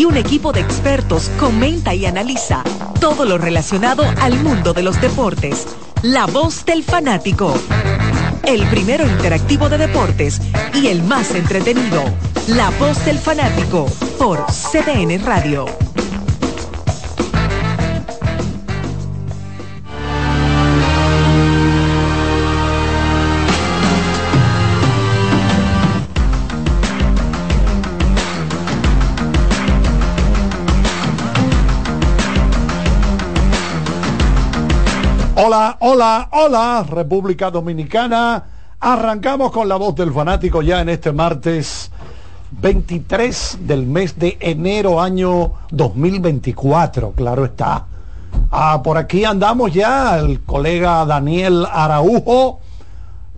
y un equipo de expertos comenta y analiza todo lo relacionado al mundo de los deportes. La voz del fanático. El primero interactivo de deportes y el más entretenido. La voz del fanático por CDN Radio. Hola, hola, hola, República Dominicana. Arrancamos con la voz del fanático ya en este martes 23 del mes de enero año 2024, claro está. Ah, por aquí andamos ya el colega Daniel Araujo,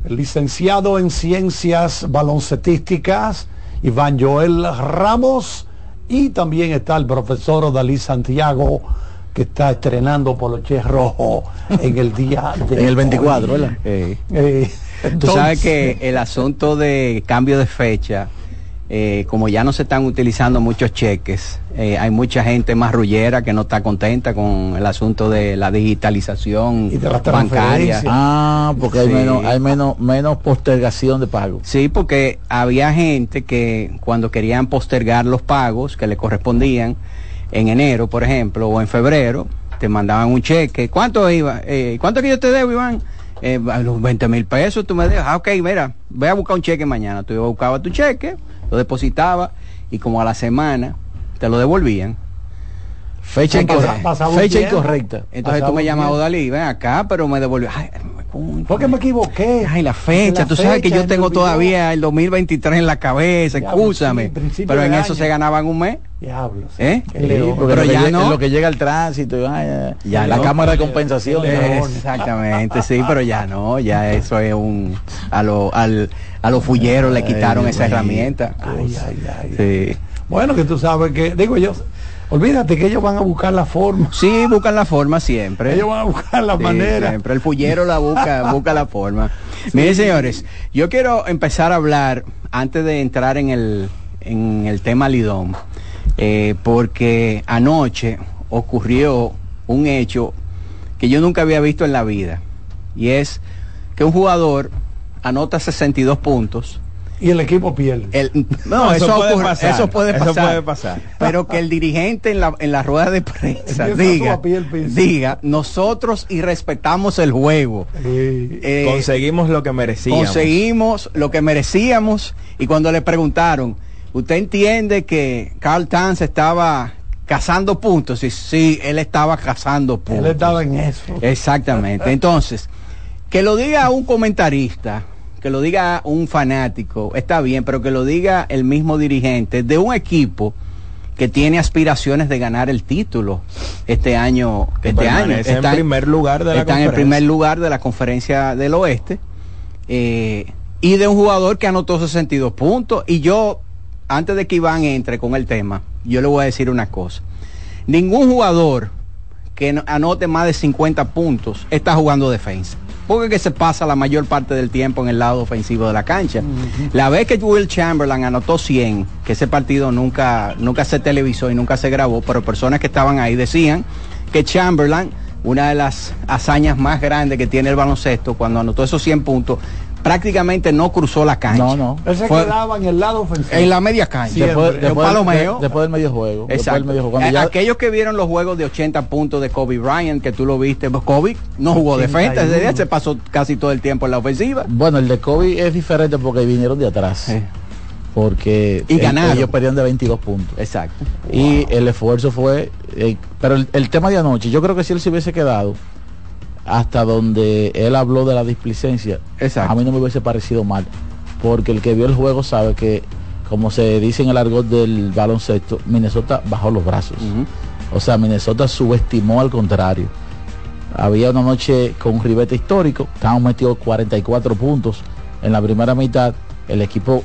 licenciado en ciencias baloncetísticas, Iván Joel Ramos, y también está el profesor Dalí Santiago que está estrenando Poloche Rojo en el día de En el 24, ¿verdad? Eh, eh, Tú sabes que el asunto de cambio de fecha, eh, como ya no se están utilizando muchos cheques, hay mucha gente más rullera que no está contenta con el asunto de la digitalización y de bancaria. Ah, porque hay, menos, hay menos, menos postergación de pago. Sí, porque había gente que cuando querían postergar los pagos que le correspondían, en enero, por ejemplo, o en febrero, te mandaban un cheque. ¿Cuánto iba? Eh, ¿Cuánto que yo te debo, Iván? Eh, los 20 mil pesos, tú me dejas. Ah, ok, mira, voy a buscar un cheque mañana. Tú buscabas tu cheque, lo depositaba y como a la semana te lo devolvían. Fecha, incorrecta. fecha incorrecta. Entonces tú me llamabas, Dalí, ven acá, pero me devolvió. Ay, porque me equivoqué. Ay, la fecha. tú sabes que yo tengo todavía el 2023 en la cabeza, escúchame. pero en eso se ganaban un mes. Diablos. ¿Eh? pero ya no. lo que llega el tránsito, ya, la cámara de compensación. Exactamente, sí, pero ya no, ya eso es un a lo al a los fulleros le quitaron esa herramienta. Ay, ay, ay. Sí. Bueno, que tú sabes que digo yo Olvídate que ellos van a buscar la forma. Sí, buscan la forma siempre. Ellos van a buscar la manera. Siempre el fullero la busca, busca la forma. Miren, señores, yo quiero empezar a hablar antes de entrar en el, en el tema Lidón, eh, porque anoche ocurrió un hecho que yo nunca había visto en la vida, y es que un jugador anota 62 puntos y el equipo pierde. no, eso, puede pasar, eso, puede pasar, Pero que el dirigente en la, en la rueda de prensa diga, diga, nosotros y respetamos el juego. Eh, conseguimos lo que merecíamos. Conseguimos lo que merecíamos. Y cuando le preguntaron, ¿usted entiende que Carl Tanz estaba cazando puntos? Y sí, él estaba cazando puntos. Él estaba en eso. Exactamente. Entonces, que lo diga un comentarista que lo diga un fanático, está bien, pero que lo diga el mismo dirigente de un equipo que tiene aspiraciones de ganar el título este año. Este año está en primer lugar de la está en el primer lugar de la conferencia del oeste eh, y de un jugador que anotó 62 puntos. Y yo, antes de que Iván entre con el tema, yo le voy a decir una cosa. Ningún jugador que anote más de 50 puntos está jugando defensa porque que se pasa la mayor parte del tiempo en el lado ofensivo de la cancha. La vez que Will Chamberlain anotó 100, que ese partido nunca, nunca se televisó y nunca se grabó, pero personas que estaban ahí decían que Chamberlain, una de las hazañas más grandes que tiene el baloncesto, cuando anotó esos 100 puntos, prácticamente no cruzó la cancha. No, no. Él se quedaba en el lado ofensivo. En la media cancha. Después, después, del, medio juego. Exacto. Aquellos que vieron los juegos de 80 puntos de Kobe Bryant, que tú lo viste, pues Kobe no jugó defensa, ese día se pasó casi todo el tiempo en la ofensiva. Bueno, el de Kobe es diferente porque vinieron de atrás. Porque y ganaron. ellos perdieron de 22 puntos. Exacto. Y el esfuerzo fue... Eh, pero el, el tema de anoche, yo creo que si él se hubiese quedado hasta donde él habló de la displicencia, a mí no me hubiese parecido mal, porque el que vio el juego sabe que, como se dice en el argot del baloncesto, Minnesota bajó los brazos. O sea, Minnesota subestimó al contrario. Había una noche con un ribete histórico, estábamos metidos 44 puntos en la primera mitad, el equipo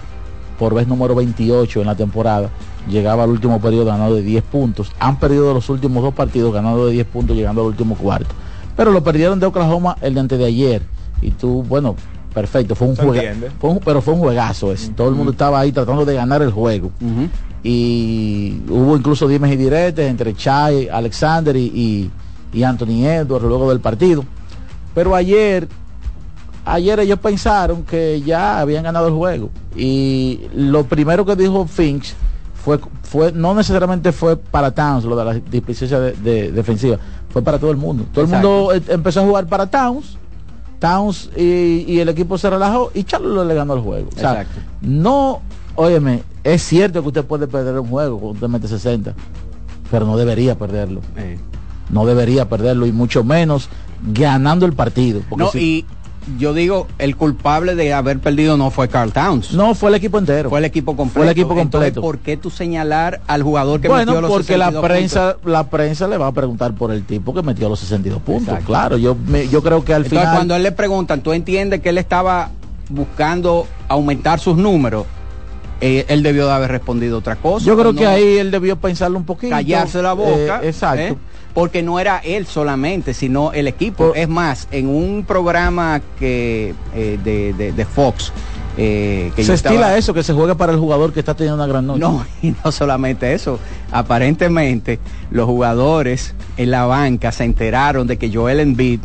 por vez número 28 en la temporada llegaba al último periodo ganado de 10 puntos. Han perdido los últimos dos partidos ganando de 10 puntos llegando al último cuarto pero lo perdieron de Oklahoma el de antes de ayer. Y tú, bueno, perfecto, fue un juego, pero fue un juegazo ese. Todo el mundo estaba ahí tratando de ganar el juego. Y hubo incluso dimes y diretes entre Chai, Alexander y, y, Anthony Edwards luego del partido. Pero ayer, ayer ellos pensaron que ya habían ganado el juego. Y lo primero que dijo Finch fue, fue no necesariamente fue para Towns lo de la displicencia de, defensiva, fue para todo el mundo. Todo el mundo eh, empezó a jugar para Towns Towns y, el equipo se relajó y Charlo le ganó el juego. Exacto. no, óyeme, es cierto que usted puede perder un juego mete 60, pero no debería perderlo. No debería perderlo y mucho menos ganando el partido. no, y yo digo, el culpable de haber perdido no fue Carl Towns. No, fue el equipo entero. Fue el equipo completo. Fue el equipo completo. ¿por qué tú señalar al jugador que metió los porque la prensa, la prensa le va a preguntar por el tipo que metió los 62 puntos. Claro, yo, yo creo que al Entonces, final... cuando él le preguntan, ¿tú entiendes que él estaba buscando aumentar sus números? Eh, él debió de haber respondido otra cosa. Yo creo que ahí él debió pensarlo un poquito. Callarse la boca. Eh, exacto. ¿eh? porque no era él solamente, sino el equipo. es más, en un programa que eh, de, Fox, eh, que se estila eso, que se juega para el jugador que está teniendo una gran noche. No, y no solamente eso. Aparentemente, los jugadores en la banca se enteraron de que Joel Embiid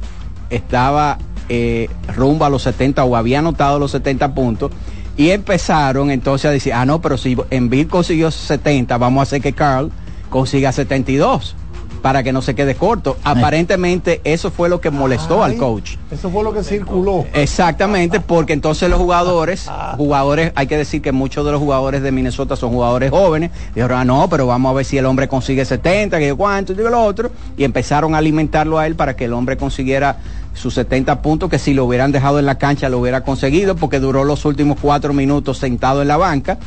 estaba eh, rumbo a los 70 o había anotado los 70 puntos. Y empezaron entonces a decir, ah, no, pero si Embiid consiguió 70, vamos a hacer que Carl consiga 72 para que no se quede corto. Aparentemente eso fue lo que molestó al coach. Eso fue lo que circuló. Exactamente, porque entonces los jugadores, jugadores, hay que decir que muchos de los jugadores de Minnesota son jugadores jóvenes, dijeron, ah, no, pero vamos a ver si el hombre consigue 70, que cuánto, y lo otro, y empezaron a alimentarlo a él para que el hombre consiguiera sus 70 puntos, que si lo hubieran dejado en la cancha lo hubiera conseguido, porque duró los últimos cuatro minutos sentado en la banca.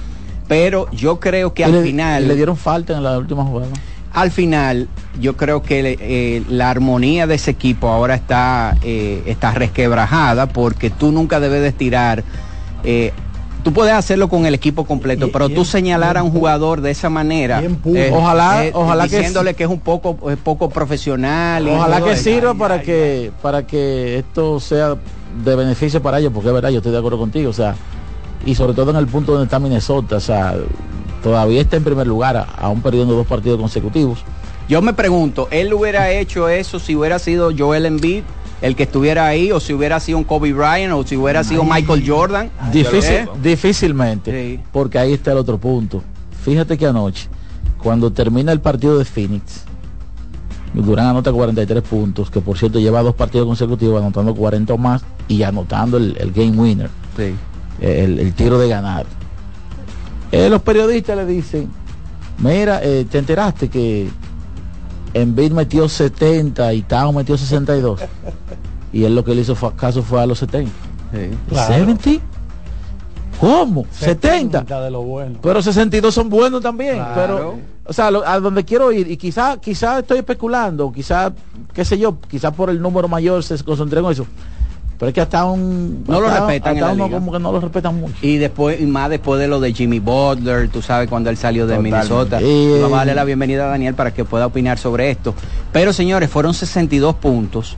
Pero yo creo que al final. Le dieron falta en la última jugada al final yo creo que eh, la armonía de ese equipo ahora está, eh, está resquebrajada porque tú nunca debes de tirar. Eh, tú puedes hacerlo con el equipo completo, pero tú señalar a un jugador de esa manera, ojalá, ojalá diciéndole que, es un poco, poco profesional. Ojalá que sirva para que, para que esto sea de beneficio para ellos, porque es verdad, yo estoy de acuerdo contigo, o sea, y sobre todo en el punto donde está Minnesota, o sea, todavía está en primer lugar, aún perdiendo dos partidos consecutivos. Yo me pregunto, ¿él hubiera hecho eso si hubiera sido Joel Embiid? El que estuviera ahí o si hubiera sido un Kobe Bryant o si hubiera sido Michael Jordan. Difícil, Difícilmente, porque ahí está el otro punto. Fíjate que anoche, cuando termina el partido de Phoenix, Durán anota 43 puntos, que por cierto lleva dos partidos consecutivos anotando 40 más y anotando el, game winner, el, tiro de ganar. Eh, los periodistas le dicen, mira, eh, te enteraste que Envid metió 70 y Tao metió 62. y él lo que le hizo caso fue a los 70. Sí. ¿Cómo? 70. De lo bueno. Pero 62 son buenos también. Pero, o sea, a donde quiero ir, y quizá, quizá estoy especulando, quizá, qué sé yo, quizá por el número mayor se concentró en eso. Pero es que hasta un no lo respetan como que no lo respetan mucho. Y después y más después de lo de Jimmy Butler, tú sabes cuando él salió de Minnesota. Vamos a darle la bienvenida a Daniel para que pueda opinar sobre esto. Pero señores, fueron 62 puntos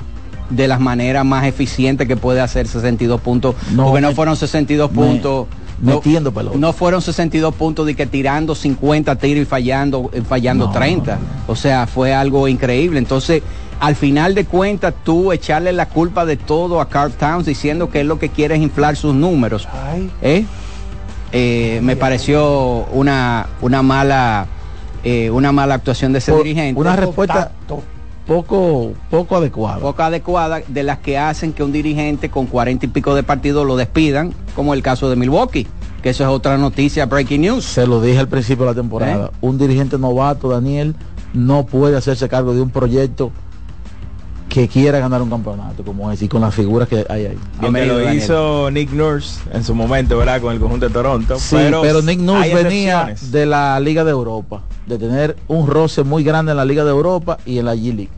de las maneras más eficientes que puede hacer 62 puntos, no, porque no fueron 62 puntos metiendo pelota. No fueron 62 puntos de que tirando 50 tiros y fallando fallando 30. O sea, fue algo increíble. Entonces, al final de cuentas tú echarle la culpa de todo a Carl Towns diciendo que es lo que quiere es inflar sus números. ¿Eh? Eh, me pareció una, una mala eh, una mala actuación de ese dirigente. Una respuesta poco, poco adecuada. Poco adecuada de las que hacen que un dirigente con cuarenta y pico de partidos lo despidan, como el caso de Milwaukee, que eso es otra noticia, breaking news. Se lo dije al principio de la temporada. Un dirigente novato, Daniel, no puede hacerse cargo de un proyecto que quiera ganar un campeonato como ese y con las figuras que hay ahí. lo hizo Nick Nurse en su momento, ¿verdad? Con el conjunto de Toronto. Sí, pero, Nick Nurse venía de la Liga de Europa, de tener un roce muy grande en la Liga de Europa y en la G-League.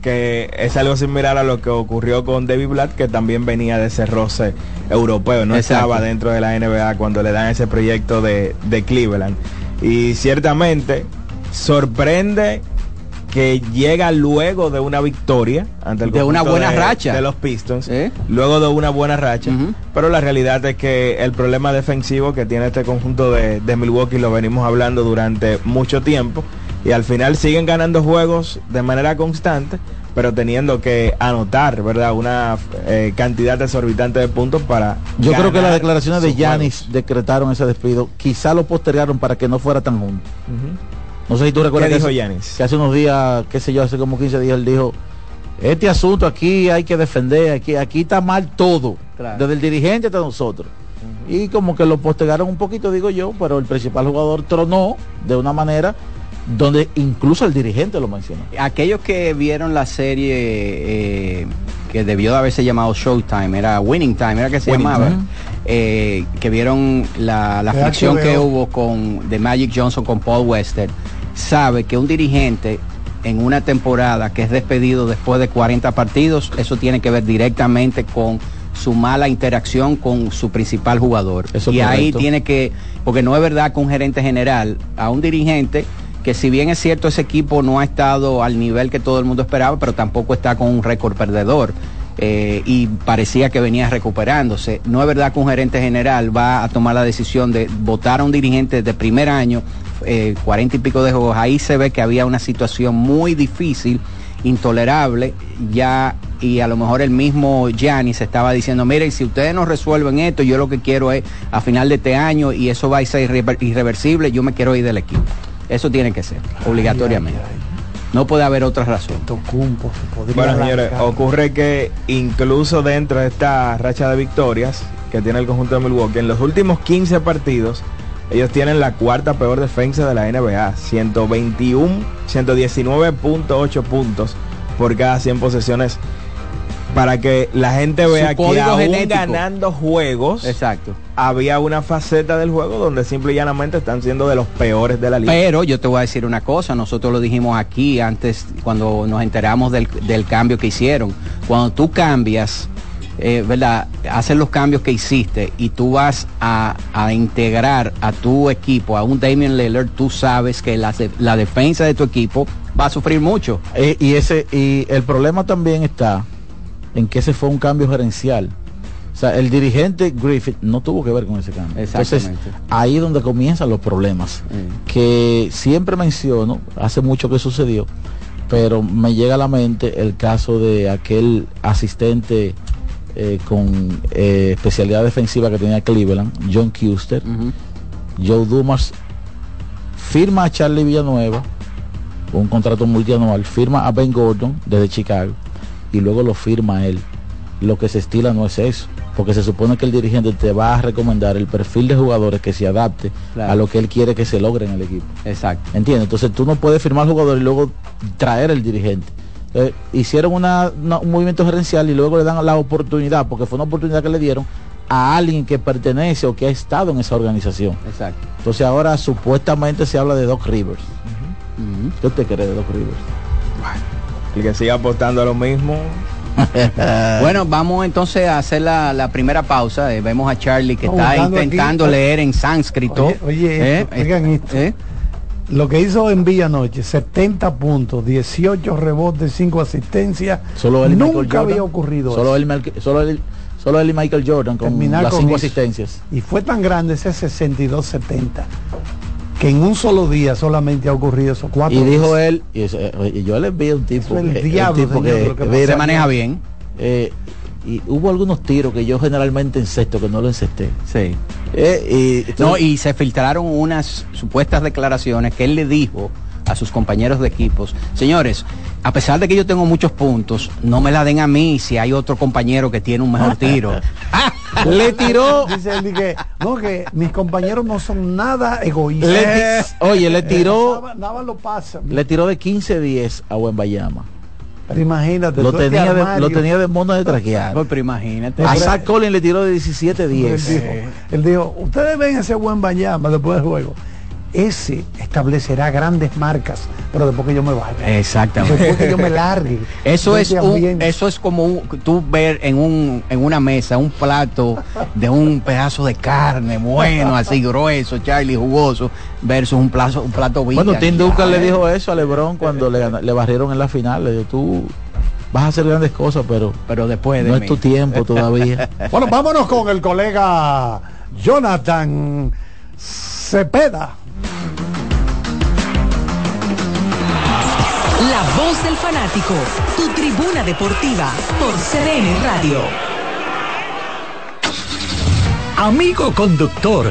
Que es algo similar a lo que ocurrió con David Blatt, que también venía de ese roce europeo, no estaba dentro de la NBA cuando le dan ese proyecto de, de Cleveland. Y ciertamente sorprende que llega luego de una victoria ante el de una buena racha. de los Pistons, luego de una buena racha, pero la realidad es que el problema defensivo que tiene este conjunto de, de, Milwaukee lo venimos hablando durante mucho tiempo. Y al final siguen ganando juegos de manera constante, pero teniendo que anotar, ¿verdad? Una eh, cantidad exorbitante de puntos para... Yo creo que las declaraciones de Yanis decretaron ese despido, quizá lo postergaron para que no fuera tan junto. No sé si tú recuerdas. ¿Qué dijo Yanis? Que hace unos días, qué sé yo, hace como 15 días, él dijo, este asunto aquí hay que defender, aquí, aquí está mal todo, desde el dirigente hasta nosotros. Y como que lo postergaron un poquito, digo yo, pero el principal jugador tronó de una manera donde incluso el dirigente lo mencionó. Aquellos que vieron la serie eh, que debió de haberse llamado Showtime, era Winning Time, era que se llamaba, eh, que vieron la, la fricción que hubo con de Magic Johnson con Paul Wester, sabe que un dirigente en una temporada que es despedido después de 40 partidos, eso tiene que ver directamente con su mala interacción con su principal jugador. y ahí tiene que, porque no es verdad que un gerente general, a un dirigente, que si bien es cierto ese equipo no ha estado al nivel que todo el mundo esperaba, pero tampoco está con un récord perdedor. Eh, y parecía que venía recuperándose. No es verdad que un gerente general va a tomar la decisión de votar a un dirigente de primer año, eh, cuarenta y pico de juegos. Ahí se ve que había una situación muy difícil, intolerable, ya, y a lo mejor el mismo Gianni se estaba diciendo, miren, si ustedes no resuelven esto, yo lo que quiero es a final de este año y eso va a ser irreversible, yo me quiero ir del equipo. Eso tiene que ser, obligatoriamente. No puede haber otra razón. Bueno, señores, ocurre que incluso dentro de esta racha de victorias que tiene el conjunto de Milwaukee, en los últimos 15 partidos, ellos tienen la cuarta peor defensa de la NBA, 121, 119.8 puntos por cada 100 posesiones para que la gente vea que aún ganando juegos, exacto, había una faceta del juego donde simple y llanamente están siendo de los peores de la liga. Pero yo te voy a decir una cosa, nosotros lo dijimos aquí antes cuando nos enteramos del, cambio que hicieron. Cuando tú cambias, eh, ¿verdad? Haces los cambios que hiciste y tú vas a, integrar a tu equipo, a un Damian Lillard, tú sabes que la, la defensa de tu equipo va a sufrir mucho. Eh, y ese y el problema también está en que ese fue un cambio gerencial. O sea, el dirigente Griffith no tuvo que ver con ese cambio. Entonces, ahí es donde comienzan los problemas. Que siempre menciono, hace mucho que sucedió, pero me llega a la mente el caso de aquel asistente eh, con eh, especialidad defensiva que tenía Cleveland, John Custer. Joe Dumas firma a Charlie Villanueva, un contrato multianual, firma a Ben Gordon desde Chicago y luego lo firma él. Lo que se estila no es eso, porque se supone que el dirigente te va a recomendar el perfil de jugadores que se adapte a lo que él quiere que se logre en el equipo. Exacto. ¿Entiendes? Entonces tú no puedes firmar jugador y luego traer el dirigente. Eh, hicieron una, un movimiento gerencial y luego le dan la oportunidad, porque fue una oportunidad que le dieron a alguien que pertenece o que ha estado en esa organización. Exacto. Entonces ahora supuestamente se habla de Doc Rivers. ¿Qué te crees de Doc Rivers? El que siga apostando a lo mismo. bueno, vamos entonces a hacer la, primera pausa. Eh, vemos a Charlie que está intentando leer en sánscrito. Oye, ¿Eh? ¿Eh? Lo que hizo en Villa Noche, 70 puntos, 18 rebotes, 5 asistencias. Solo él Nunca había ocurrido solo Él, solo, él, solo él y Michael Jordan con las 5 asistencias. Y fue tan grande ese 62-70 que en un solo día solamente ha ocurrido esos cuatro. Y dijo él, y, yo le vi un tipo, el diablo, que, se maneja bien. Eh, y hubo algunos tiros que yo generalmente encesto que no lo encesté. Sí. Eh, y, no, y se filtraron unas supuestas declaraciones que él le dijo a sus compañeros de equipos, señores, a pesar de que yo tengo muchos puntos, no me la den a mí si hay otro compañero que tiene un mejor tiro. le tiró. Dice él que, no, que mis compañeros no son nada egoístas. oye, le tiró. nada, lo pasa. Le tiró de 15-10 a Buen Bayama. Pero imagínate. Lo tenía, de, lo tenía de mono de traquear. pero imagínate. A Zach le tiró de 17-10. Él, él, dijo, ustedes ven ese buen Bayama después del juego ese establecerá grandes marcas, pero después que yo me vaya. Exactamente. Después que yo me largue. Eso es eso es como tú ver en un en una mesa un plato de un pedazo de carne bueno, así grueso, Charlie jugoso, versus un plato un plato Bueno, Tim Duncan le dijo eso a LeBron cuando le, le barrieron en la final, le dijo, "Tú vas a hacer grandes cosas, pero pero después de no es tu tiempo todavía." bueno, vámonos con el colega Jonathan Cepeda. Voz del fanático, tu tribuna deportiva por CDN Radio. Amigo conductor,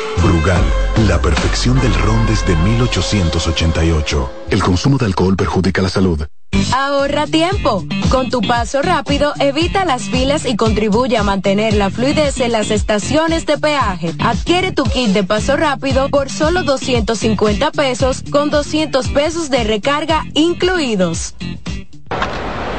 Brugal, la perfección del ron desde 1888. El consumo de alcohol perjudica la salud. Ahorra tiempo. Con tu paso rápido, evita las filas y contribuye a mantener la fluidez en las estaciones de peaje. Adquiere tu kit de paso rápido por solo 250 pesos con 200 pesos de recarga incluidos.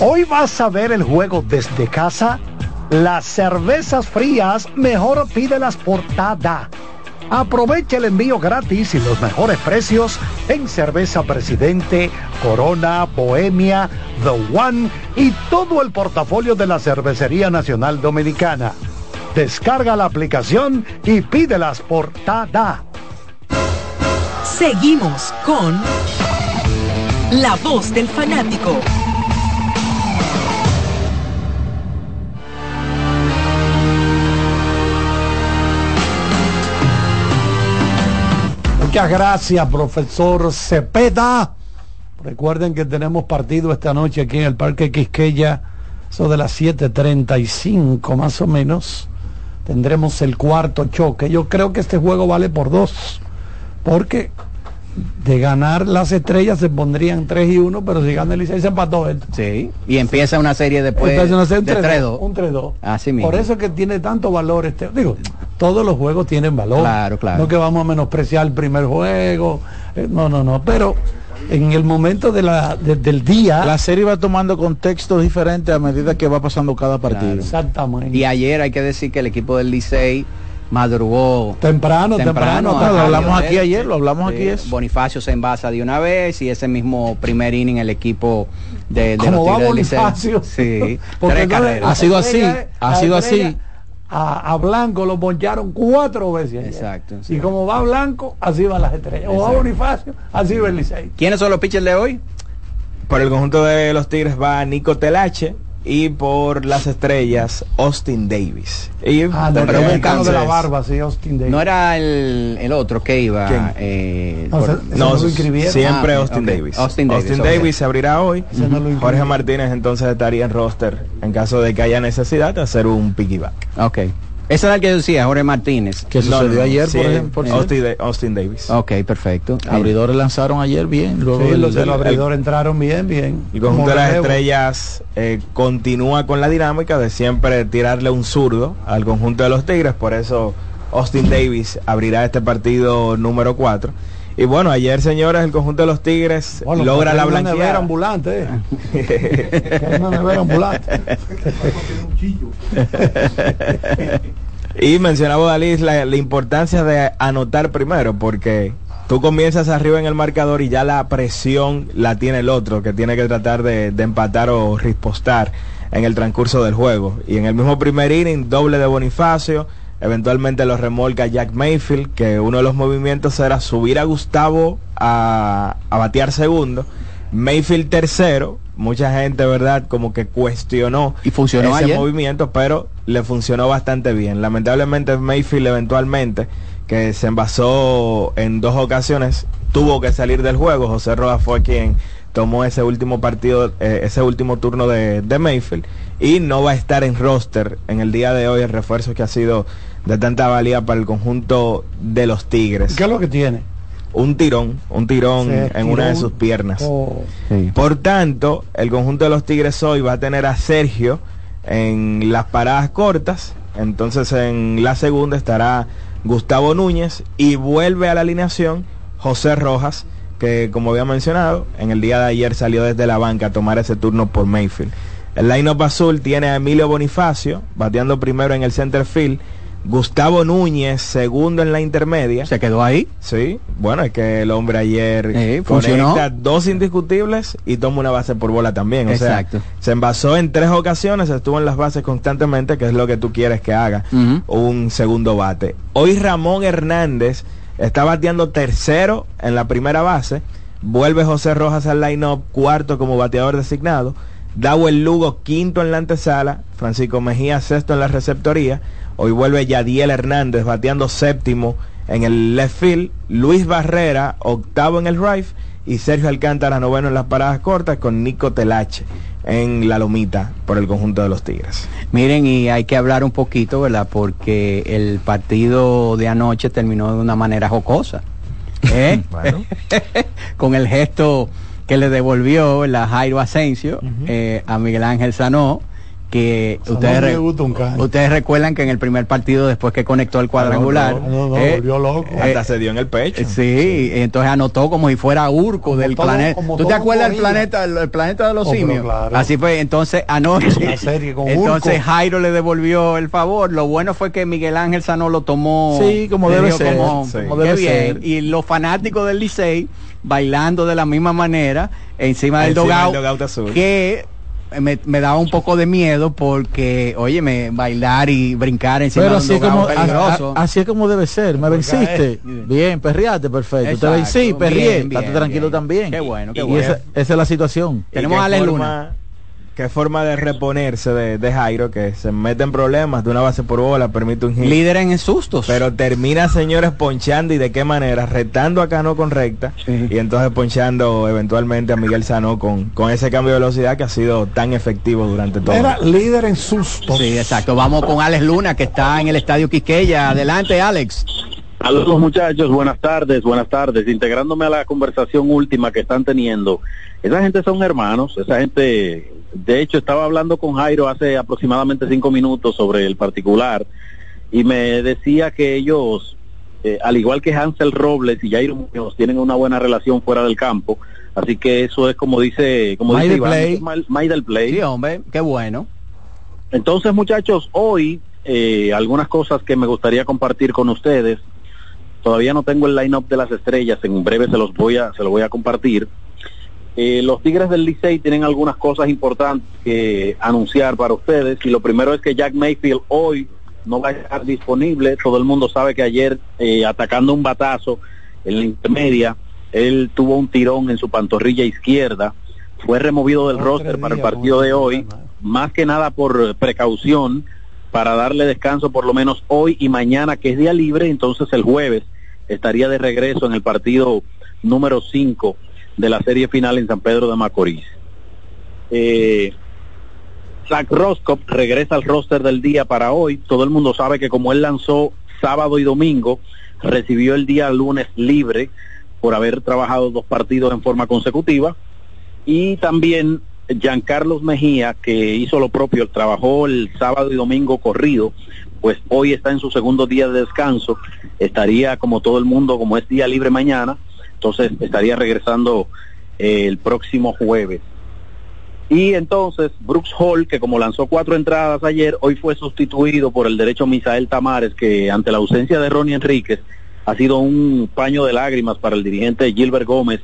Hoy vas a ver el juego desde casa. Las cervezas frías, mejor pídelas por Tada. Aprovecha el envío gratis y los mejores precios en cerveza Presidente, Corona, Bohemia, The One y todo el portafolio de la Cervecería Nacional Dominicana. Descarga la aplicación y pídelas por Tada. Seguimos con La Voz del Fanático. Muchas gracias, profesor Cepeda. Recuerden que tenemos partido esta noche aquí en el Parque Quisqueya, eso de las 7.35 más o menos. Tendremos el cuarto choque. Yo creo que este juego vale por dos, porque de ganar las estrellas se pondrían 3 y 1, pero si gana el Licey se empató él. Sí, y empieza una serie después una serie de un 3-2. Un 3-2. Así mismo. Por eso es que tiene tanto valor este. Digo, todos los juegos tienen valor. Claro, claro. No que vamos a menospreciar el primer juego. eh, no, no, no. Pero en el momento de la, de- del día. La serie va tomando contextos diferentes a medida que va pasando cada partido. Exactamente. Y ayer hay que decir que el equipo del Licey madrugó Temprano, temprano, lo hablamos aquí ayer, lo hablamos aquí es. Bonifacio se envasa de una vez y ese mismo primer inning el equipo de, de Como los va Tigres del Licey. Bonifacio. Sí, Porque tres la Ha sido así, ha sido así. A, a Blanco lo poncharon cuatro veces. Exacto, Y como va Blanco, así van las estrellas. O va. Bonifacio, así va el Licey. ¿Quiénes son los pitchers de hoy? Por el conjunto de los Tigres va Nico Telache y por las estrellas Austin Davis. Y Ah, no, el de la barba, sí, Austin Davis. No era el, el otro que iba. ¿Quién? eh, No, por- siempre Ah, Austin. Davis. Austin Davis, se abrirá hoy. Jorge Martínez entonces estaría en roster en caso de que haya necesidad de hacer un piggyback. Ok. Ese era el que yo decía, Jorge Martínez. Que sucedió no, ayer, sí, por ejemplo. por Austin, Austin Davis. Ok, perfecto. Abridores lanzaron ayer bien. Luego Sí, del- los de del- los abridores entraron bien, bien. El conjunto de las relevo. estrellas eh, continúa con la dinámica de siempre tirarle un zurdo al conjunto de los Tigres, por eso Austin Davis abrirá este partido número 4. Y bueno, ayer señores, el conjunto de los Tigres Bueno, logra la hay una nevera blanqueada. ambulante. eh. Una nevera ambulante. Y mencionaba Dalí la, la importancia de anotar primero, porque tú comienzas arriba en el marcador y ya la presión la tiene el otro, que tiene que tratar de, de empatar o rispostar en el transcurso del juego. Y en el mismo primer inning, doble de Bonifacio, eventualmente lo remolca Jack Mayfield, que uno de los movimientos era subir a Gustavo a, a batear segundo. Mayfield tercero, mucha gente, ¿verdad? Como que cuestionó Y funcionó ese ayer. movimiento, pero le funcionó bastante bien. Lamentablemente Mayfield eventualmente, que se envasó en dos ocasiones, tuvo que salir del juego. José Rojas fue quien tomó ese último partido, eh, ese último turno de, de Mayfield y no va a estar en roster en el día de hoy el refuerzo que ha sido de tanta valía para el conjunto de los Tigres. ¿Qué es lo que tiene? Un tirón, un tirón en una de sus piernas. Oh, Por tanto, el conjunto de los Tigres hoy va a tener a Sergio en las paradas cortas. Entonces en la segunda estará Gustavo Núñez y vuelve a la alineación José Rojas, que como había mencionado, en el día de ayer salió desde la banca a tomar ese turno por Mayfield. El line-up azul tiene a Emilio Bonifacio, bateando primero en el center field. Gustavo Núñez, segundo en la intermedia. Se quedó ahí. Sí, bueno, es que el hombre ayer Sí, funcionó. dos indiscutibles y toma una base por bola también. O Exacto. sea, se envasó en tres ocasiones, estuvo en las bases constantemente, que es lo que tú quieres que haga un segundo bate. Hoy Ramón Hernández está bateando tercero en la primera base. Vuelve José Rojas al line-up, cuarto como bateador designado. Dawel Lugo, quinto en la antesala. Francisco Mejía, sexto en la receptoría. Hoy vuelve Yadiel Hernández bateando séptimo en el left field. Luis Barrera, octavo en el right. Y Sergio Alcántara, noveno en las paradas cortas, con Nico Telache en la lomita por el conjunto de los Tigres. Miren, y hay que hablar un poquito, ¿verdad? Porque el partido de anoche terminó de una manera jocosa. ¿eh? Bueno. Con el gesto que le devolvió ¿verdad? Jairo Asensio eh, a Miguel Ángel Sanó, que ustedes, re- gusta ustedes recuerdan que en el primer partido, después que conectó el cuadrangular, No, no, no, eh, volvió loco. Hasta se dio en el pecho. eh, Sí, entonces anotó como si fuera Urco del todo- planeta. ¿Tú te acuerdas del planeta, el, el planeta de los Oh, simios? claro. Así fue, entonces anoche. Una serie con entonces Urco. Jairo le devolvió el favor. Lo bueno fue que Miguel Ángel Sanó lo tomó. Sí, como debe dijo ser, como- sí. qué como debe bien. ser. Y los fanáticos del Licey bailando de la misma manera encima del dogao. del dugout azul. Que me, me daba un poco de miedo porque, óyeme, bailar y brincar encima Pero de un así es, como, peligroso. a- a- así es como debe ser. Me venciste. Bien, perriate, perfecto. Te vencí, Exacto, perrié. Estate tranquilo bien. también. Qué bueno, qué y bueno. Esa, esa es la situación. Tenemos ¿Y qué a Alex forma- Luna. Qué forma de reponerse de, Jairo, que se mete en problemas de una base por bola, permite un hit. Líder en sustos. Pero termina, señores, ponchando y de qué manera, retando a Cano con recta y entonces ponchando eventualmente a Miguel Sano con, con ese cambio de velocidad que ha sido tan efectivo durante todo. Era líder en sustos. Sí, exacto. Vamos con Alex Luna, que está en el estadio Quiqueya. Adelante, Alex. Saludos muchachos, buenas tardes, buenas tardes. Integrándome a la conversación última que están teniendo. Esa gente son hermanos, esa gente de hecho, estaba hablando con Jairo hace aproximadamente cinco minutos sobre el particular y me decía que ellos, eh, al igual que Hansel Robles y Jairo Muñoz, tienen una buena relación fuera del campo. Así que eso es como dice, como dice Iván, play. del play. Sí, hombre, qué bueno. Entonces, muchachos, hoy eh, algunas cosas que me gustaría compartir con ustedes. Todavía no tengo el line-up de las estrellas, en breve se los voy a, se los voy a compartir. Eh, los Tigres del Licey tienen algunas cosas importantes que anunciar para ustedes y lo primero es que Jack Mayfield hoy no va a estar disponible. Todo el mundo sabe que ayer eh, atacando un batazo en la intermedia, él tuvo un tirón en su pantorrilla izquierda, fue removido del roster para el partido de hoy, más que nada por precaución para darle descanso por lo menos hoy y mañana que es día libre, entonces el jueves estaría de regreso en el partido número 5 de la serie final en San Pedro de Macorís. Eh, Zach Roscoe regresa al roster del día para hoy. Todo el mundo sabe que como él lanzó sábado y domingo, recibió el día lunes libre por haber trabajado dos partidos en forma consecutiva. Y también Giancarlos Mejía, que hizo lo propio, trabajó el sábado y domingo corrido, pues hoy está en su segundo día de descanso. Estaría como todo el mundo, como es día libre mañana, entonces estaría regresando eh, el próximo jueves. Y entonces Brooks Hall, que como lanzó cuatro entradas ayer, hoy fue sustituido por el derecho Misael Tamares, que ante la ausencia de Ronnie Enríquez ha sido un paño de lágrimas para el dirigente Gilbert Gómez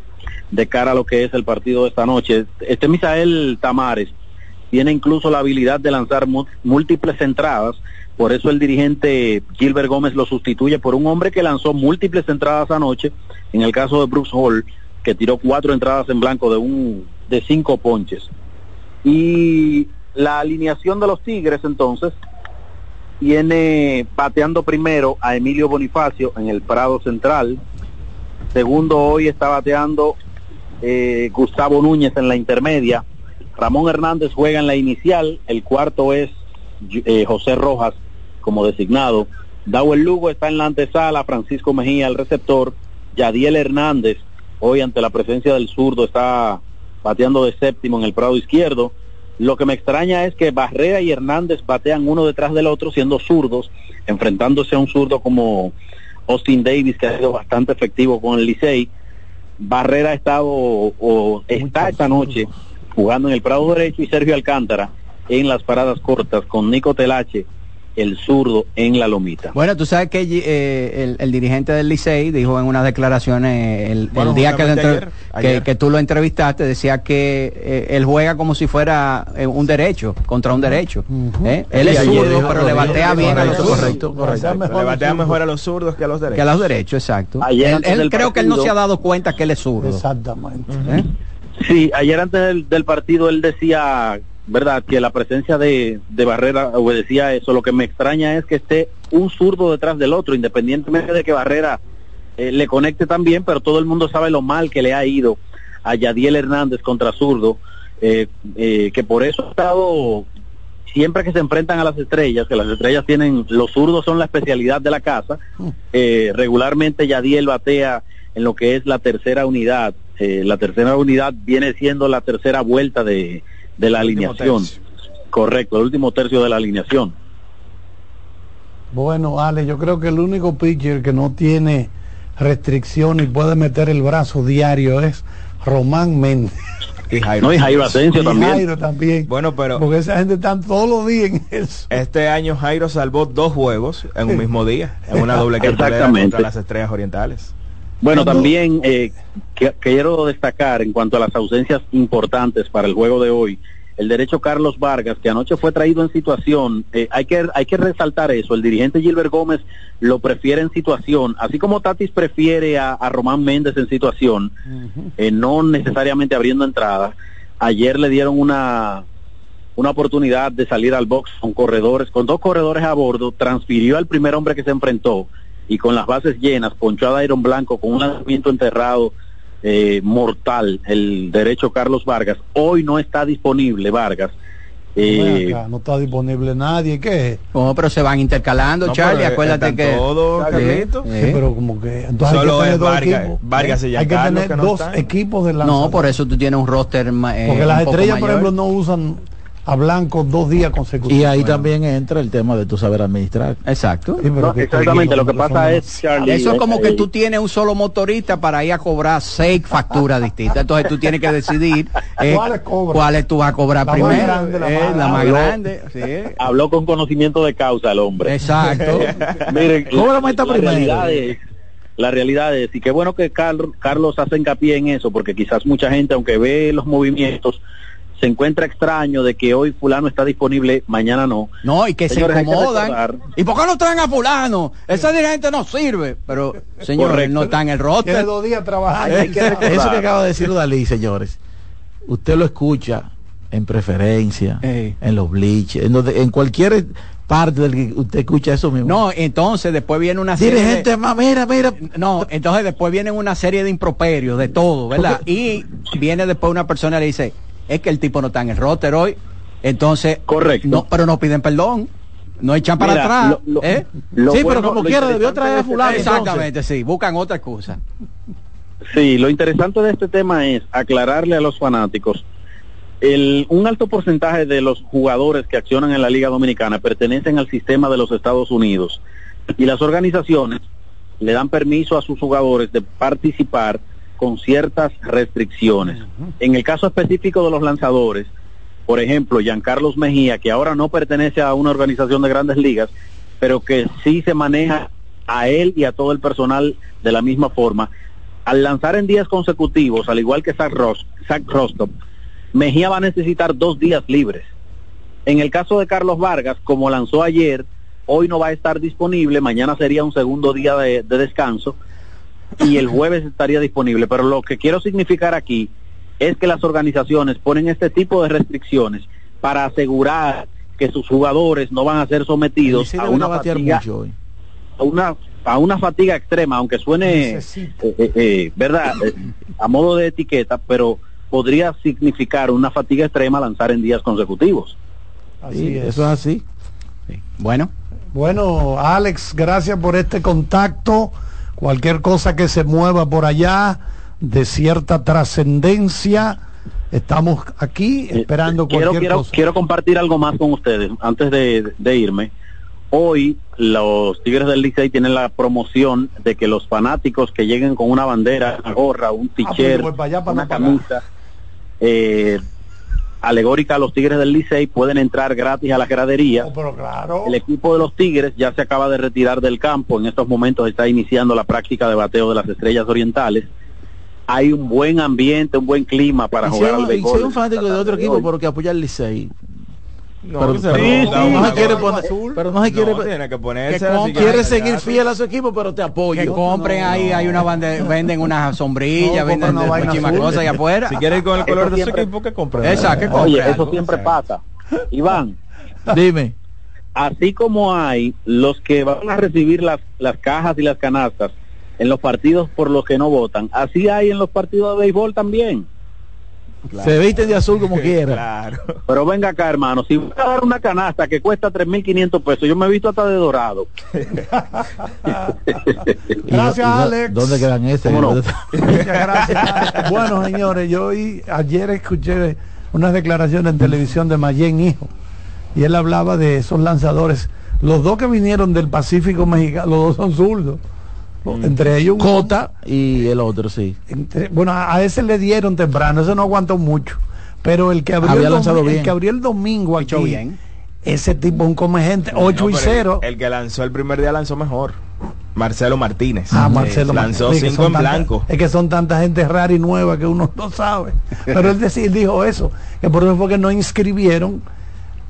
de cara a lo que es el partido de esta noche. Este Misael Tamares tiene incluso la habilidad de lanzar múltiples entradas, por eso el dirigente Gilbert Gómez lo sustituye por un hombre que lanzó múltiples entradas anoche en el caso de Brooks Hall, que tiró cuatro entradas en blanco de un de cinco ponches. Y la alineación de los Tigres entonces tiene bateando primero a Emilio Bonifacio en el Prado Central. Segundo hoy está bateando eh, Gustavo Núñez en la intermedia. Ramón Hernández juega en la inicial. El cuarto es eh, José Rojas como designado. Dawel Lugo está en la antesala. Francisco Mejía el receptor. Yadiel Hernández, hoy ante la presencia del zurdo, está bateando de séptimo en el prado izquierdo. Lo que me extraña es que Barrera y Hernández batean uno detrás del otro siendo zurdos, enfrentándose a un zurdo como Austin Davis, que ha sido bastante efectivo con el Licey. Barrera ha estado o está esta noche jugando en el prado derecho y Sergio Alcántara en las paradas cortas con Nico Telache el zurdo en la lomita. Bueno, tú sabes que eh, el, dirigente del Licey dijo en unas declaraciones el, día que, que, tú lo entrevistaste, decía que eh, él juega como si fuera eh, un derecho, contra un derecho. Él es zurdo, pero le batea bien a los zurdos. Correcto, Le batea mejor a los zurdos que a los derechos. Que a los derechos, exacto. él, creo que él no se ha dado cuenta que él es zurdo. Exactamente. Sí, ayer antes del partido él decía verdad que la presencia de, de Barrera obedecía eso. Lo que me extraña es que esté un zurdo detrás del otro, independientemente de que Barrera eh, le conecte también, pero todo el mundo sabe lo mal que le ha ido a Yadiel Hernández contra zurdo, eh, eh, que por eso ha estado siempre que se enfrentan a las estrellas, que las estrellas tienen, los zurdos son la especialidad de la casa, regularmente Yadiel batea en lo que es la tercera unidad. la tercera unidad viene siendo la tercera vuelta de, de la alineación. Correcto, el último tercio de la alineación. Bueno, Ale, yo creo que el único pitcher que no tiene restricción y puede meter el brazo diario es Román Méndez. Y Jairo. No, y Jairo Asensio también. Jairo también. Bueno, pero. Porque esa gente está todos los días en eso. Este año Jairo salvó dos juegos en un mismo día, en una doble cartelera contra las estrellas orientales. Bueno, también eh, quiero destacar en cuanto a las ausencias importantes para el juego de hoy, el derecho Carlos Vargas, que anoche fue traído en situación, eh, hay, que, hay que resaltar eso, el dirigente Gilbert Gómez lo prefiere en situación, así como Tatis prefiere a, Román Méndez en situación, eh, no necesariamente abriendo entrada. Ayer le dieron una una oportunidad de salir al box con corredores, con dos corredores a bordo, transfirió al primer hombre que se enfrentó y con las bases llenas, ponchó a Iron Blanco con un lanzamiento enterrado eh, mortal, el derecho Carlos Vargas. Hoy no está disponible Vargas. Eh, no está disponible nadie, ¿qué? No, pero se van intercalando, Charlie, acuérdate que todo, pero como que entonces Solo hay que es Vargas, Vargas hay que tener dos equipos de lanzadores. No, por eso tú tienes un roster eh, Porque las estrellas, por ejemplo, no usan a Blanco dos días consecutivos. Y ahí también entra el tema de tu saber administrar. Exacto. exactamente, lo que pasa es, Charlie, Eso es como eh, que eh, tú tienes un solo motorista para ir a cobrar seis facturas distintas. Entonces tú tienes que decidir eh, cuáles tú vas a cobrar La más primero. grande, la Eh, más la más Habló- grande. sí. Habló con conocimiento de causa el hombre. Exacto. Miren, Cóbrame la, esta es, la realidad es, y qué bueno que Carl- Carlos hace hincapié en eso, porque quizás mucha gente, aunque ve los movimientos, se encuentra extraño de que hoy fulano está disponible, mañana no. No, y que Señores, se que incomodan. ¿Y por qué no traen a fulano? Ese dirigente no sirve. Pero, señor, Correcto. no está en el Tiene roster. dos días trabajando. Hay que recordar. Eso que acaba de decir Dalí, señores. Usted lo escucha en preferencia, en los bleachers, en, donde- en cualquier parte del que usted escucha eso mismo. No, entonces después viene una serie Dirigente, de- ma- mira, mira. No, entonces después viene una serie de improperios, de todo, ¿verdad? Y viene después una persona y le dice, es que el tipo no está en el roster hoy. Entonces, correcto. No, pero no piden perdón. No echan para Mira, atrás. lo- lo- ¿eh? lo sí, bueno- pero como quiera, debió traer a este fulano. Exactamente, sí. Buscan otra excusa. Sí, lo interesante de este tema es aclararle a los fanáticos. El, un alto porcentaje de los jugadores que accionan en la Liga Dominicana pertenecen al sistema de los Estados Unidos y las organizaciones le dan permiso a sus jugadores de participar con ciertas restricciones. En el caso específico de los lanzadores, por ejemplo, Giancarlos Mejía, que ahora no pertenece a una organización de grandes ligas, pero que sí se maneja a él y a todo el personal de la misma forma, al lanzar en días consecutivos, al igual que Zach, Ros Zach Rostov, Mejía va a necesitar dos días libres. En el caso de Carlos Vargas, como lanzó ayer, hoy no va a estar disponible, mañana sería un segundo día de, de descanso y el jueves estaría disponible. Pero lo que quiero significar aquí es que las organizaciones ponen este tipo de restricciones para asegurar que sus jugadores no van a ser sometidos Sí, a una batear fatiga mucho hoy. a una a una fatiga extrema, aunque suene eh, eh, eh, verdad a modo de etiqueta, pero podría significar una fatiga extrema lanzar en días consecutivos. Así Sí, es. Eso es así. Bueno. Bueno, Alex, gracias por este contacto. Cualquier cosa que se mueva por allá de cierta trascendencia, estamos aquí esperando Quiero, cualquier quiero, cosa. quiero compartir algo más con ustedes antes de, de irme. Hoy los Tigres del Licey tienen la promoción de que los fanáticos que lleguen con una bandera, una gorra, un Ah, pues t-shirt, para para una camisa eh, alegórica a los Tigres del Licey pueden entrar gratis a la gradería. Oh, pero claro. El equipo de los Tigres ya se acaba de retirar del campo. En estos momentos está iniciando la práctica de bateo de las estrellas orientales. Hay un buen ambiente, un buen clima para Y si jugar hay- al y si hay béisbol. un fanático de otro de equipo pero que apoya al Licey. No, pero, pero- no se quiere poner, azul. pero no se quiere No, tiene que ponerse que así com- que quiere seguir fiel a su equipo pero te apoyo Que compren ahí, hay una bandera, venden una sombrilla, No, venden compren muchísimas cosas allá afuera. Si quiere ir con el color Eso de su equipo, que compre. Exacto, que compre Oye, algo. eso siempre pasa. Iván, Dime. así como hay los que van a recibir las, las cajas y las canastas en los partidos por los que no votan, así hay en los partidos de béisbol también. Se visten de azul como quiera. Claro. Pero venga acá, hermano, si voy a dar una canasta que cuesta 3.500 pesos, yo me he visto hasta de dorado. Gracias, Alex. ¿Dónde quedan gracias. bueno, señores, yo hoy, ayer escuché unas declaraciones en televisión de Mayen Hijo y él hablaba de esos lanzadores. Los dos que vinieron del Pacífico Mexicano, los dos son zurdos. Entre ellos Cota y el otro, sí. entre- bueno, a a ese le dieron temprano, ese no aguantó mucho. Pero el que abrió, Había el, lanzado domi- el bien. que abrió el domingo aquí, bien. ese tipo es un come gente, 8 No, y pero 0. El, el que lanzó el primer día lanzó mejor. Marcelo Martínez. Ah, Marcelo Lanzó Martínez, cinco son en tanta- blanco. Es que son tanta gente rara y nueva que uno no sabe. Pero él decir, dijo eso, que por eso fue que no inscribieron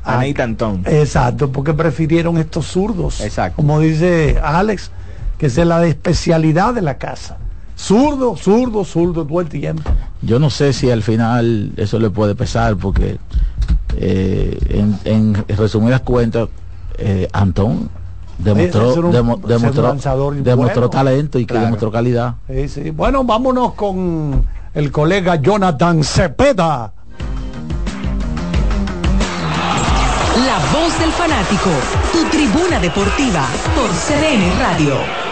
A Nathan Tom. Exacto, porque prefirieron estos zurdos. Exacto. Como dice Alex, que esa es la especialidad de la casa. Zurdo, zurdo, zurdo todo el tiempo. Yo no sé si al final eso le puede pesar porque eh, en, en, resumidas cuentas, eh, Antón demostró, un, demostró, demostró talento y que demostró calidad. Sí, sí. Bueno, vámonos con el colega Jonathan Cepeda. La voz del fanático, tu tribuna deportiva por CDN Radio.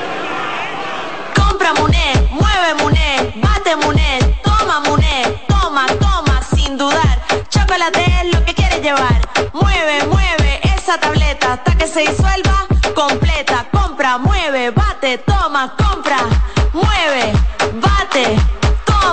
Compra Muné, mueve Muné, bate Muné, toma Muné, toma, toma, sin dudar. Chocolate es lo que quieres llevar. Mueve, mueve esa tableta hasta que se disuelva completa. Compra, mueve, bate, toma, compra, mueve, bate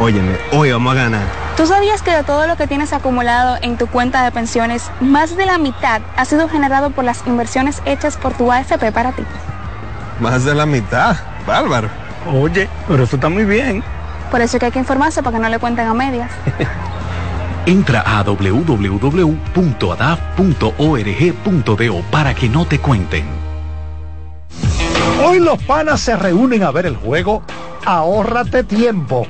Óyeme, hoy vamos a ganar. ¿Tú sabías que de todo lo que tienes acumulado en tu cuenta de pensiones, más de la mitad ha sido generado por las inversiones hechas por tu AFP para ti? Más de la mitad, bárbaro. Oye, pero eso está muy bien. Por eso que hay que informarse para que no le cuenten a medias. Entra a www.adaf.org.do para que no te cuenten. Hoy los panas se reúnen a ver el juego. Ahórrate tiempo.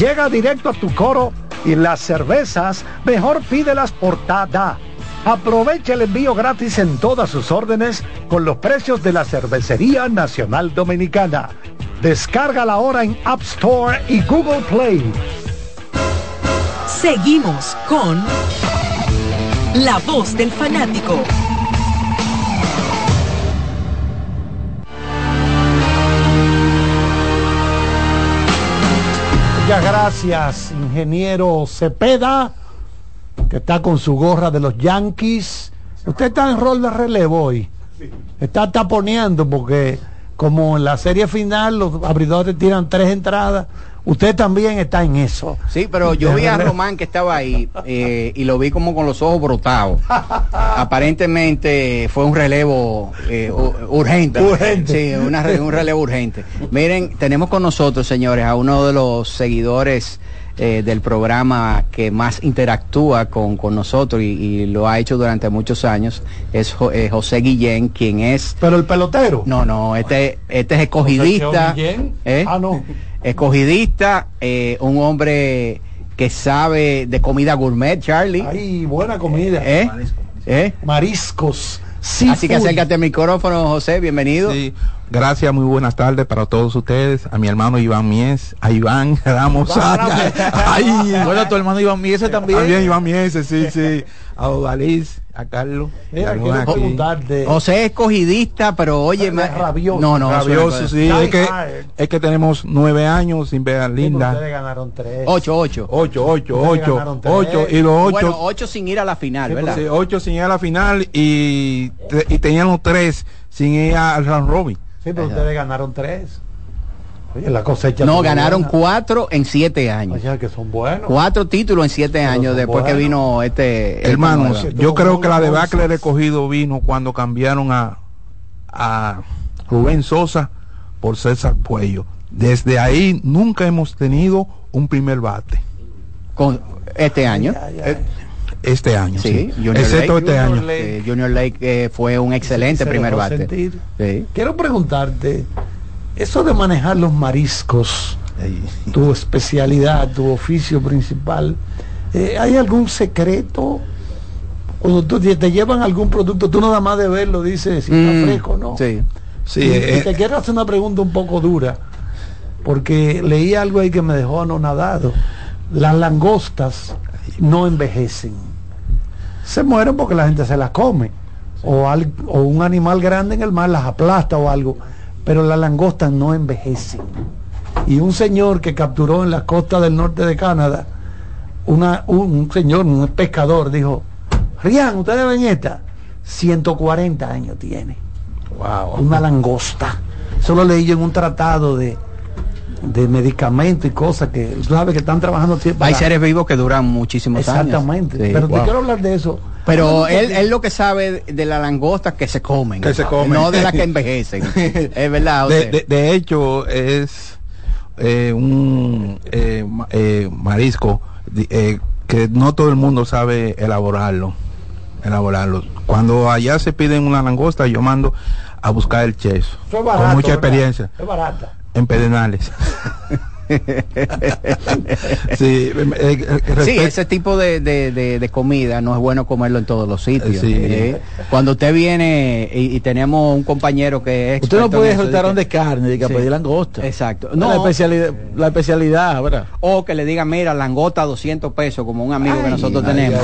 Llega directo a tu coro y las cervezas mejor pídelas por Tada. Aprovecha el envío gratis en todas sus órdenes con los precios de la Cervecería Nacional Dominicana. Descárgala ahora en App Store y Google Play. Seguimos con La Voz del Fanático. Muchas gracias, ingeniero Cepeda, que está con su gorra de los Yankees. Usted está en rol de relevo hoy. Está taponeando porque como en la serie final los abridores tiran tres entradas, Usted también está en eso. Sí, pero yo vi a Román que estaba ahí eh, y lo vi como con los ojos brotados. Aparentemente fue un relevo eh, urgente. Urgente. Sí, un relevo urgente. Miren, tenemos con nosotros, señores, a uno de los seguidores eh, del programa que más interactúa con, con nosotros y, lo ha hecho durante muchos años es eh, José Guillén, quien es... Pero el pelotero. No, no, este, este es escogidista. ¿eh? Ah, no. Escogidista, un hombre que sabe de comida gourmet, Charlie. Ay, buena comida. ¿Eh? Mariscos. Así que acércate al micrófono, José, bienvenido. Sí, gracias, muy buenas tardes para todos ustedes, a mi hermano Iván Mies, a Iván Ramos. Ay, bueno, tu hermano Iván Mies también. También Iván Mies, sí, sí. A Odaliz, a Carlos. Mira, quiero preguntarte. José es escogidista, pero oye, rabioso. No, no, rabioso, sí. Es que, es que tenemos nueve años sin ver a Linda. Ustedes ganaron tres. Ocho, ocho. Ocho, ocho, ocho. Ocho, y los ocho. Bueno, ocho sin ir a la final, ¿verdad? Sí, ocho sin ir a la final y, y teníamos tres sin ir al round robin. Sí, pero ustedes ganaron tres. Oye, la cosecha. No, ganaron cuatro en siete años. Que son buenos. Cuatro títulos en siete años después que vino este. Hermanos, yo creo que la debacle de recogido vino cuando cambiaron a, a Rubén Sosa por César Puello. Desde ahí nunca hemos tenido un primer bate. Con este año. Eh, este año, sí. Junior Excepto este año. Junior Lake eh, fue un excelente primer bate. Quiero preguntarte, eso de manejar los mariscos, tu especialidad, tu oficio principal, eh, ¿hay algún secreto? O tú te llevan algún producto, tú nada más de verlo dices si está mm, fresco, ¿no? Sí. sí eh, te quiero hacer una pregunta un poco dura, porque leí algo ahí que me dejó anonadado. Las langostas no envejecen. Se mueren porque la gente se las come. O, o un animal grande en el mar las aplasta o algo pero las langostas no envejecen. Y un señor que capturó en la costa del norte de Canadá, una, un, señor, un pescador, dijo, Rian, ustedes ven esta, 140 años tiene. Wow. Una langosta. Eso lo leí yo en un tratado de, de medicamentos y cosas que sabe que están trabajando Hay seres vivos que duran muchísimos años. Exactamente. pero te quiero hablar de eso. Pero él, él lo que sabe de la langosta que se comen. Que se comen. No de las que envejecen. es verdad. De, de, hecho, es eh, un eh, eh, marisco que no todo el mundo sabe elaborarlo. Elaborarlo. Cuando allá se piden una langosta, yo mando a buscar el cheso. con mucha experiencia. Es barata en Pedernales. sí, eh, eh, sí, ese tipo de, comida no es bueno comerlo en todos los sitios. ¿eh? Cuando usted viene y, tenemos un compañero que es... Usted no puede soltar de carne, de que pedir langosta. Exacto. No, la especialidad, la especialidad, ¿verdad? O que le diga, mira, langosta 200 pesos, como un amigo que nosotros tenemos.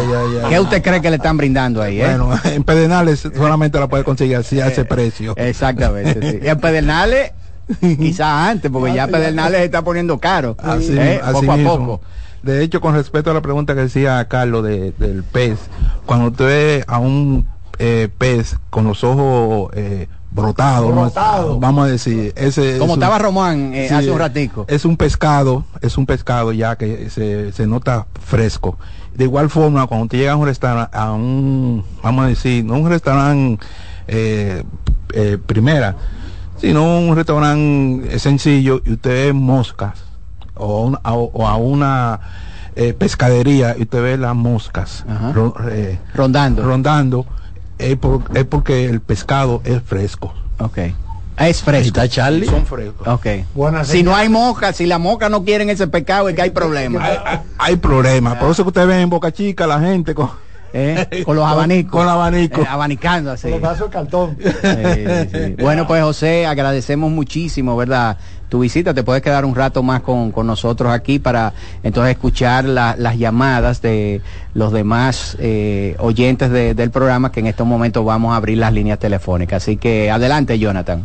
¿Qué usted cree que le están brindando ahí? Bueno, en Pedernales solamente la puede conseguir así a ese precio. Exactamente. En Pedernales Quizás antes, porque ya Pedernales está poniendo caro. Así, ¿eh? poco a poco. De hecho, con respecto a la pregunta que decía Carlos del pez, cuando usted ve a un eh, pez con los ojos eh, brotados, vamos a decir, ese como estaba Román hace un ratico. Es un pescado, es un pescado ya que se, se nota fresco. De igual forma, cuando usted llega a un restaurante, a un, vamos a decir, no un restaurante primera, sino un restaurante sencillo y usted ve moscas o, a, una eh, pescadería y usted ve las moscas eh, rondando rondando es, porque el pescado es fresco ok es fresco. ¿Está Charlie? Son frescos. Okay. si no hay moscas, si las moscas no quieren ese pescado, es que hay problemas. Hay, hay, problemas. Por eso que usted ve en Boca Chica la gente con ¿Eh? con los abanicos. Con, abanico. Eh, abanicando así. Los cartón. Bueno, pues José, agradecemos muchísimo, ¿verdad? Tu visita, te puedes quedar un rato más con, nosotros aquí para entonces escuchar las llamadas de los demás eh, oyentes del programa que en estos momentos vamos a abrir las líneas telefónicas. Así que adelante, Jonathan.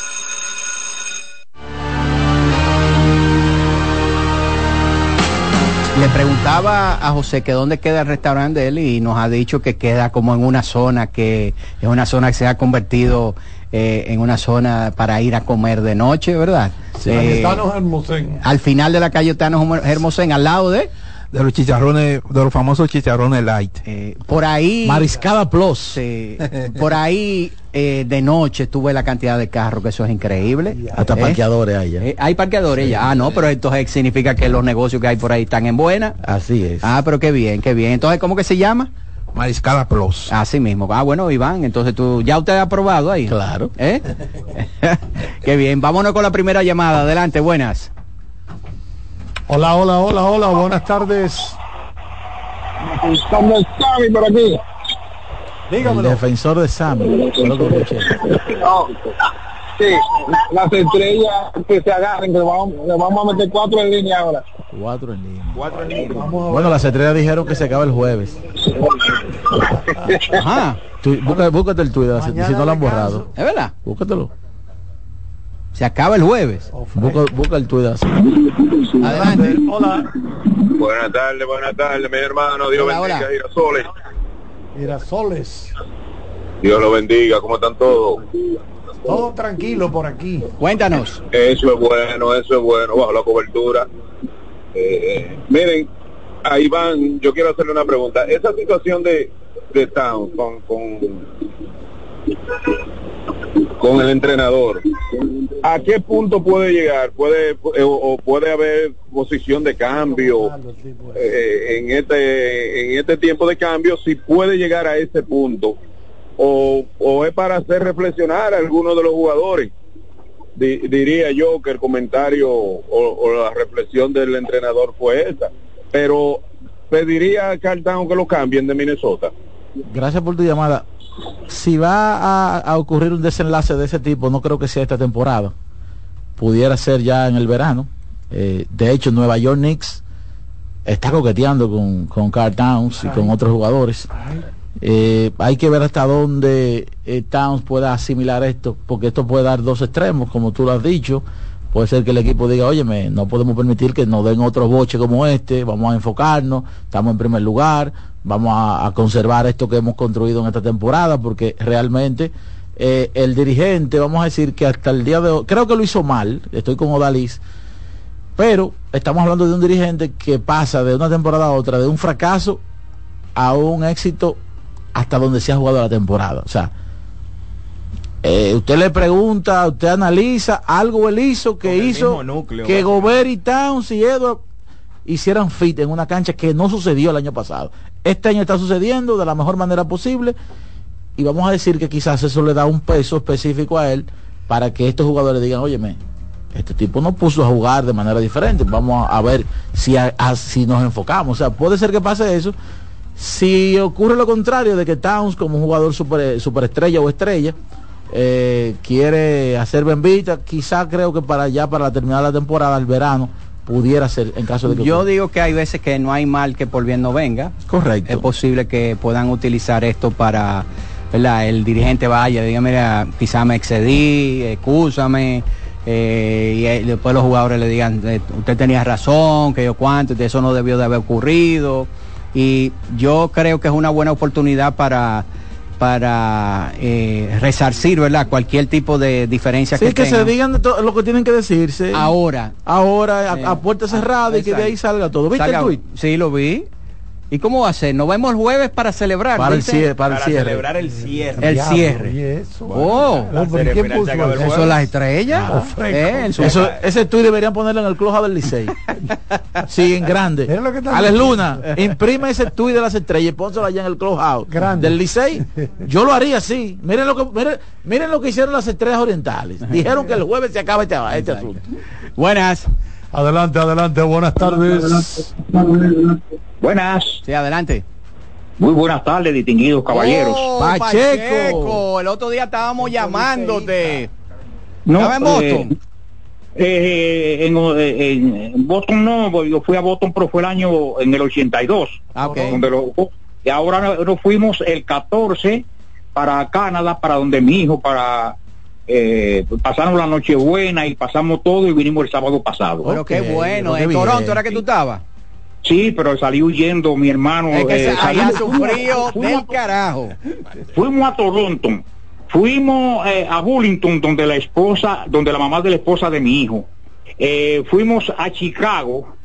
Le preguntaba a José que dónde queda el restaurante de él y nos ha dicho que queda como en una zona que es una zona que se ha convertido eh, en una zona para ir a comer de noche, ¿verdad? Eh, al final de la calle Tano Hermosén, al lado de de los chicharrones, de los famosos chicharrones light. Eh, por ahí. Mariscada Plus. por ahí eh, de noche tuve la cantidad de carros, que eso es increíble. Hasta parqueadores hay hay parqueadores ya. Ah, no, pero esto significa que los negocios que hay por ahí están en buena. Así es. Ah, pero qué bien, qué bien. Entonces, ¿cómo que se llama? Mariscada Plus. Así mismo. Ah, bueno, Iván, entonces tú, ¿ya usted ha probado ahí? Claro. ¿Eh? qué bien. Vámonos con la primera llamada. Adelante, buenas. Hola, hola, hola, hola, buenas tardes. Estamos Sammy por aquí. Dígamelo. El defensor de Sammy. sí, las estrellas que se agarren, que vamos, vamos a meter cuatro en línea ahora. Cuatro en línea. Cuatro en línea. Bueno, las estrellas dijeron que se acaba el jueves. Ajá. búscate, el Twitter, si no lo han borrado. ¿Es verdad? Búscatelo. Se acaba el jueves. Busca, el Twitter. Adelante. Hola. Buenas tardes, buenas tardes, mi hermano. Dios bendiga, Girasoles. Girasoles. Dios lo bendiga, ¿cómo están todos? Todo tranquilo por aquí. Cuéntanos. Eso es bueno, eso es bueno, bajo la cobertura. Eh, miren, a Iván, yo quiero hacerle una pregunta. Esa situación de, de Town con, con con el entrenador. ¿A qué punto puede llegar? ¿Puede eh, o puede haber posición de cambio eh, en este en este tiempo de cambio? Si puede llegar a ese punto o, o es para hacer reflexionar a algunos de los jugadores. diría yo que el comentario o, la reflexión del entrenador fue esa. Pero pediría a Cartão que lo cambien de Minnesota. Gracias por tu llamada si va a, ocurrir un desenlace de ese tipo, no creo que sea esta temporada. Pudiera ser ya en el verano. Eh, de hecho, Nueva York Knicks está coqueteando con, con Carl Towns y con otros jugadores. Eh, hay que ver hasta dónde eh, Towns pueda asimilar esto, porque esto puede dar dos extremos, como tú lo has dicho. Puede ser que el equipo diga, oye, no podemos permitir que nos den otros boches como este, vamos a enfocarnos, estamos en primer lugar, vamos a, conservar esto que hemos construido en esta temporada, porque realmente eh, el dirigente, vamos a decir que hasta el día de hoy, creo que lo hizo mal, estoy con Odalis, pero estamos hablando de un dirigente que pasa de una temporada a otra, de un fracaso a un éxito hasta donde se ha jugado la temporada. O sea, eh, usted le pregunta, usted analiza algo él hizo que hizo que Gobert y Towns y Edward hicieran fit en una cancha que no sucedió el año pasado. Este año está sucediendo de la mejor manera posible y vamos a decir que quizás eso le da un peso específico a él para que estos jugadores digan, óyeme, este tipo no puso a jugar de manera diferente, vamos a, ver si, si nos enfocamos. O sea, puede ser que pase eso. Si ocurre lo contrario de que Towns como jugador super, superestrella o estrella, eh, quiere hacer bembita, quizá creo que para ya para terminar la temporada, el verano, pudiera ser en caso de que yo digo que hay veces que no hay mal que por bien no venga. Correcto. Es posible que puedan utilizar esto para ¿verdad? el dirigente vaya diga mira quizá me excedí excúsame eh, y eh, después los jugadores le digan usted tenía razón que yo cuánto eso no debió de haber ocurrido y yo creo que es una buena oportunidad para para eh, resarcir, ¿verdad? Cualquier tipo de diferencia sí, que, se digan lo que tienen que decirse. Ahora. Ahora, a, eh, puerta cerrada y que de ahí salga todo. ¿Viste el tweet? Sí, lo vi. ¿Y cómo va a ser? Nos vemos el jueves para celebrar. Para el cierre. Para, el cierre. celebrar el cierre. El cierre. ¿Y eso? Oh, ¿quién puso eso? ¿Eso es las estrellas? Ah, eh, eso, ese tweet deberían ponerlo en el cloja del Licey. sí, en grande. Alex Luna, imprime ese tweet de las estrellas y pónselo allá en el clubhouse del Licey. Yo lo haría así. Miren lo que, miren, miren lo que hicieron las estrellas orientales. Dijeron que el jueves se acaba este, este asunto. Buenas. Adelante, adelante, buenas tardes. Buenas. Sí, adelante. Muy buenas tardes, distinguidos caballeros. Oh, Pacheco. El otro día estábamos llamándote. No, en Boston? Eh, eh, en, Boston no, yo fui a Boston, pero fue el año en el 82. Ah, y ahora nos fuimos el 14 para Canadá, para donde mi hijo, para eh, pasaron la noche buena y pasamos todo y vinimos el sábado pasado. Pero qué bueno, en Toronto era que tú estabas. Sí, pero salí huyendo mi hermano. Es que eh, allá del carajo. Fuimos a Toronto fuimos eh, a Bullington, donde la esposa, donde la mamá de la esposa de mi hijo. Eh, fuimos a Chicago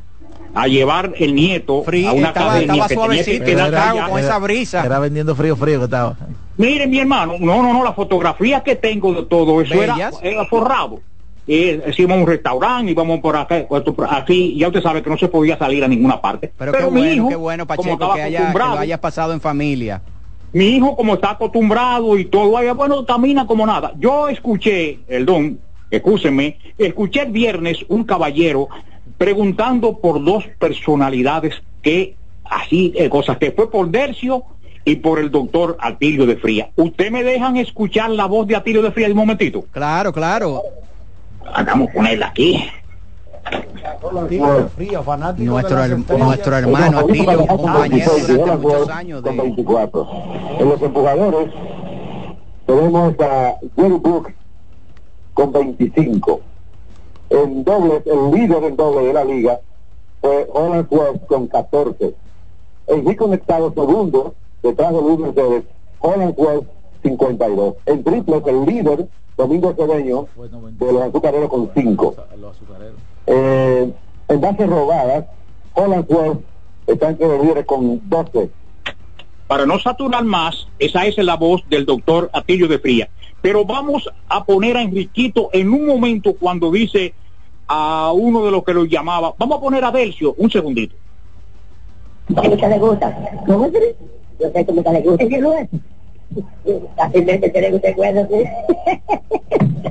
a llevar el nieto a una estaba, estaba suavecito, Era- con esa brisa. Era vendiendo frío, frío que estaba. Miren, mi hermano, no, no, no, la fotografía que tengo de todo eso era, era forrado. Eh, íbamos a un restaurante, íbamos por acá, por así, ya usted sabe que no se podía salir a ninguna parte. Pero, qué mi bueno, hijo, qué bueno, como Pacheco, estaba que, haya, que acostumbrado, lo hayas pasado en familia. mi hijo como está acostumbrado y todo, vaya, bueno, camina como nada. Yo escuché, el don, escúsenme, escuché el viernes un caballero preguntando por dos personalidades que, así, eh, cosas que fue por Dercio y por el doctor Atilio de Fría. ¿Usted me dejan escuchar la voz de Atilio de Fría de un momentito? Claro, claro. Vamos a ponerla aquí. Fría, fanático Nuestro, her- nuestro hermano Atilio, un compañero durante muchos años con de... 24. En los empujadores tenemos a Jerry Brooks con 25. En dobles, el líder en doble de la liga fue Holland West con 14. En G conectado segundo, detrás de Luis Mercedes, Holland West 52. En triples, el líder, Domingo Cedeño, de los azucareros con 5. Eh, en bases robadas, Holland está entre los líderes con 12. Para no saturar más, esa es la voz del doctor Atilio de Fría. Pero vamos a poner a Enriquito en un momento cuando dice a uno de los que lo llamaba, vamos a poner a Delcio, un segundito. ¿Qué le gusta? ¿Cómo? Yo sé cómo le gusta. ¿Qué no es? Fácilmente tiene usted cuenta, sí.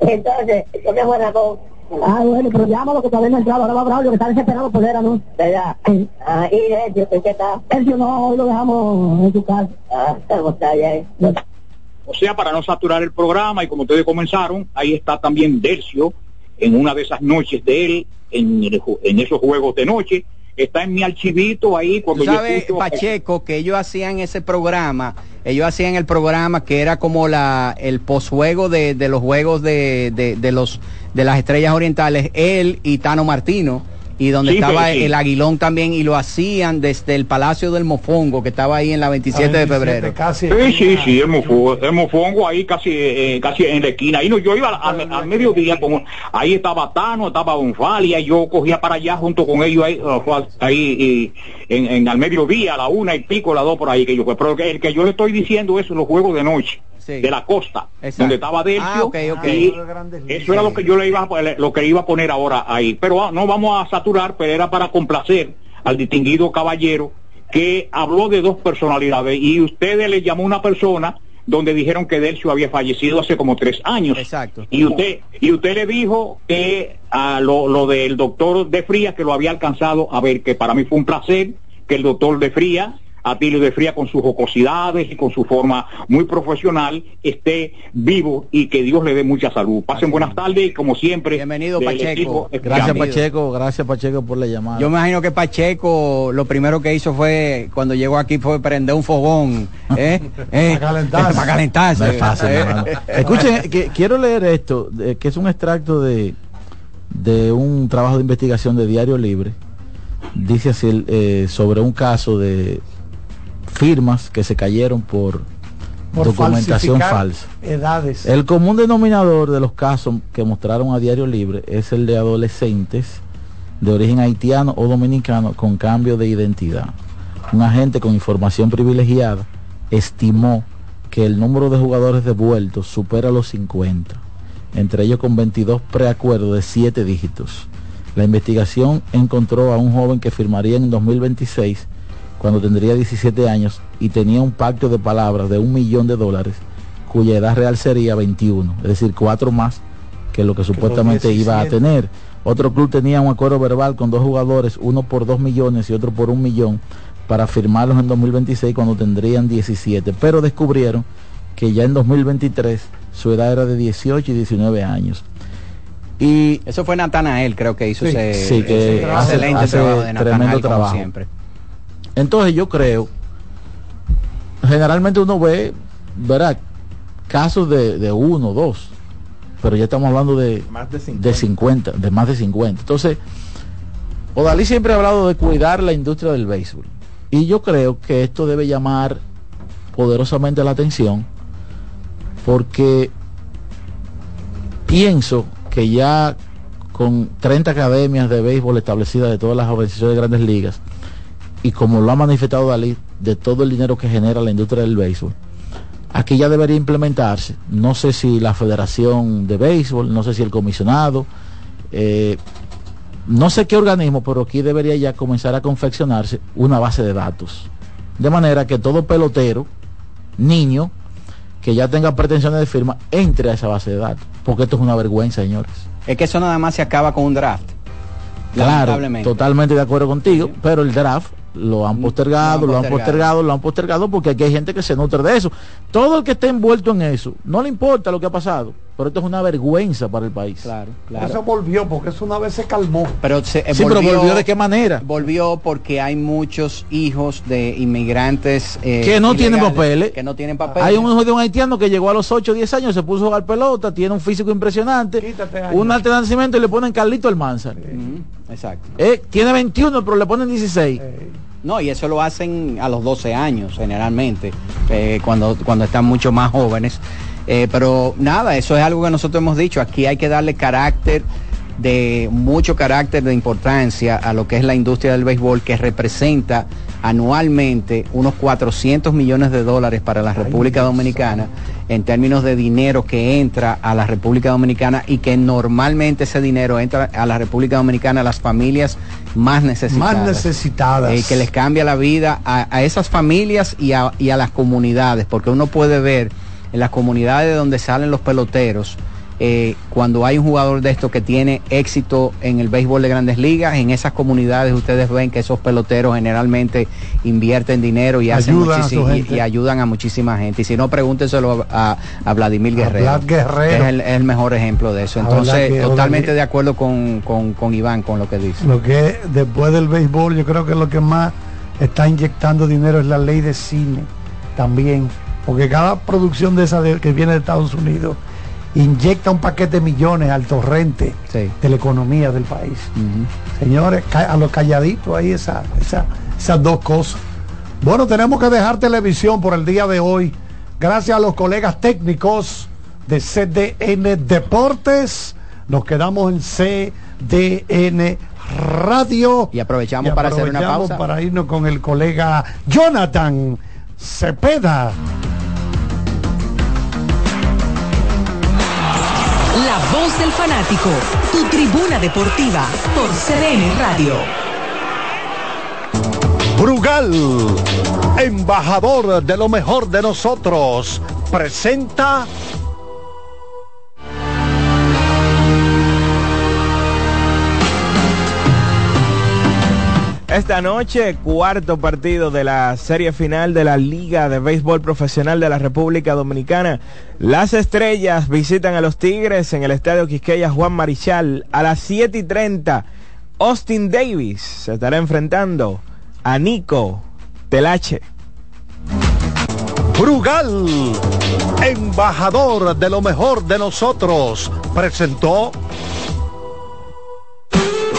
Entonces, ¿qué me fue Ramón? Ah, bueno, pero llámalo que todavía no ha entrado, ahora va Braulio que está desesperado por ver, ¿no? ¿Verdad? Ah, y Sergio, ¿en qué está? Sergio no, hoy lo dejamos en su casa. Ah, está bien. O sea, para no saturar el programa y como ustedes comenzaron, ahí está también Delcio en una de esas noches de él, en, el ju- en esos juegos de noche. Está en mi archivito ahí Tú cuando yo sabes, escucho- Pacheco, que ellos hacían ese programa, ellos hacían el programa que era como la el posjuego de, de los juegos de, de, de los de las estrellas orientales, él y Tano Martino, y donde Sí, estaba sí. el Aguilón también, y lo hacían desde el Palacio del Mofongo, que estaba ahí en la 27 de febrero. Casi Sí, sí, sí, el mofongo, el mofongo ahí casi eh, casi en la esquina. Ahí no, yo iba al, al- mediodía, como ahí estaba Tano, estaba Bonfalia, y yo cogía para allá junto con ellos ahí, uh, ahí y en, en al mediodía, a la una y pico, a las dos por ahí que yo fue. Pero que- el que yo le estoy diciendo es los juegos de noche. De la costa, Exacto. donde estaba Delcio, Ah, y eso era lo que yo le iba a, poner- lo que iba a poner ahora ahí. Pero ah, no vamos a saturar, pero era para complacer al distinguido caballero que habló de dos personalidades y ustedes le llamó una persona donde dijeron que Delcio había fallecido hace como tres años. Exacto. Y usted, y usted le dijo que a lo, lo del doctor de Fría que lo había alcanzado a ver, que para mí fue un placer que el doctor de Fría, Atilio de Fría con sus jocosidades y con su forma muy profesional esté vivo y que Dios le dé mucha salud. Pasen buenas tardes y como siempre. Bienvenido Pacheco. Gracias. Pacheco, gracias Pacheco por la llamada. Yo me imagino que Pacheco lo primero que hizo fue, cuando llegó aquí, fue prender un fogón. ¿eh? ¿Eh? Para calentarse. Para calentarse. No es fácil, ¿eh? Escuchen, que, quiero leer esto, de- que es un extracto de, de un trabajo de investigación de Diario Libre. Dice así el, eh, sobre un caso de firmas que se cayeron por, Por documentación falsa. Edades. El común denominador de los casos que mostraron a Diario Libre es el de adolescentes de origen haitiano o dominicano con cambio de identidad. Un agente con información privilegiada estimó que el número de jugadores devueltos supera los 50, entre ellos con 22 preacuerdos de 7 dígitos. La investigación encontró a un joven que firmaría en 2026 cuando tendría 17 años y tenía un pacto de palabras de un millón de dólares cuya edad real sería 21, es decir, cuatro más que lo que supuestamente iba a 17. tener. Otro club tenía un acuerdo verbal con dos jugadores, uno por dos millones y otro por un millón, para firmarlos en 2026 cuando tendrían 17, pero descubrieron que ya en 2023 su edad era de 18 y 19 años. Y Eso fue Natanael, creo que hizo Sí, ese, sí, que ese hace- excelente hace trabajo de Natanael, tremendo como trabajo. siempre. Entonces yo creo, generalmente uno ve, verá, casos de, de uno, dos, pero ya estamos hablando de, Más de 50. de 50, de más de 50. Entonces, Odalí siempre ha hablado de cuidar la industria del béisbol. Y yo creo que esto debe llamar poderosamente la atención porque pienso que ya con 30 academias de béisbol establecidas de todas las organizaciones de grandes ligas, y como lo ha manifestado Dalí, de todo el dinero que genera la industria del béisbol, aquí ya debería implementarse, no sé si la Federación de Béisbol, no sé si el comisionado, eh, no sé qué organismo, pero aquí debería ya comenzar a confeccionarse una base de datos. De manera que todo pelotero, niño, que ya tenga pretensiones de firma, entre a esa base de datos. Porque esto es una vergüenza, señores. Es que eso nada más se acaba con un draft. Claro, totalmente de acuerdo contigo, pero el draft lo han postergado, lo han postergado, lo han postergado, porque aquí hay gente que se nutre de eso. Todo el que esté envuelto en eso, no le importa lo que ha pasado, pero esto es una vergüenza para el país. Claro, claro. Eso volvió, porque eso una vez se calmó. Pero se, sí, volvió, pero volvió de qué manera? Volvió porque hay muchos hijos de inmigrantes eh, que no tienen papeles. Que no tienen papeles. Hay un hijo de un haitiano que llegó a los 8 o 10 años, se puso a jugar pelota, tiene un físico impresionante, un alto nacimiento y le ponen Carlito Almanzar. Exacto. Eh, tiene 21, pero le ponen 16. No, y eso lo hacen a los 12 años generalmente, eh, cuando, cuando están mucho más jóvenes. Eh, pero nada, eso es algo que nosotros hemos dicho. Aquí hay que darle carácter de mucho carácter de importancia a lo que es la industria del béisbol que representa anualmente unos 400 millones de dólares para la República Dominicana en términos de dinero que entra a la República Dominicana y que normalmente ese dinero entra a la República Dominicana a las familias más necesitadas. Más necesitadas. Eh, que les cambia la vida a, esas familias y a, y a las comunidades, porque uno puede ver en las comunidades donde salen los peloteros, eh, cuando hay un jugador de esto que tiene éxito en el béisbol de grandes ligas, en esas comunidades ustedes ven que esos peloteros generalmente invierten dinero y, hacen y, ayudan a muchísima gente. Y si no, pregúnteselo a, Vladimir Guerrero, que es el, mejor ejemplo de eso. Entonces, totalmente de acuerdo con, con, Iván, con lo que dice. Lo que después del béisbol, yo creo que lo que más está inyectando dinero es la ley de cine también. Porque cada producción de esa que viene de Estados Unidos inyecta un paquete de millones al torrente de la economía del país. Señores, a los calladitos ahí esa, esas dos cosas. Bueno, tenemos que dejar televisión por el día de hoy. Gracias a los colegas técnicos de CDN Deportes. Nos quedamos en CDN Radio. Y aprovechamos, para hacer una pausa. Para irnos con el colega Jonathan Cepeda. La voz del fanático, tu tribuna deportiva por CDN Radio. Brugal, embajador de lo mejor de nosotros, presenta Esta noche, cuarto partido de la serie final de la Liga de Béisbol Profesional de la República Dominicana. Las estrellas visitan a los Tigres en el Estadio Quisqueya Juan Marichal a las 7 y 30. Austin Davis se estará enfrentando a Nico Telache. Brugal, embajador de lo mejor de nosotros, presentó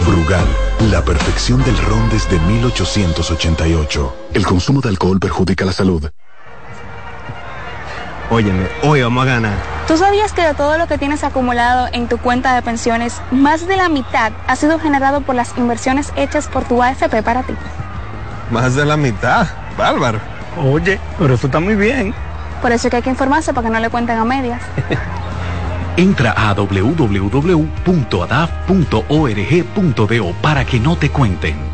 Brugal, la perfección del ron desde 1888. El consumo de alcohol perjudica la salud. Óyeme, hoy vamos a ganar. ¿Tú sabías que de todo lo que tienes acumulado en tu cuenta de pensiones, más de la mitad ha sido generado por las inversiones hechas por tu AFP para ti? Más de la mitad, bárbaro. Oye, pero eso está muy bien. Por eso que hay que informarse para que no le cuenten a medias. Entra a www.adaf.org.do para que no te cuenten.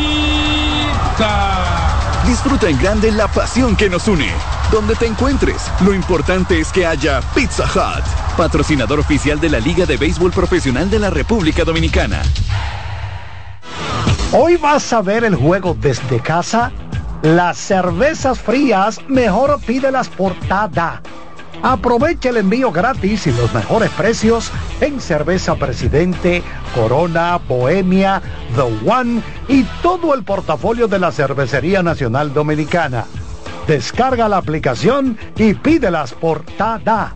Disfruta en grande la pasión que nos une. Donde te encuentres, lo importante es que haya Pizza Hut, patrocinador oficial de la Liga de Béisbol Profesional de la República Dominicana. Hoy vas a ver el juego desde casa. Las cervezas frías, mejor pídelas por Tada. Aprovecha el envío gratis y los mejores precios en cerveza Presidente, Corona, Bohemia, The One y todo el portafolio de la Cervecería Nacional Dominicana. Descarga la aplicación y pídelas por Tada.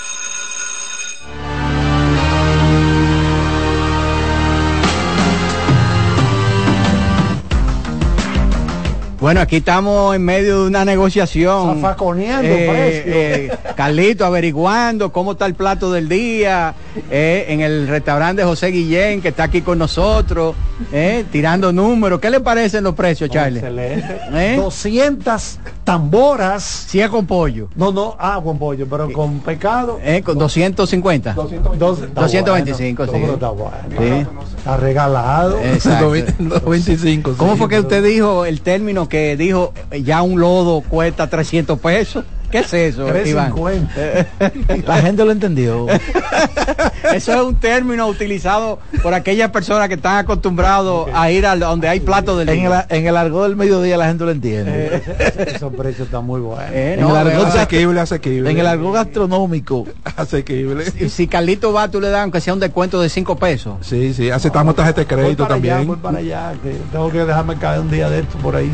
Bueno, aquí estamos en medio de una negociación. Zafaconeando Eh, eh, Carlito averiguando cómo está el plato del día eh, en el restaurante José Guillén que está aquí con nosotros, eh, tirando números. ¿Qué le parecen los precios, Charlie? Excelente. ¿Eh? 200 tamboras. Si es con pollo. No, no, ah, con pollo, pero con pecado. Eh, con 250. 225, sí. sí. Está bueno. Sí. Está regalado. Exacto. 225. ¿Cómo fue que usted dijo el término que dijo ya un lodo cuesta 300 pesos? ¿Qué es eso, Iván? 350. La gente lo entendió. Eso es un término utilizado por aquellas personas que están acostumbrados a ir a donde hay platos del En el, en el argot del mediodía la gente lo entiende. Esos precios están muy buenos. Eh, en, no, el argot, Asequible, asequible. en el argot gastronómico. Asequible. Si, si Carlito va, tú le das aunque sea un descuento de 5 pesos. Sí, sí, aceptamos tarjeta de Voy crédito para allá, también. voy para allá, que tengo que dejarme caer un día de esto por ahí.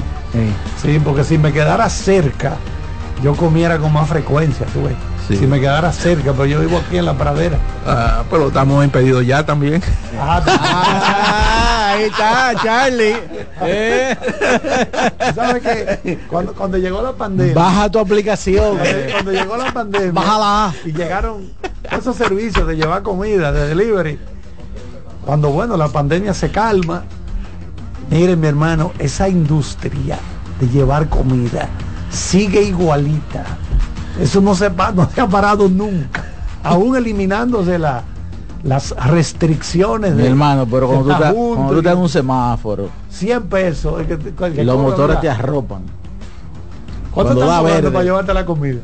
Sí, porque si me quedara cerca, yo comiera con más frecuencia, tú ves. Sí. Si me quedara cerca, pero yo vivo aquí en la pradera. Ah, pero estamos en pedido ya también. Ah, Ah, ahí está, Charlie. Eh. ¿Sabes qué? Cuando, cuando llegó la pandemia. Baja tu aplicación. Cuando llegó la pandemia. Bájala. Y llegaron esos servicios de llevar comida, de delivery. Cuando, bueno, la pandemia se calma. Miren, mi hermano, esa industria de llevar comida sigue igualita. Eso no se, no se ha parado nunca. Aún eliminándose la- las restricciones Mi de hermano, pero cuando tú, estás, junto cuando tú y- estás en un semáforo 100 pesos. es que que los motores te arropan. ¿Cuánto cuando cobrando verde. para llevarte la comida?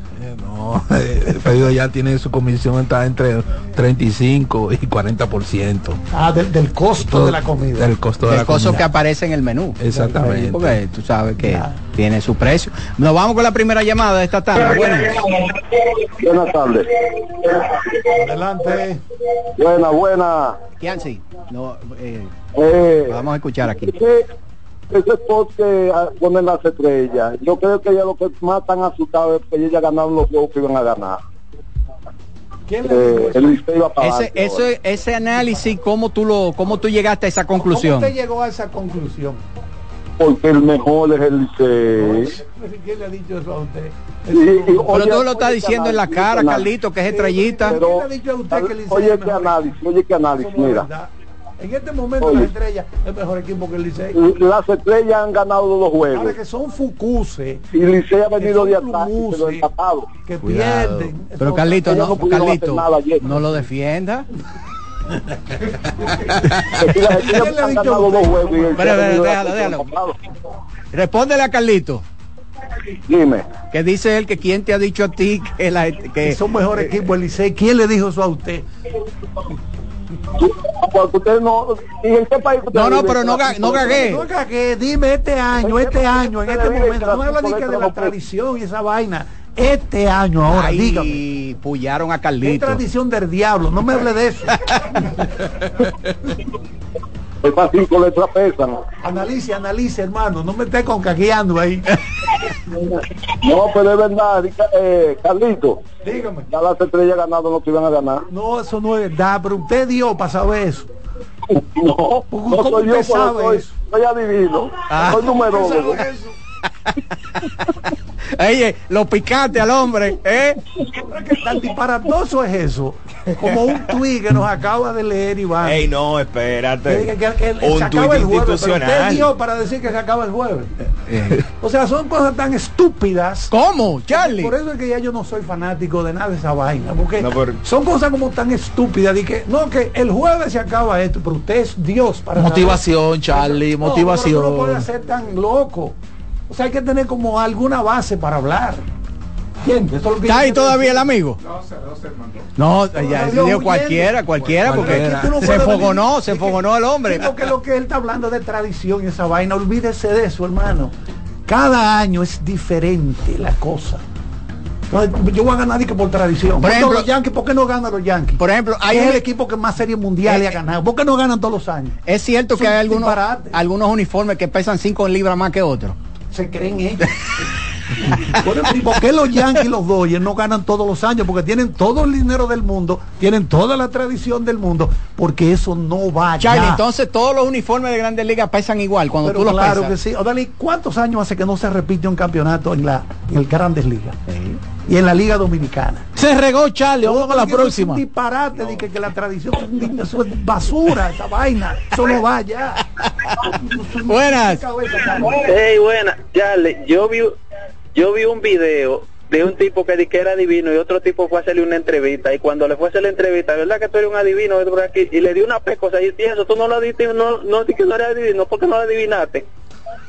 No, eh, el pedido ya tiene su comisión está entre 35 y 40%. Ah, del, del costo de la comida. Del costo de El la costo comida. que aparece en el menú. Exactamente. Porque tú sabes que tiene su precio. Nos vamos con la primera llamada de esta tarde. Buenas. Buenas tardes. Adelante. Buena, buena. Kianci, no, eh, Eh, vamos a escuchar aquí. Ese spot que ponen las estrellas, yo creo que ya lo que más están asustados es que ya ganaron los juegos que iban a ganar. ¿Quién Eh, el Ese, adelante ahora. ese, ese análisis, ¿cómo tú, lo, ¿cómo tú llegaste a esa ¿Cómo conclusión? usted llegó a esa conclusión? Porque el mejor es el Licey. ¿Quién le ha dicho eso a usted? pero tú lo estás diciendo en la cara, Carlito, que es estrellita. Pero, oye, qué análisis, oye, qué análisis, mira. En este momento las estrellas es mejor equipo que el Licey. Las estrellas han ganado dos juegos. Ahora que son Fucuse. Y Licey ha venido de pero empatado. Que pierden. Pero Carlito, no, Carlito, no lo defienda. déjalo, déjalo. Respóndele a Carlito. Dime. Que dice él que quién te ha dicho a ti que, la, que son mejor equipo el Licey. ¿Quién le dijo eso a usted? No, no, no, pero no, no cagué. No dime este año, este año, en este momento. No habla ni que de la tradición y esa vaina. Este año ahora, Ay, dígame. pullaron a Carlito. Es tradición del diablo, no me hable de eso. Esas cinco letras pesan. Analice, analice, hermano, no me esté concaqueando ahí. no, pero es verdad, eh, Carlito. Dígame. Ya las estrellas ganado no te iban a ganar. No, eso no es verdad, pero usted dio para saber eso. No, no soy yo, sabe soy, adivino. Ah. Soy número dos. Oye, lo picante al hombre, ¿eh? ¿Qué tan disparatoso es eso? Como un tuit que nos acaba de leer Iván. Ey, no, espérate. Que, que, que, un tuit institucional. dio para decir que se acaba el jueves. Eh. O sea, son cosas tan estúpidas. ¿Cómo, Charlie? Por eso es que ya yo no soy fanático de nada de esa vaina. Porque por... son cosas como tan estúpidas. De que, no, que el jueves se acaba esto, pero usted es Dios para Motivación, Charlie, motivación. No, no puede ser tan loco. O sea, hay que tener como alguna base para hablar. ¿Quién? ¿Está ahí todavía el amigo? No, ya dijo cualquiera, cualquiera, porque se fogonó, se fogonó el hombre. porque lo que él está hablando de tradición y esa vaina, olvídese de eso, hermano. Cada año es diferente la cosa. yo voy a ganar que por tradición. Por ejemplo, los Yankees, ¿por qué no ganan los Yankees? Por ejemplo, hay es el equipo que más series mundiales eh, ha ganado. ¿Por qué no ganan todos los años? Es cierto que hay algunos, algunos uniformes que pesan 5 libras más que otros se creen ellos. ¿Por qué los Yankees y los Dodgers no ganan todos los años? Porque tienen todo el dinero del mundo, tienen toda la tradición del mundo, porque eso no va Charlie, entonces todos los uniformes de Grandes Ligas pesan igual cuando tú los Claro que sí. Odali, ¿cuántos años hace que no se repite un campeonato en la en el Grandes Ligas? Y en la Liga Dominicana. Se regó Charlie, vamos a la próxima. Es un disparate de que, que, la tradición eso es basura, esa vaina. Eso no va ya. Buenas. Hey, buenas. Charlie, yo vi yo vi un video de un tipo que, que era divino y otro tipo fue a hacerle una entrevista y cuando le fue a hacer la entrevista, ¿verdad que tú eres un adivino? Y le dio una pecosa y eso, tú no lo diste, no, no, que no eres adivino, porque no lo adivinaste?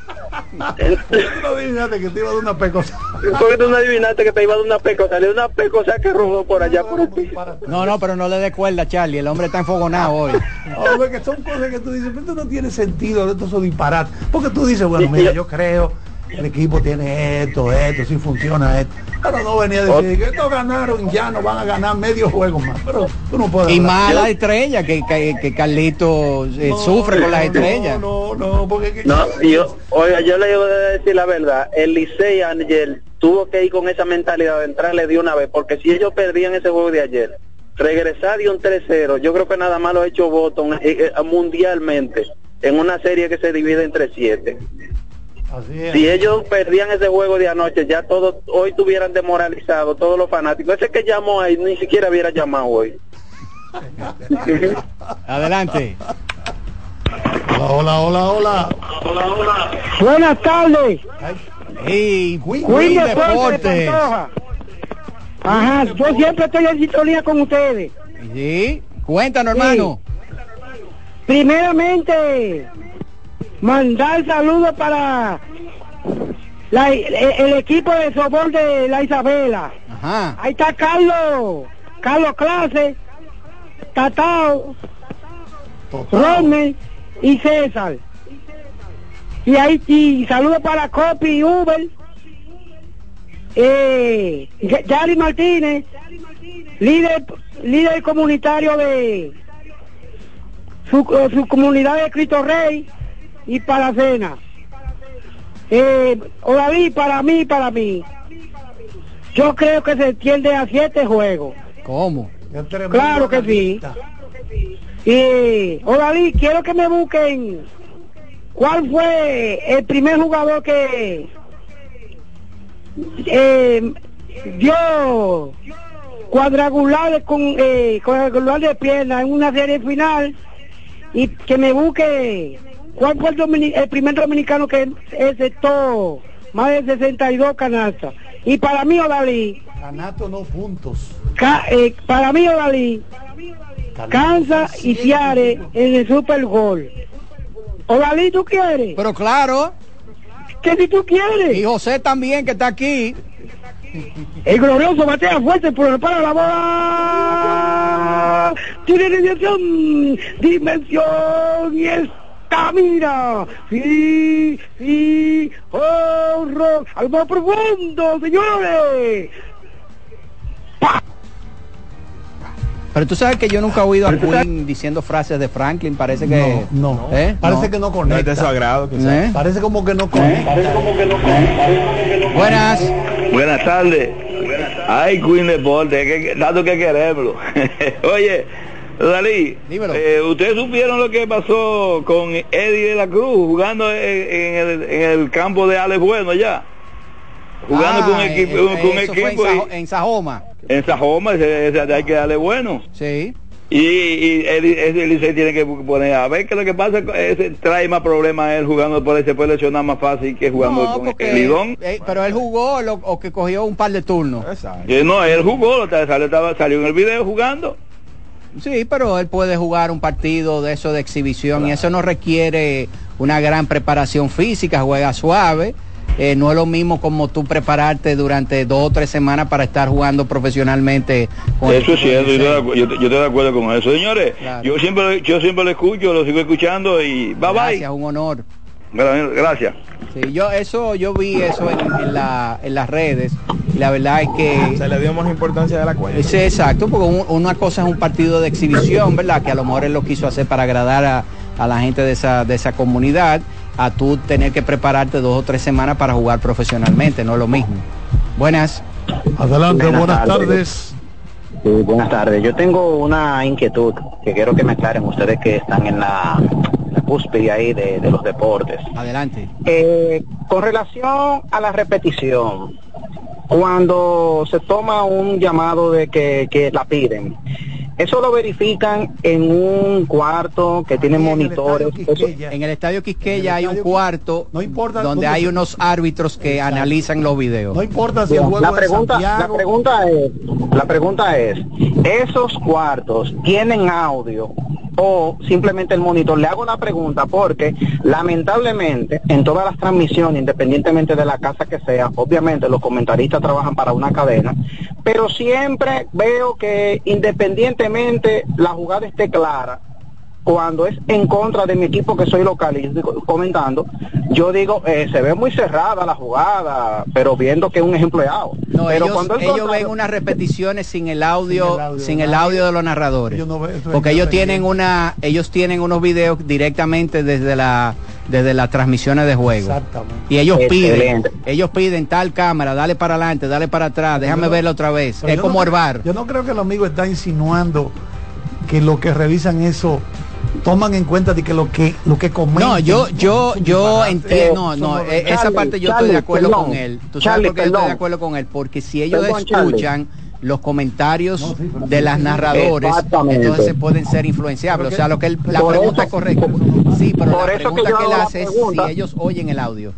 no adivinaste que te iba a dar una pecosa. Porque tú no adivinaste que te iba a dar una pecosa. Le dio una pecosa que rodó por allá por el piso. No, no, pero no le dé cuerda, Charlie. El hombre está enfogonado hoy. Hombre, que son cosas que tú dices, pero esto no tiene sentido, esto es disparate. Porque tú dices, bueno, mira, yo creo el equipo tiene esto, esto, si funciona esto. Pero no venía a decir que estos ganaron, ya no van a ganar medio juego más. Pero tú no puedes. Y más la estrella, que, que, Carlito eh, sufre con las estrellas. No, no, porque. No, yo, oiga, yo le digo de decir la verdad. El Licey ayer tuvo que ir con esa mentalidad de entrarle de una vez, porque si ellos perdían ese juego de ayer, regresar de un 3-0, yo creo que nada más lo ha hecho Boston eh, eh, mundialmente en una serie que se divide entre siete. Si ellos perdían ese juego de anoche, ya todos hoy tuvieran demoralizado todos los fanáticos. Ese que llamó ahí ni siquiera hubiera llamado hoy. Adelante. Hola, hola, hola, hola. Buenas tardes. Hey, Deportes. Ajá, yo siempre estoy en sintonía con ustedes. Sí, cuéntanos, hermano. Primeramente, mandar saludos para el, equipo de soporte de la Isabela. Ahí está Carlos, Carlos Clase, Tatao, Rodney y César. Y ahí y saludos para Copy y Uber. Eh, Yari Martínez, líder, líder comunitario de su, su comunidad de Cristo Rey y para cena. Eh, David, para mí, para mí, yo creo que se entiende a siete juegos. ¿Cómo? Claro que sí. Y, David, quiero que me busquen cuál fue el primer jugador que eh, dio cuadrangulares con eh, cuadrangular de pierna en una serie final y que me busque cuál fue el, primer dominicano que aceptó más de 62 canastas. Y para mí, Odalí. Canato no puntos. Eh, para mí, Odalí. Kansas y Ciare en el Super Gol. Odalí, ¿tú quieres? Pero claro. Que si tú quieres. Y José también, que está aquí. El glorioso batea fuerte por para la bola. Tiene dimensión, dimensión y estamina. Sí, sí, horror. Al más profundo, señores. Pero tú sabes que yo nunca he oído a Queen diciendo frases de Franklin, parece que... No, no. ¿Eh? parece que no conecta. No es de su agrado, ¿Eh? Parece como que no conecta. Parece como que no conecta. Buenas. Buenas tardes. Ay, Queen Deporte, que, tanto que queremos. Oye, Dalí, eh, ¿ustedes supieron lo que pasó con Eddie de la Cruz jugando en, el, en el, campo de Alex Bueno allá? Jugando ah, con, equipo, eh, con equipo. En, en Sajoma. En Sajoma, ese, ese, hay que darle bueno. Sí. Y, y el, tiene que poner a ver que lo que pasa es trae más problemas él jugando por ese puede lesionar más fácil que jugando no, con el lidón. Eh, pero él jugó lo, o que cogió un par de turnos. Eh, no, él jugó, salió, salió en el video jugando. Sí, pero él puede jugar un partido de eso de exhibición claro. y eso no requiere una gran preparación física, juega suave eh, no es lo mismo como tú prepararte durante dos o tres semanas para estar jugando profesionalmente. Con eso es cierto, yo, yo, estoy de acuerdo con eso. Señores, claro. yo siempre yo siempre lo escucho, lo sigo escuchando y bye Gracias, un honor. Gracias. Sí, yo eso yo vi eso en, en, la, en las redes y la verdad es que se le dio más importancia de la cuenta. Sí, exacto, porque un, una cosa es un partido de exhibición, ¿verdad? Que a lo mejor él lo quiso hacer para agradar a, a la gente de esa de esa comunidad a tú tener que prepararte dos o tres semanas para jugar profesionalmente, no es lo mismo. Buenas. Adelante, buenas, buenas tardes. tardes. Sí, buenas tardes. Yo tengo una inquietud que quiero que me aclaren ustedes que están en la, la cúspide ahí de, de, los deportes. Adelante. Eh, con relación a la repetición, cuando se toma un llamado de que, que la piden, eso lo verifican en un cuarto que tiene monitores. En el, Eso, en el estadio Quisqueya hay un cuarto no importa donde hay unos árbitros que Exacto. analizan los videos. No importa si el juego la pregunta, es la pregunta es, la pregunta es, esos cuartos tienen audio o simplemente el monitor. Le hago una pregunta porque lamentablemente en todas las transmisiones, independientemente de la casa que sea, obviamente los comentaristas trabajan para una cadena, pero siempre veo que independientemente la jugada esté clara, cuando es en contra de mi equipo que soy local y comentando, yo digo, eh, se ve muy cerrada la jugada, pero viendo que es un ejemplo No, pero ellos, cuando ellos contrario... ven unas repeticiones sin el audio, sin el audio, sin el audio de los narradores. No veo, porque ellos tienen una, ellos tienen unos videos directamente desde la desde las transmisiones de juego. Y ellos Excelente. piden, ellos piden tal cámara, dale para adelante, dale para atrás, déjame no, verla otra vez. Es como no, el bar. Yo no creo que el amigo está insinuando que lo que revisan eso toman en cuenta de que lo que lo que comentan no yo yo yo entiendo no no Charlie, esa parte yo Charlie, estoy de acuerdo perdón, con él. Tú sabes Charlie, por qué estoy de acuerdo con él porque si ellos perdón, escuchan los comentarios no, sí, de las narradores entonces pueden ser influenciables. O sea lo que él, la pregunta es correcta. sí pero por la eso pregunta que, que él hace es si ellos oyen el audio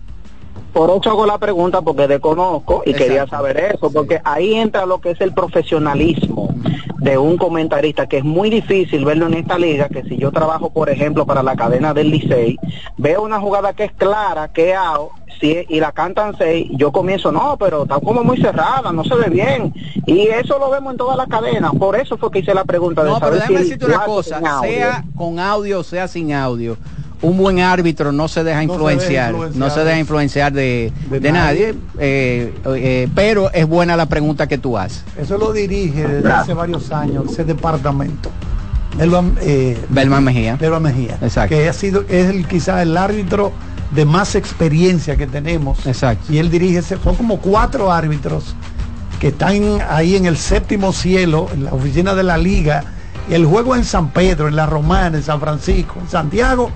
por eso hago la pregunta porque desconozco y Exacto. quería saber eso, porque ahí entra lo que es el profesionalismo de un comentarista, que es muy difícil verlo en esta liga, que si yo trabajo, por ejemplo, para la cadena del Licey, veo una jugada que es clara, que es out, si, y la cantan seis, yo comienzo, no, pero está como muy cerrada, no se ve bien. Y eso lo vemos en todas las cadenas, por eso fue que hice la pregunta de no, saber pero déjame si decirte una cosa, sea con audio, sea sin audio un buen árbitro no se deja influenciar, no se deja influenciar, no se deja influenciar de, de, de nadie, nadie eh, eh, pero es buena la pregunta que tú haces. Eso lo dirige desde hace varios años ese departamento. Belman, eh, Belman Mejía. Belman Mejía. Exacto. Que ha sido, es el, quizás el árbitro de más experiencia que tenemos. Exacto. Y él dirige, son como cuatro árbitros que están ahí en el séptimo cielo, en la oficina de la liga, el juego en San Pedro, en La Romana, en San Francisco, en Santiago,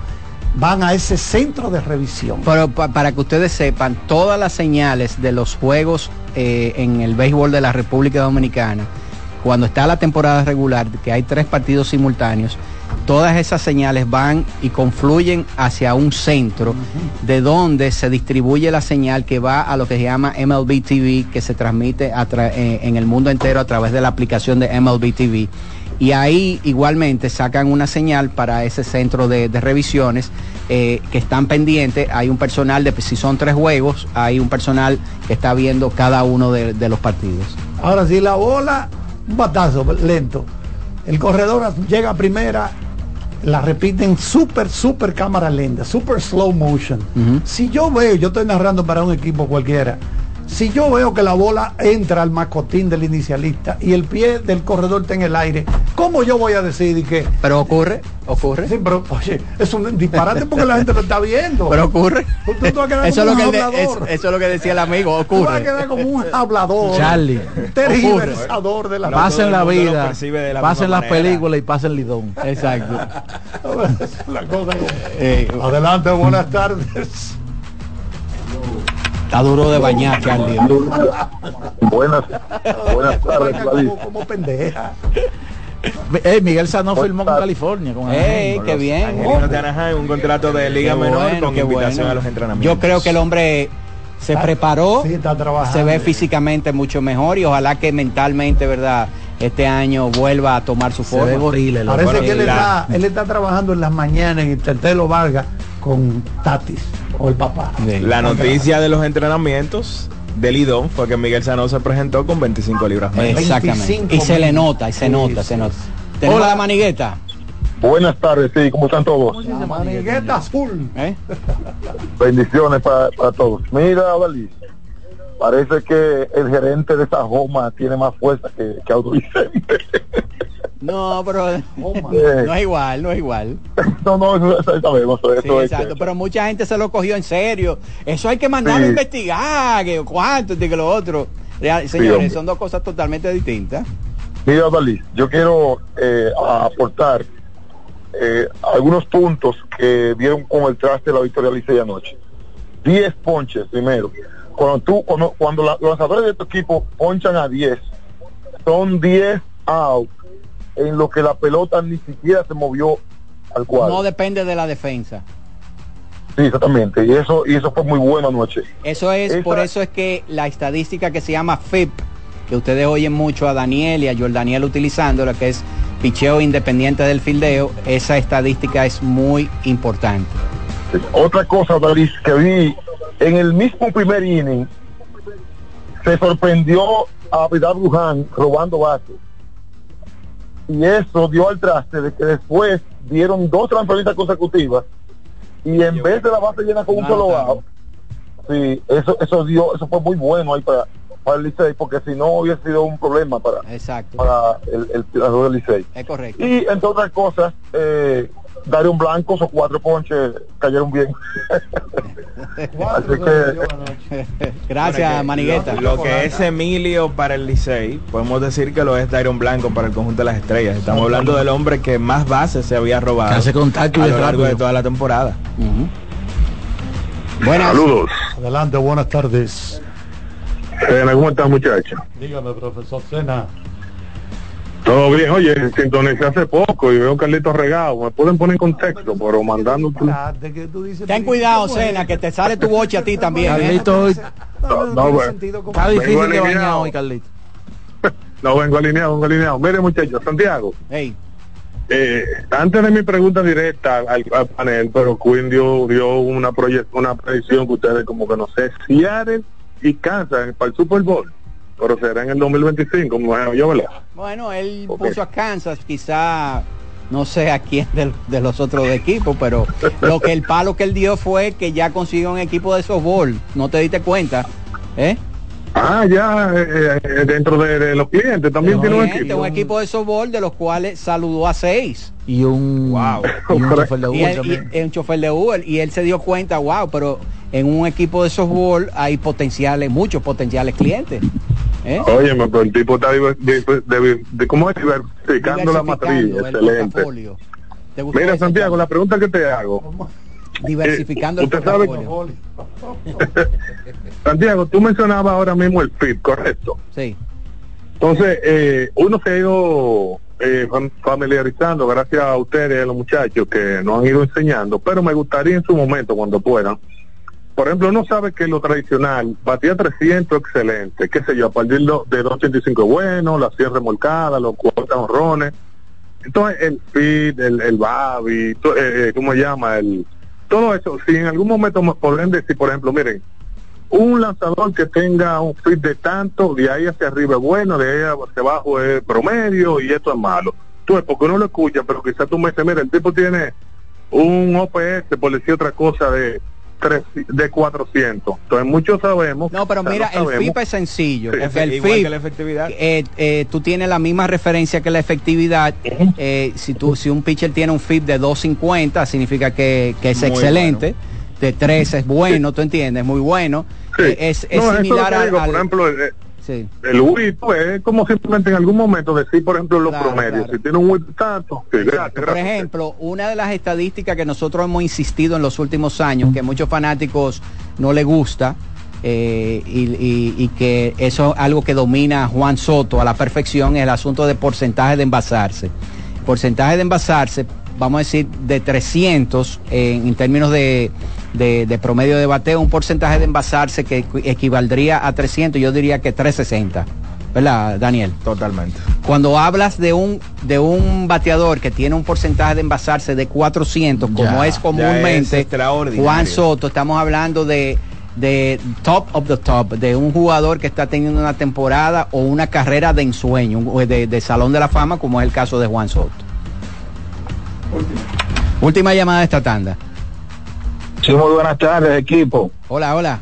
van a ese centro de revisión. Pero para que ustedes sepan, todas las señales de los juegos eh, en el béisbol de la República Dominicana, cuando está la temporada regular, que hay tres partidos simultáneos, todas esas señales van y confluyen hacia un centro de donde se distribuye la señal que va a lo que se llama MLB TV, que se transmite eh, en el mundo entero a través de la aplicación de MLB TV. Y ahí igualmente sacan una señal para ese centro de, revisiones eh, que están pendientes. Hay un personal de, si son tres juegos, hay un personal que está viendo cada uno de, de los partidos. Ahora, si la bola, un batazo lento, el corredor llega a primera, la repiten super, super cámara lenta, super slow motion. Si yo veo, yo estoy narrando para un equipo cualquiera, si yo veo que la bola entra al mascotín del inicialista y el pie del corredor está en el aire, ¿cómo yo voy a decidir que... Pero ocurre, ocurre. Sí, pero oye, es un disparate porque la gente lo está viendo. Pero ocurre. eso, es lo que eso, es lo que decía el amigo, ocurre. Tú vas a quedar como un hablador. Charlie. Tergiversador de la Pasen la vida, pasen las películas y pasen lidón. Exacto. la cosa eh, Adelante, buenas tardes. Está duro de bañar, Charlie. buenas, buenas tardes, como, como pendeja. Eh, Miguel Sano firmó con California. Con eh, qué bien. un contrato de liga menor con invitación a los entrenamientos. Yo creo que el hombre se preparó, se ve físicamente mucho mejor y ojalá que mentalmente, ¿verdad? Este año vuelva a tomar su forma. Parece que él está, él está trabajando en las mañanas en Tertelo Vargas con Tatis o el papá. La noticia de los entrenamientos del Lidón fue que Miguel Sano se presentó con 25 libras Exactamente. Y se le nota, y se nota, se nota. Hola, la manigueta. Buenas tardes, sí, ¿cómo están todos? manigueta azul. ¿Eh? Bendiciones para, todos. Mira, Dalí, parece que el gerente de esa Joma tiene más fuerza que, que No, pero no es igual, no es igual. No, no, eso, sabemos. Eso exacto, pero mucha gente se lo cogió en serio. Eso hay que mandarlo a investigar, que cuánto, que lo otro. señores, son dos cosas totalmente distintas. Mira, Dalí, yo quiero eh, aportar eh, algunos puntos que vieron con el traste de la victoria Licey anoche. 10 ponches primero. Cuando tú, cuando, cuando los lanzadores de tu equipo ponchan a 10, son 10 outs en lo que la pelota ni siquiera se movió al cuadro. No depende de la defensa. Sí, exactamente. Y eso, y eso fue muy bueno anoche. Eso es, por eso es que la estadística que se llama FIP, que ustedes oyen mucho a Daniel y a Joel Daniel utilizando, lo que es picheo independiente del fildeo, esa estadística es muy importante. Otra cosa, David, que vi en el mismo primer inning, se sorprendió a Vidal Luján robando bases y eso dio al traste de que después dieron dos transferencias consecutivas y en vez de la base llena con un solo bajo, sí, eso, eso dio, eso fue muy bueno ahí para, para el Licey, porque si no hubiese sido un problema para, para el, el del Licey. Es correcto. Y entre otras cosas, eh, un Blancos o cuatro ponches cayeron bien. Gracias, Manigueta. Lo que es Emilio para el Licey, podemos decir que lo es Dairon Blanco para el conjunto de las estrellas. Estamos hablando del hombre que más bases se había robado hace contacto a lo largo de toda la temporada. Buenas. Saludos. Adelante, buenas tardes. ¿Cómo estás, muchacho? Dígame, profesor Sena. Todo bien, oye, sintonicé hace poco y veo Carlitos regado. Me pueden poner en contexto, pero mandando. Ten cuidado, Cena, que te sale tu boche a ti también. ¿eh? Carlitos, no, está difícil de bañar hoy, Carlitos. no, vengo alineado, vengo alineado. Mire, muchachos, Santiago. Hey. Eh, antes de mi pregunta directa al, panel, pero Quinn dio, dio una, una predicción que ustedes como que no sé, Seattle y Kansas para el Super Bowl pero será en el 2025, bueno. Bueno, él puso a Kansas, quizá no sé a quién de, los otros equipos, pero lo que el palo que él dio fue que ya consiguió un equipo de softball, no te diste cuenta, ¿eh? Ah, ya eh, eh, dentro de, los clientes también tiene un equipo. Un equipo de softball de los cuales saludó a seis. Y un, wow. y un chofer de Uber. Y, un chofer de Uber. Y él se dio cuenta, wow, pero en un equipo de softball hay potenciales, muchos potenciales clientes. ¿Eh? Oye, pero el tipo está de, cómo es diversificando la matriz, excelente. Mira, Santiago, la pregunta que te hago. diversificando el portafolio. Santiago, tú mencionabas ahora mismo el FIP, correcto. Sí. Entonces, eh, uno se ha ido eh, familiarizando gracias a ustedes y a los muchachos que nos han ido enseñando, pero me gustaría en su momento, cuando puedan, por ejemplo, uno sabe que lo tradicional, batía 300, excelente, qué sé yo, a partir de 285 bueno, la cierre remolcada, los cuatro honrones. Entonces, el feed, el, el babi, eh, eh, ¿cómo se llama? El, todo eso, si en algún momento me podrían decir, por ejemplo, miren, un lanzador que tenga un feed de tanto, de ahí hacia arriba es bueno, de ahí hacia abajo es promedio y esto es malo. Tú, porque uno lo escucha, pero quizás tú me dices, mira, el tipo tiene un OPS, por decir otra cosa, de de 400. Entonces muchos sabemos. No, pero mira, el FIP es sencillo. Porque el FIP, la efectividad. Eh, eh, tú tienes la misma referencia que la efectividad. eh, si tú si un pitcher tiene un FIP de 250, significa que, que es Muy excelente. Bueno. De 3 es bueno, ¿tú entiendes? Muy bueno. Sí. Eh, es, es no, similar al, al, Por ejemplo, el, Sí. El WIP pues, es como simplemente en algún momento decir, por ejemplo, los claro, promedios. Claro. Si tiene un WIP tanto, que gracias, Por ejemplo, una de las estadísticas que nosotros hemos insistido en los últimos años, que a muchos fanáticos no le gusta, eh, y, y, y, que eso es algo que domina Juan Soto a la perfección, es el asunto de porcentaje de envasarse. Porcentaje de envasarse, vamos a decir, de 300 en, en términos de de, de, promedio de bateo, un porcentaje de envasarse que equivaldría a 300, yo diría que 360. ¿Verdad, Daniel? Totalmente. Cuando hablas de un de un bateador que tiene un porcentaje de envasarse de 400, como es comúnmente es Juan Soto, estamos hablando de de top of the top, de un jugador que está teniendo una temporada o una carrera de ensueño, de, de Salón de la Fama, como es el caso de Juan Soto. Última, Última llamada de esta tanda. Sí, muy buenas tardes, equipo. Hola, hola.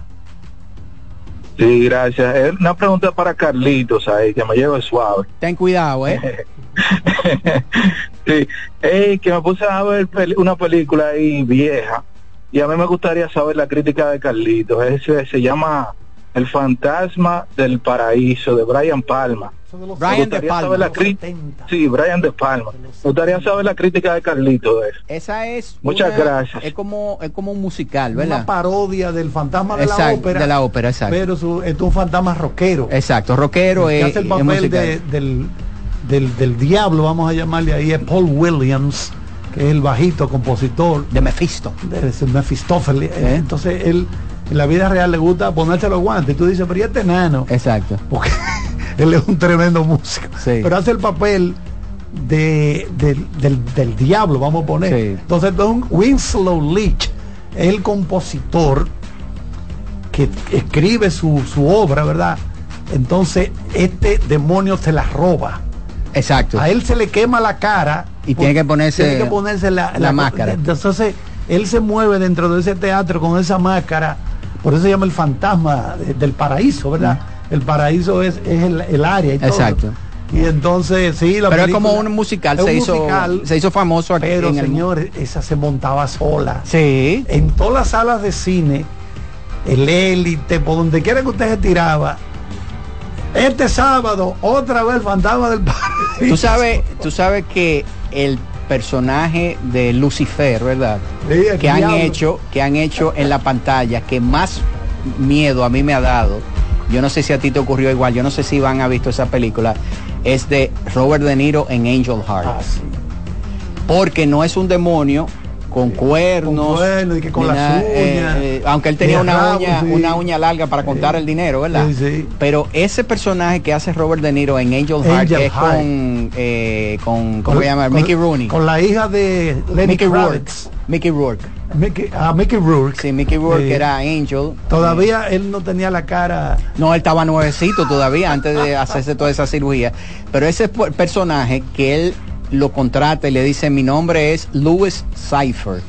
Sí, gracias. Una pregunta para Carlitos ahí, que me lleve suave. Ten cuidado, ¿eh? sí, hey, que me puse a ver una película ahí vieja y a mí me gustaría saber la crítica de Carlitos. Ese se llama El fantasma del paraíso de Brian Palma. Brian de Palma. La sí, Brian de Palma. Me gustaría saber la crítica de Carlito de eso. Esa es. Muchas una, gracias. Es como, es como un musical, ¿verdad? Una parodia del fantasma de exacto, la ópera. De la ópera, exacto. Pero su, es un fantasma rockero. Exacto, rockero es. Que hace el papel de, del, del, del diablo, vamos a llamarle ahí, es Paul Williams, que es el bajito compositor. De Mephisto. De Mefistófeles. ¿Eh? Entonces él. En la vida real le gusta ponerse los guantes. Y tú dices, pero ¿y este nano? Exacto. Porque él es un tremendo músico. Sí. Pero hace el papel de, de, del, del, diablo, vamos a poner. Sí. Entonces, Don Winslow Leach es el compositor que escribe su, su, obra, ¿verdad? Entonces, este demonio se la roba. Exacto. A él se le quema la cara. Y tiene que ponerse, tiene que ponerse la, la, la máscara. Entonces, él se mueve dentro de ese teatro con esa máscara. Por eso se llama el fantasma de, del paraíso, ¿verdad? Mm. El paraíso es, es el, el, área y todo. Exacto. Y entonces, sí, la Pero es como un musical, se, un hizo, musical, se hizo famoso aquí. Pero, en el... señores, esa se montaba sola. Sí. En todas las salas de cine, el élite, por donde quiera que usted se tiraba. Este sábado, otra vez el fantasma del paraíso. Tú sabes, tú sabes que el personaje de Lucifer, ¿verdad? Sí, que han diablo. hecho, que han hecho en la pantalla, que más miedo a mí me ha dado. Yo no sé si a ti te ocurrió igual, yo no sé si Iván ha visto esa película. Es de Robert De Niro en Angel Heart. Ah, sí. Porque no es un demonio con cuernos, con, cuernos y que con las uñas, eh, eh, aunque él tenía una rabo, uña, sí. una uña larga para contar sí. el dinero, ¿verdad? Sí, Pero ese personaje que hace Robert De Niro en Angel, Heart, que es con, eh, con, ¿cómo se llama? con, Mickey Rooney. Con la hija de Lenny Mickey. Rourke. Mickey Rourke. Mickey, ah, Mickey Rourke. Sí, Mickey Rourke era Angel. Todavía él no tenía la cara. No, él estaba nuevecito todavía antes de hacerse toda esa cirugía. Pero ese personaje que él lo contrata y le dice mi nombre es Louis Cypher.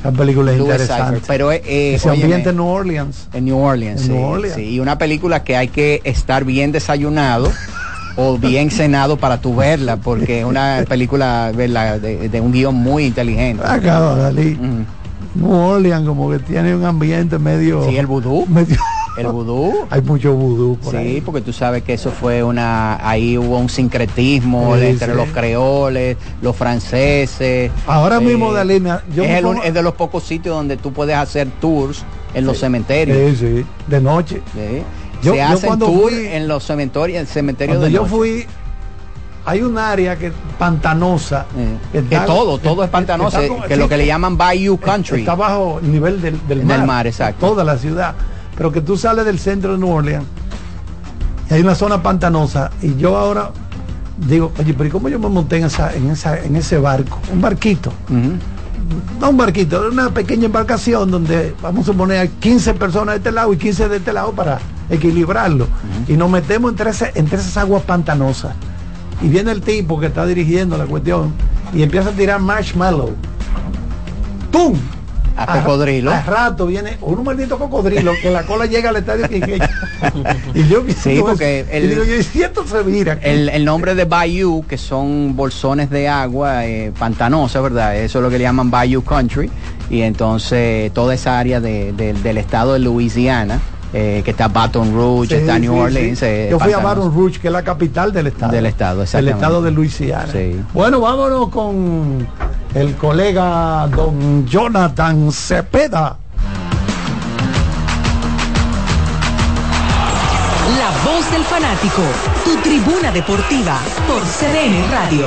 Esa película es Louis interesante. Cypher, pero eh, Ese ambiente en New Orleans. En New Orleans, en sí, New Orleans. sí. Y una película que hay que estar bien desayunado o bien cenado para tu verla, porque es una película ¿verdad? De, de, un guion muy inteligente. Acá, Dalí. Mm. New Orleans como que tiene un ambiente medio... Sí, el vudú. Medio, El vudú. Hay mucho vudú. sí, porque tú sabes que eso fue una. Ahí hubo un sincretismo entre los creoles, los franceses. Ahora mismo, Dalina, yo es, es, de los pocos sitios donde tú puedes hacer tours en los cementerios. Sí, sí, de noche. Yo, Se hacen tours en los cementerios, en cementerio de yo fui hay un área que pantanosa que, todo todo es pantanoso que, lo que le llaman bayou country está bajo el nivel del, del mar, mar exacto toda la ciudad pero que tú sales del centro de New Orleans y hay una zona pantanosa y yo ahora digo oye pero ¿y cómo yo me monté en esa en esa en ese barco un barquito. No un barquito una pequeña embarcación donde vamos a poner 15 personas de este lado y 15 de este lado para equilibrarlo. Y nos metemos entre, entre esas aguas pantanosas. Y viene el tipo que está dirigiendo la cuestión y empieza a tirar marshmallow. ¡Pum! A, cocodrilo. A rato viene un maldito cocodrilo que la cola llega al estadio y yo sí, porque el, digo, se El, el, nombre de Bayou, que son bolsones de agua eh, pantanosa, ¿verdad? Eso es lo que le llaman Bayou Country. Y entonces toda esa área del estado de Louisiana eh, que está Baton Rouge, está New Orleans. Eh, Yo fui a Baton Rouge, que es la capital del estado. Del estado, El estado de Luisiana. Bueno, vámonos con el colega don Jonathan Cepeda. La voz del fanático, tu tribuna deportiva por CDN Radio.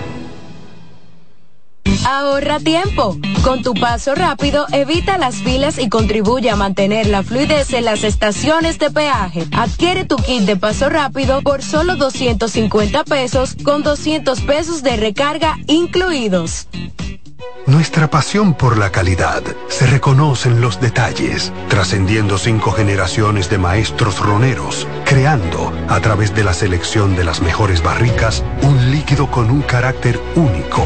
Ahorra tiempo. Con tu paso rápido, evita las filas y contribuye a mantener la fluidez en las estaciones de peaje. Adquiere tu kit de paso rápido por solo 250 pesos con 200 pesos de recarga incluidos. Nuestra pasión por la calidad se reconoce en los detalles, trascendiendo cinco generaciones de maestros roneros, creando, a través de la selección de las mejores barricas, un líquido con un carácter único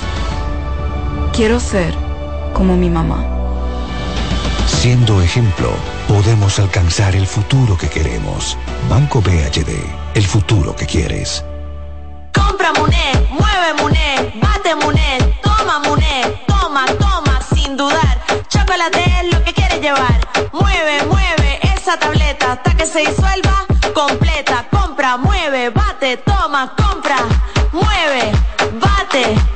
Quiero ser como mi mamá. Siendo ejemplo, podemos alcanzar el futuro que queremos. Banco BHD, el futuro que quieres. Compra Muné, mueve Muné, bate Muné, toma Muné, toma, toma, sin dudar. Chocolate es lo que quieres llevar. Mueve, mueve esa tableta hasta que se disuelva completa. Compra, mueve, bate, toma, compra, mueve, bate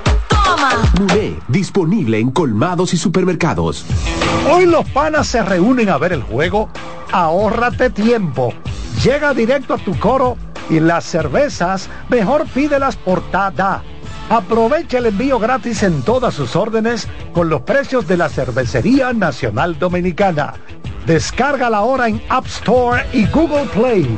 Disponible en colmados y supermercados. Hoy los panas se reúnen a ver el juego. Ahórrate tiempo. Llega directo a tu coro y las cervezas mejor pídelas por Tada. Aprovecha el envío gratis en todas sus órdenes con los precios de la Cervecería Nacional Dominicana. Descarga la hora en App Store y Google Play.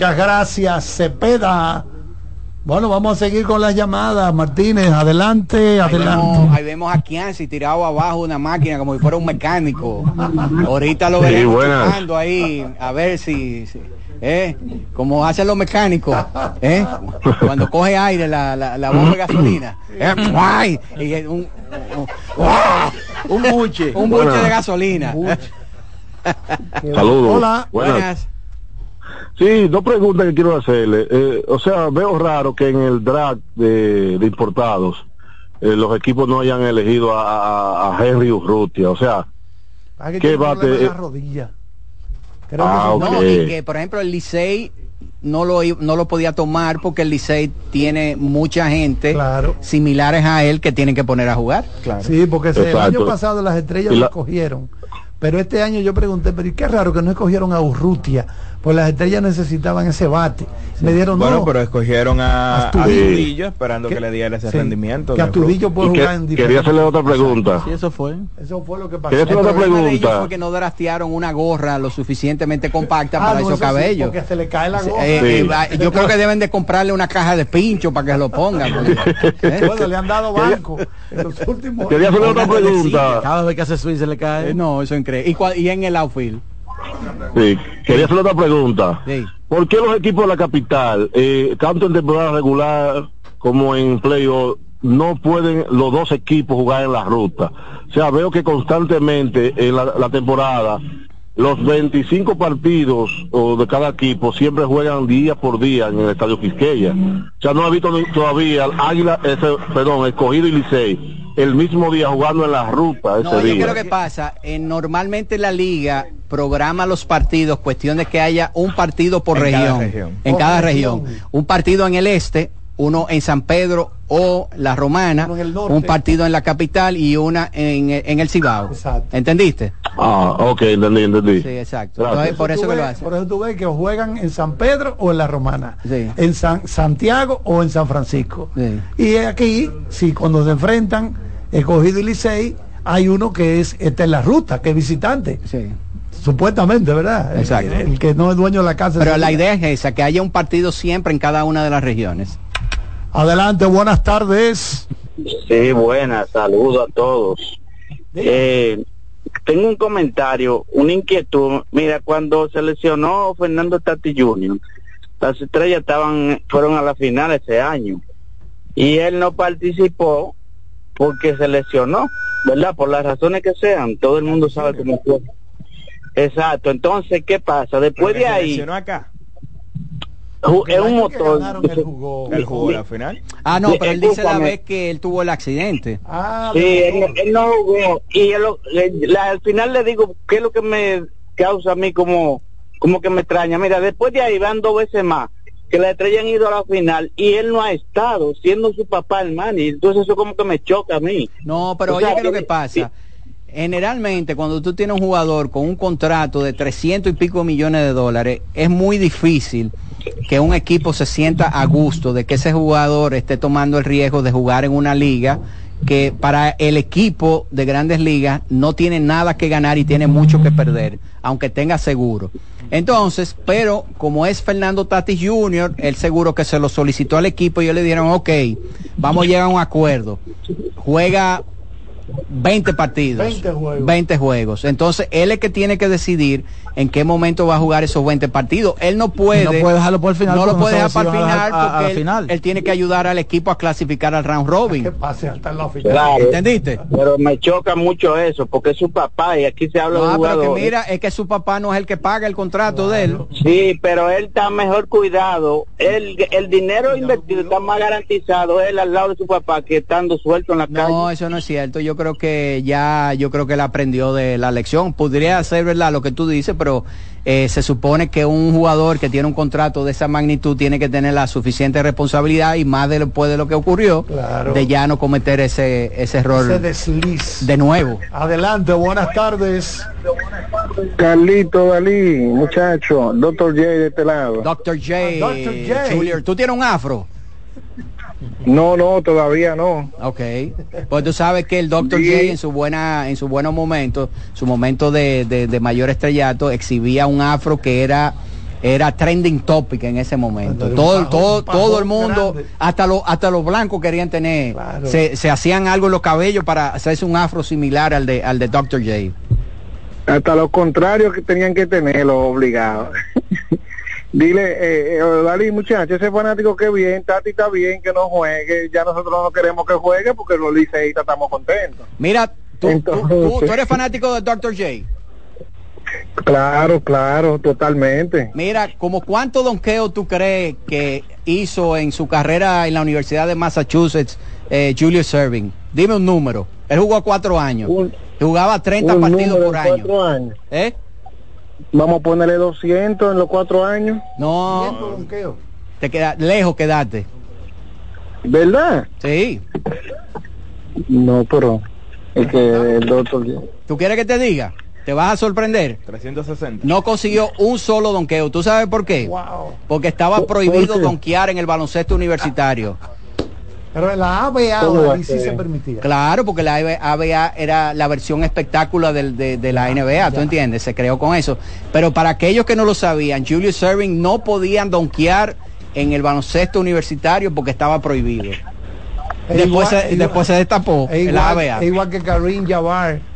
Muchas gracias, Cepeda. Bueno, vamos a seguir con las llamadas. Martínez, adelante, adelante. Ahí vemos, a Kianci tirado abajo una máquina como si fuera un mecánico. Ahorita lo Sí, veremos ahí, a ver si, si- ¿eh? como hacen los mecánicos, ¿eh? cuando coge aire la, la, la bomba de gasolina. ¿eh? Un, un, un buche, un buche de gasolina. Saludos. Hola. Buenas. Sí, dos preguntas que quiero hacerle. Eh, o sea, veo raro que en el draft de, de importados eh, los equipos no hayan elegido a, a- a Henry Urrutia. O sea, Ah, que ¿qué bate? la rodilla. Creo Ah, que sí. No, y que por ejemplo el Licey no lo, no lo podía tomar porque el Licey tiene mucha gente similares a él que tienen que poner a jugar. Sí, porque el año pasado las estrellas Y lo la- escogieron. Pero este año yo pregunté, pero ¿y qué raro que no escogieron a Urrutia? Pues las estrellas necesitaban ese bate. Me dieron Bueno, no. pero escogieron a Astudillo. Esperando que, le diera ese sí, rendimiento. que Astudillo puede Y que- jugar en quería hacerle otra pregunta. Sí, eso fue. Eso fue lo que pasó. Quería hacer El otra problema de ellos pregunta. fue que no draftearon una gorra lo suficientemente compacta Ah, para no, esos eso sí, cabellos. porque se le cae la Sí, gorra. eh, Sí. eh, yo creo que deben de comprarle una caja de pincho para que se lo pongan. porque, ¿eh? Bueno, le han dado banco en los últimos Quería hacerle otra pregunta. Cada vez que hace swing se le cae. Eh, No, eso es increíble. ¿Y, y en el outfield? Sí, quería hacerle otra pregunta. Sí. ¿Por qué los equipos de la capital, eh, tanto en temporada regular como en playoff, no pueden los dos equipos jugar en la ruta? O sea, veo que constantemente en la, la temporada los 25 partidos o de cada equipo siempre juegan día por día en el Estadio Quisqueya. O sea, no he visto todavía al Águila, ese, perdón, Escogido y Licey el mismo día jugando en la ruta ese No, yo día. creo que pasa. eh, normalmente la liga programa los partidos, cuestión de que haya un partido por En cada región, región. En cada región. región. Un partido en el este, uno en San Pedro o La Romana, el norte. un partido en la capital y una en, en el Cibao. Exacto. ¿Entendiste? Ah, ok, entendí, entendí. Sí, exacto. Entonces, por eso tú que lo hacen. Por eso tú ves que juegan en San Pedro o en la Romana, Sí. en San Santiago o en San Francisco. Sí. Y aquí, sí, cuando se enfrentan, escogido y Licey, hay uno que es este en la ruta, que es visitante. Sí. Supuestamente, ¿verdad? El- Exacto. El, que no es dueño de la casa. Pero la idea es esa, que haya un partido siempre en cada una de las regiones. Adelante, buenas tardes. Sí, buenas, saludos a todos. Eh, tengo un comentario, una inquietud. Mira, cuando se lesionó Fernando Tati Jr., las estrellas estaban, fueron a la final ese año. Y él no participó porque se lesionó, ¿verdad? Por las razones que sean, todo el mundo sabe cómo fue. Exacto, entonces, ¿qué pasa? Después de ¿Se ahí, lesionó acá? Es un motor. él jugó. ¿Él jugó la final? Ah, no, Sí, pero él dice la vez que él tuvo el accidente. Ah, Sí, de- él, él no jugó. Y él lo- le- la- al final le digo, ¿qué es lo que me causa a mí como, como que me extraña? Mira, después de ahí van dos veces más que la estrella han ido a la final y él no ha estado, siendo su papá el man. Y entonces eso como que me choca a mí. No, pero O oye, sea, ¿qué es lo que- que pasa? Generalmente, cuando tú tienes un jugador con un contrato de 300 y pico millones de dólares, es muy difícil que un equipo se sienta a gusto de que ese jugador esté tomando el riesgo de jugar en una liga que para el equipo de grandes ligas no tiene nada que ganar y tiene mucho que perder, aunque tenga seguro. Entonces, pero como es Fernando Tatis Jr., el seguro que se lo solicitó al equipo, ellos le dijeron, ok, vamos a llegar a un acuerdo. Juega 20 partidos. 20 juegos. 20 juegos. Entonces, él es que tiene que decidir en qué momento va a jugar esos 20 partidos. Él no puede. No puede dejarlo por el final, No lo puede dejar para el final a- a porque la él, final. él tiene que ayudar al equipo a clasificar al round que robin. pase hasta la final. Claro. ¿Entendiste? Pero me choca mucho eso, porque es su papá y aquí se habla de No, pero jugadores. que mira, es que su papá no es el que paga el contrato de él. Sí, pero él está mejor cuidado. El, el dinero invertido está más garantizado él al lado de su papá que estando suelto en la calle. No, eso no es cierto. Yo creo creo que ya, yo creo que él aprendió de la lección. Podría ser verdad lo que tú dices, pero eh, se supone que un jugador que tiene un contrato de esa magnitud tiene que tener la suficiente responsabilidad y más después de lo que ocurrió, de ya no cometer ese, ese error de nuevo. Adelante, buenas tardes. Carlito Dalí, muchacho, Doctor J de este lado. Doctor J, ah, ¿tú tienes un afro? No, no, todavía no. Ok. Pues tú sabes que el Dr. J en su buena, en su buenos momentos, su momento de, de, mayor estrellato, exhibía un afro que era era trending topic en ese momento. Todo, todo, todo el mundo, hasta los, hasta los blancos querían tener, se, se, hacían algo en los cabellos para hacerse un afro similar al de, al de Dr. J. Hasta los contrarios que tenían que tenerlo obligado. Dile, eh, eh, Dalí, muchacho, ese fanático que bien, Tati está bien, que no juegue, ya nosotros no queremos que juegue porque los liceístas estamos contentos. Mira, tú, tú, eres fanático de Dr. J. Claro, claro, totalmente. Mira, como cuánto donqueo tú crees que hizo en su carrera en la Universidad de Massachusetts eh, Julius Serving? Dime un número. Él jugó cuatro años. jugaba 30 partidos por año. Años. ¿Eh? Vamos a ponerle 200 en los cuatro años. No. Te queda lejos quedate. ¿Verdad? Sí. No, pero es que el doctor... ¿Tú quieres que te diga? Te vas a sorprender. 360. No consiguió un solo donqueo. ¿Tú sabes por qué? Porque estaba prohibido donkear en el baloncesto universitario. Pero la ABA sí se permitía. Claro, porque la ABA era la versión espectácula de, la NBA, ¿tú entiendes? Se creó con eso. Pero para aquellos que no lo sabían, Julius Serving no podían donkear en el baloncesto universitario porque estaba prohibido. después, se, después se destapó igual, la ABA. igual que Karim Jabbar.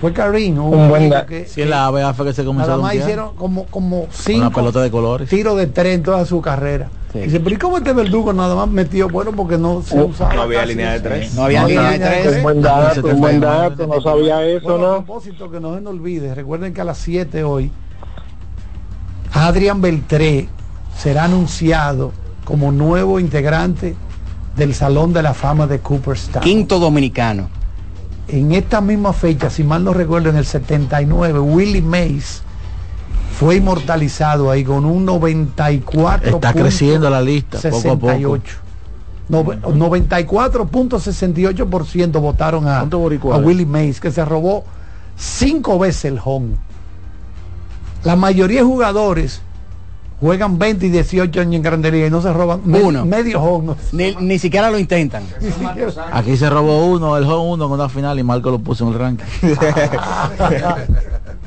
Fue Karim, un, buen que, sí, la ABA fue que se comenzó a hicieron como, como cinco Una pelota de colores. tiros de tres en toda su carrera. Dice, pero ¿y cómo este verdugo nada más metió? Bueno, porque no se usaba. No había línea de tres. No había línea de tres. Un buen dato, un buen dato, no sabía eso, ¿no? A propósito, que no se nos olvide, recuerden que a las 7 hoy, Adrián Beltré será anunciado como nuevo integrante del Salón de la Fama de Cooperstown. Quinto dominicano. En esta misma fecha, si mal no recuerdo, en el 79, Willie Mays fue inmortalizado ahí con un 94. Está creciendo la lista. 68. 94.68% votaron a, a Willie Mays, que se robó cinco veces el home. La mayoría de jugadores juegan 20 y 18 años en grandería y no se roban uno. medio home. Ni, siquiera lo intentan. Aquí se robó uno, el home uno en una final y Marco lo puso en el ranking.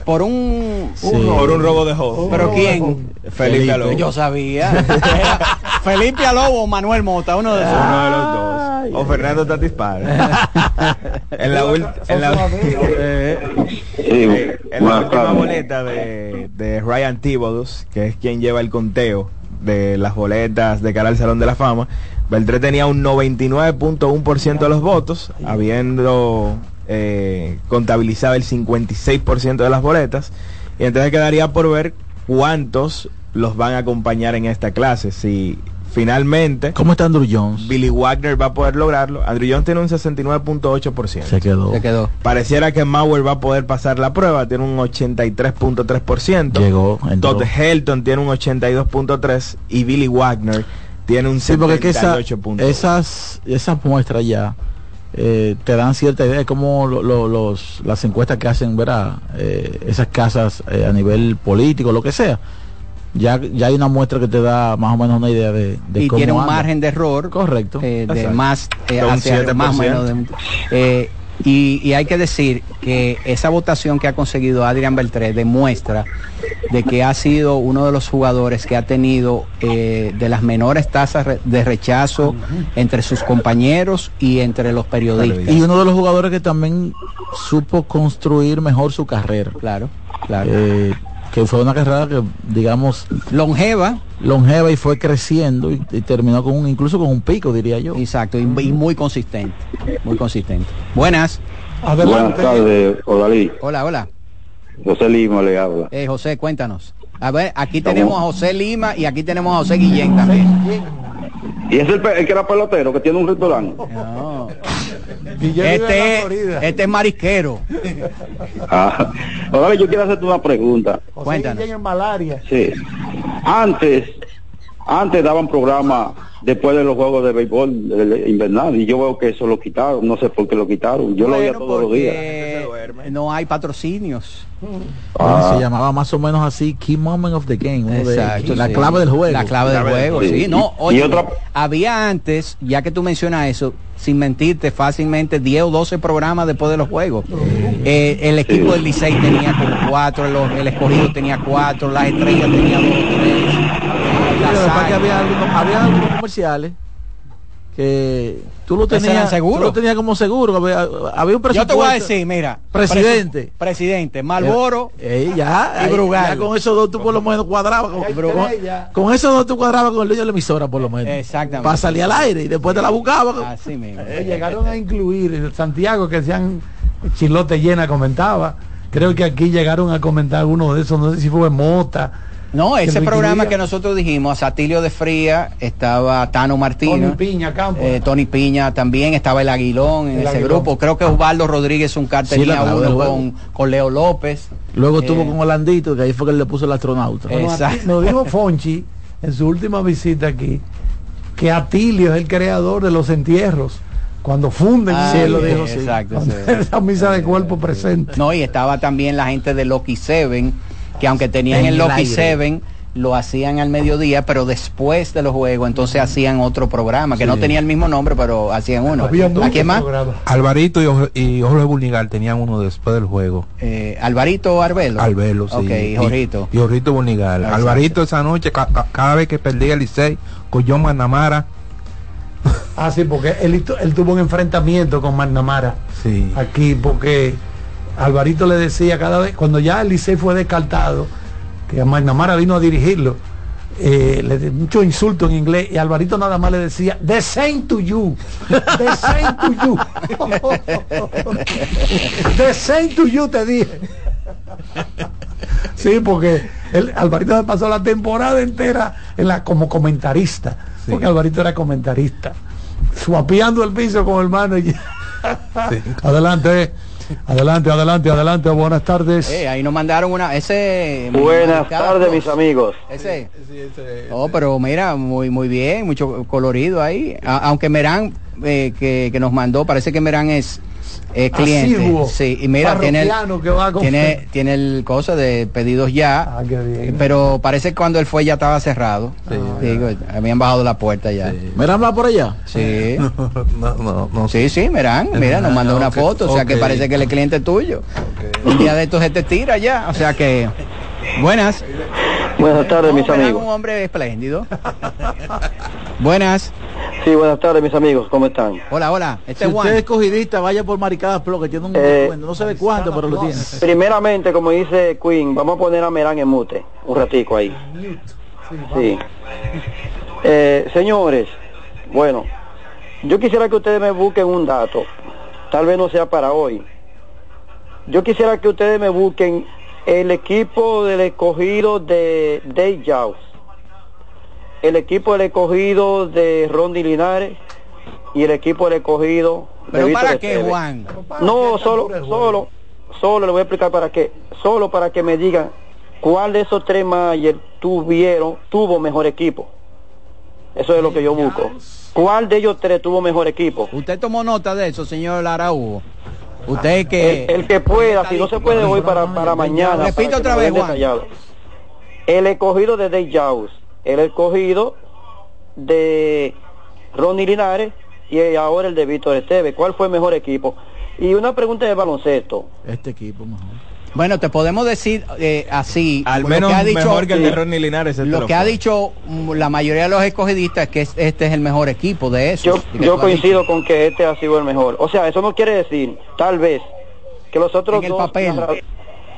por un, por un robo de juego. ¿Pero quién? Felipe, Alobo. Yo sabía. Felipe Alobo o Manuel Mota, uno de esos. Uno de los dos. O Fernando Tatis en la, en la, eh, en la última boleta de, de Ryan Thibodeau, que es quien lleva el conteo de las boletas de cara al Salón de la Fama, Beltré tenía un 99.1% de los votos, habiendo eh, contabilizaba el 56% de las boletas. Y entonces quedaría por ver cuántos los van a acompañar en esta clase. Si finalmente... ¿Cómo está Andrew Jones? Billy Wagner va a poder lograrlo. Andrew Jones tiene un 69.8%. Se quedó. Se quedó. Pareciera que Mauer va a poder pasar la prueba. Tiene un 83.3%. Llegó. Todd Helton tiene un 82.3% y Billy Wagner tiene un 78.8%. esas, esas muestras ya eh, te dan cierta idea de cómo los, las encuestas que hacen, ¿verdad? Eh, esas casas eh, a nivel político, lo que sea. Ya, ya hay una muestra que te da más o menos una idea de, de y tiene un margen de error correcto de más hacia más menos de, y, hay que decir que esa votación que ha conseguido Adrián Beltré demuestra de que ha sido uno de los jugadores que ha tenido eh, de las menores tasas de rechazo entre sus compañeros y entre los periodistas. Y uno de los jugadores que también supo construir mejor su carrera. Claro, claro. Que fue una carrera que digamos longeva. longeva y fue creciendo y, terminó con un incluso con un pico diría yo. Exacto y, muy consistente muy consistente. Buenas. Buenas tardes hola hola. José Lima le habla. Eh, José cuéntanos a ver aquí tenemos a José Lima y aquí tenemos a José Guillén también Y es el, el que era pelotero, que tiene un restaurante. No. Este, este es marisquero. Ah, ahora yo quiero hacerte una pregunta. Cuéntanos. en malaria. Sí. Antes, antes daban programa después de los juegos de béisbol invernal y yo veo que eso lo quitaron, no sé por qué lo quitaron. Yo lo veía todos los días. No hay patrocinios. Ah. Se llamaba más o menos así Key Moment of the Game. Exacto, la clave del juego. La clave del juego, sí. No, oye, había antes, ya que tú mencionas eso, sin mentirte, fácilmente 10 o 12 programas después de los juegos. Eh, el equipo del Licey tenía como cuatro, el, escogido tenía cuatro, las estrellas tenía había había algunos comerciales que tú lo tenías seguro. Tú lo tenías como seguro. Había, un presupuesto. Yo te voy a decir, mira. Presidente. presidente, Malboro eh, ya, y Brugal. con esos dos tú por lo menos cuadrabas. Con, con, esos dos tú cuadrabas con el dueño de la emisora por lo menos. Exactamente. Para salir al aire y después te la buscabas. Así mismo. Eh, llegaron a incluir en Santiago que sean chilote llena comentaba. Creo que aquí llegaron a comentar uno de esos, no sé si fue Mota no, ese programa que nosotros dijimos, Satilio de Fría, estaba Tano Martínez. Tony Piña, Campo. Eh, Tony Piña también, estaba el Aguilón en ese grupo. Creo que Osvaldo Rodríguez un tenía uno con, con, Leo López. Luego estuvo eh, con Holandito, que ahí fue que le puso el astronauta. Exacto. Nos dijo Fonchi en su última visita aquí que Atilio es el creador de los entierros cuando funden ah, sí, lo dijo exacto, esa misa de cuerpo presente no y estaba también la gente de Loki Seven que aunque tenían el Loki 7 lo hacían al mediodía, pero después de los juegos, entonces hacían otro programa, que no tenía el mismo nombre, pero hacían uno. ¿A quién más? Alvarito y, Jorge Burnigal tenían uno después del juego. Eh, Alvarito Arbelo. Arbelo, sí. Ok, y Jorrito. Y, Jorrito Burnigal. Alvarito esa noche, cada vez que perdía el Licey, con John Manamara. Ah, sí, porque él, él tuvo un enfrentamiento con Manamara. Sí. Aquí, porque Alvarito le decía cada vez, cuando ya el Licey fue descartado, que Magnamara vino a dirigirlo, eh, le dio mucho insulto en inglés y Alvarito nada más le decía the same to you the same to you the same to you te dije. Sí porque el, Alvarito se pasó la temporada entera en la, como comentarista porque Alvarito era comentarista suapeando el piso con el mano y adelante Adelante, adelante, adelante, buenas tardes. Eh, ahí nos mandaron una, ese... Buenas tardes, mis amigos. Ese. Oh, pero mira, muy muy bien, mucho colorido ahí. aunque Merán, eh, que, que nos mandó, parece que Merán es es cliente. sí, y mira, tiene el, tiene, tiene el cosa de pedidos ya, ah, pero parece que cuando él fue ya estaba cerrado. Sí. habían bajado la puerta ya. Sí. ¿Merán va por allá? Sí. no, no, no, Sí, sí, Merán, mira, nos mandó una foto, o sea que parece que el cliente tuyo. Un día de estos se te tira ya, o sea que... Buenas. Buenas tardes, mis amigos. un hombre espléndido. Buenas. Sí, buenas tardes, mis amigos, ¿cómo están? Hola, hola. Este si usted es cogidista, vaya por Maricadas Pro, que tiene un eh, no sé de cuánto, pero lo tiene. Primeramente, como dice Queen, vamos a poner a Merán en mute, un ratico ahí. Sí. Eh, señores, bueno, yo quisiera que ustedes me busquen un dato, tal vez no sea para hoy. Yo quisiera que ustedes me busquen el equipo del escogido de Day Jaws el equipo del escogido de Rondi Linares y el equipo del escogido de ¿Pero para qué, Juan? No, solo, solo, solo le voy a explicar para qué. Solo para que me digan cuál de esos tres Mayer tuvieron, tuvo mejor equipo. Eso es lo que yo busco. ¿Cuál de ellos tres tuvo mejor equipo? ¿Usted tomó nota de eso, señor Lara Hugo? Usted que... El, que pueda, si no se puede hoy para, para mañana. Repito otra vez, Juan. El escogido de Day Jaws el escogido de Ronnie Linares y ahora el de Víctor Esteve. ¿Cuál fue el mejor equipo? Y una pregunta de baloncesto. Este equipo mejor. Bueno, te podemos decir eh, así. Al menos que mejor que el de Ronnie Linares. Este lo, que ha dicho mm, la mayoría de los escogidistas es que este es el mejor equipo de eso. Yo, coincido con que este ha sido el mejor. O sea, eso no quiere decir, tal vez, que los otros en el papel.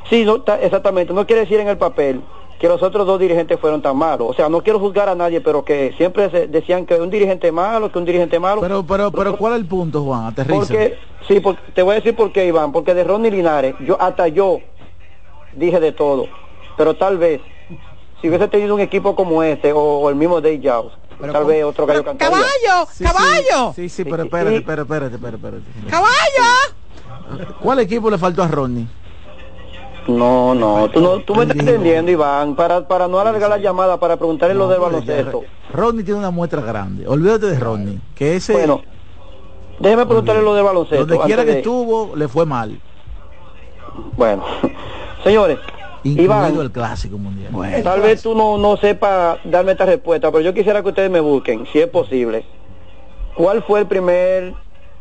Sí, no, exactamente. No quiere decir en el papel que los otros dos dirigentes fueron tan malos. O sea, no quiero juzgar a nadie, pero que siempre decían que un dirigente malo, que un dirigente malo. Pero, pero, pero, ¿cuál es el punto, Juan? Aterriza. Porque, sí, te voy a decir por qué, Iván. Porque de Ronnie Linares, yo hasta yo dije de todo. Pero tal vez, si hubiese tenido un equipo como este, o, el mismo Dave Jaws, tal vez otro gallo cantaría. ¡Caballo! ¡Caballo! Sí, sí, pero espérate, espérate, espérate, espérate, espérate. ¡Caballo! ¿Cuál equipo le faltó a Ronnie? No, no, tú, no, tú me estás entendiendo, Iván, para, para no alargar la llamada, para preguntarle lo del baloncesto. Ronnie tiene una muestra grande. Olvídate de Ronnie, que ese... Bueno, déjeme preguntarle lo del baloncesto. Donde quiera que de- estuvo, le fue mal. Bueno, señores, Iván, el clásico mundial. tal vez tú no, no sepas darme esta respuesta, pero yo quisiera que ustedes me busquen, si es posible. ¿Cuál fue el primer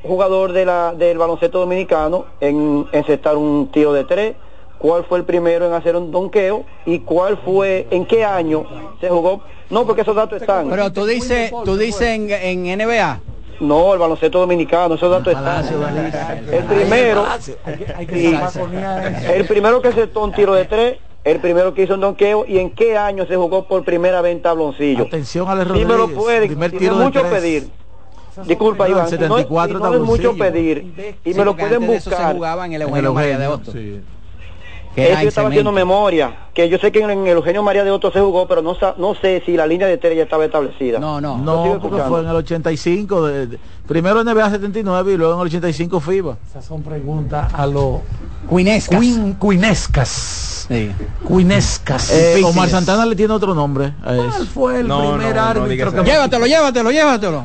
jugador de la, del baloncesto dominicano en encestar un tiro de tres? ¿Cuál fue el primero en hacer un donqueo? ¿Y cuál fue, en qué año se jugó? No, porque esos datos están. Pero tú dices, tú dices en, en NBA. No, el baloncesto dominicano, esos datos están. El primero, sí, el primero que aceptó un tiro de tres, el primero que hizo un donqueo y en qué año se jugó por primera vez en tabloncillo. Atención a Si me lo puede, primer tiro no es de mucho pedir. Disculpa, No, Iván, si no, es- 74 si no es mucho pedir y Sí, me lo pueden buscar. se jugaba en el En el de sí. Que Es era que yo estaba haciendo memoria, que yo sé que en, en el Eugenio María de Otto se jugó, pero no, no sé si la línea de tres ya estaba establecida. No, no. No, porque escuchando. fue en el 85, de- de- primero NBA 79 y luego en el 85 FIBA. Esas son preguntas a los Cuinescas. Queen- cuinescas. Sí. Cuinescas. Eh, Omar Santana le tiene otro nombre a eso. ¿Cuál fue el No, primer no árbitro que eso. Llévatelo, llévatelo, llévatelo.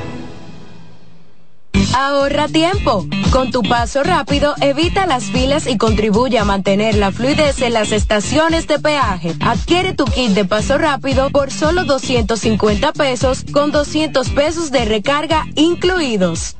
Ahorra tiempo. Con tu paso rápido, evita las filas y contribuye a mantener la fluidez en las estaciones de peaje. Adquiere tu kit de paso rápido por solo 250 pesos con 200 pesos de recarga incluidos.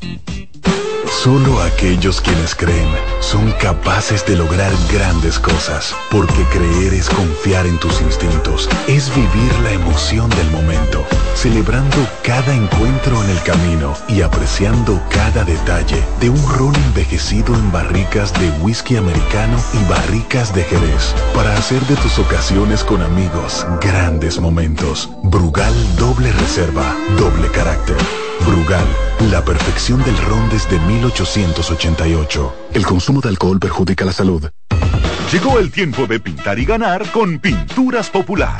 Solo aquellos quienes creen son capaces de lograr grandes cosas, porque creer es confiar en tus instintos, es vivir la emoción del momento, celebrando cada encuentro en el camino y apreciando cada detalle de un ron envejecido en barricas de whisky americano y barricas de Jerez, para hacer de tus ocasiones con amigos grandes momentos. Brugal doble reserva, doble carácter. Brugal, la perfección del ron desde 1888. El consumo de alcohol perjudica la salud. Llegó el tiempo de pintar y ganar con Pinturas Popular.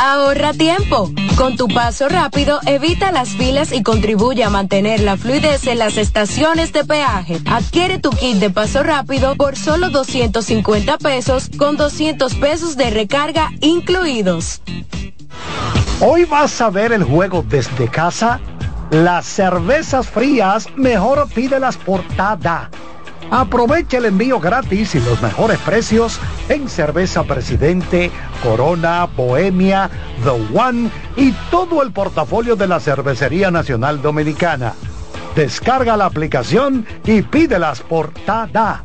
Ahorra tiempo. Con tu paso rápido, evita las filas y contribuye a mantener la fluidez en las estaciones de peaje. Adquiere tu kit de paso rápido por solo 250 pesos con 200 pesos de recarga incluidos. Hoy vas a ver el juego desde casa. Las cervezas frías, mejor pídelas por Tada. Aprovecha el envío gratis y los mejores precios en cerveza Presidente, Corona, Bohemia, The One y todo el portafolio de la Cervecería Nacional Dominicana. Descarga la aplicación y pídelas por Tada.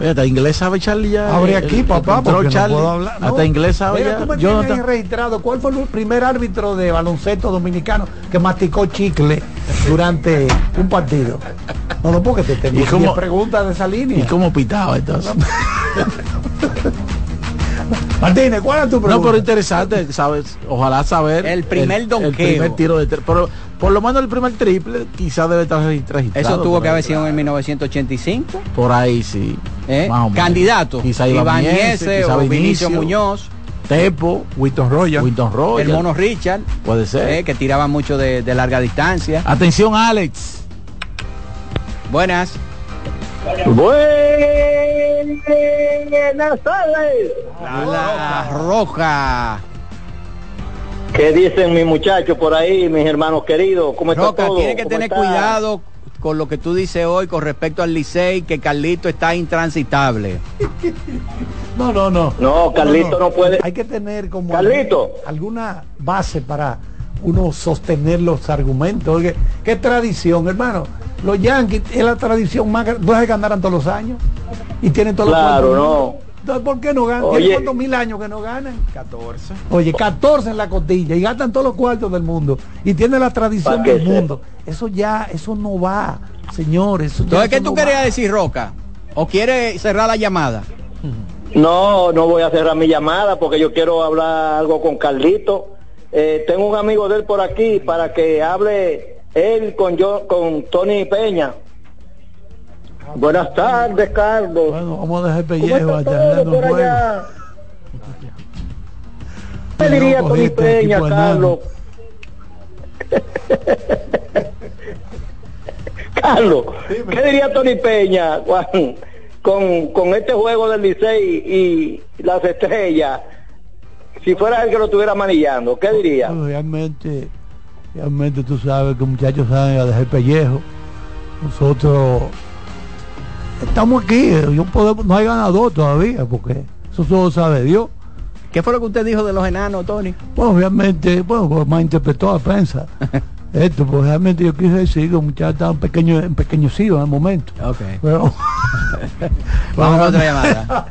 Hasta inglés sabe Charlie ya. Abre aquí, papá, porque Charlie. no puedo hablar. Hasta inglés sabe Mira, ya. tú me Yo no registrado cuál fue el primer árbitro de baloncesto dominicano que masticó chicle durante un partido. No, no, porque te tenía cómo- preguntas de esa línea. ¿Y cómo pitaba entonces? Martínez, ¿cuál es tu No, pregunta? pero interesante, ¿sabes? Ojalá saber. El primer el, donqueo. El primer tiro de Pero por lo menos el primer triple quizás debe estar registrado. Eso tuvo que haber sido en 1985. Por ahí sí. ¿eh? Más o menos. Candidato. Quizá Iván Niese quizá o Vinicio Vinicio, Muñoz. Tepo, Winston Royal. Winston Royal. El mono Richard. Puede ser. eh, que tiraba mucho de, de larga distancia. Atención, Alex. Buenas. Buenas tardes. La roja. ¿Qué dicen mis muchachos por ahí, mis hermanos queridos? ¿Cómo está Roca, todo? tiene que ¿Cómo tener está? cuidado con lo que tú dices hoy con respecto al Licey, que Carlito está intransitable. No, no, no. No, Carlito no puede. Hay que tener como Carlito. alguna base para uno sostener los argumentos. Oye, ¿Qué tradición, hermano? Los Yankees es la tradición más grande. ¿No es que ganaran todos los años? Y tienen todos Claro, los cuartos. no. Entonces, ¿por qué no ganan? Oye. ¿Tienen cuántos mil años que no ganan? 14. Oye, 14 en la costilla y gastan todos los cuartos del mundo y tiene la tradición del mundo. Eso ya, eso no va, señores. Eso Entonces, ¿qué tú no querías va. decir, Roca? ¿O quieres cerrar la llamada? No, no voy a cerrar mi llamada porque yo quiero hablar algo con Carlito. Eh, tengo un amigo de él por aquí para que hable él con yo, con Tony Peña. Buenas tardes, Carlos. Bueno, vamos a dejar ¿Cómo pellejo allá allá? ¿Qué diría Tony cogiste Peña. Carlos? Carlos, ¿qué diría Tony Peña Juan, con, con este juego del Licey y las estrellas? Si fuera él que lo estuviera manillando, ¿qué diría? Bueno, realmente, realmente tú sabes que muchachos saben a dejar pellejo. Nosotros estamos aquí, eh, yo podemos- no hay ganador todavía, porque eso solo sabe Dios. ¿Qué fue lo que usted dijo de los enanos, Tony? Bueno, realmente, bueno, más interpretó la prensa. Esto, pues realmente yo quise decir que los muchachos estaban pequeños, en pequeñecidos en el momento. Ok. Pero, Vamos a otra llamada.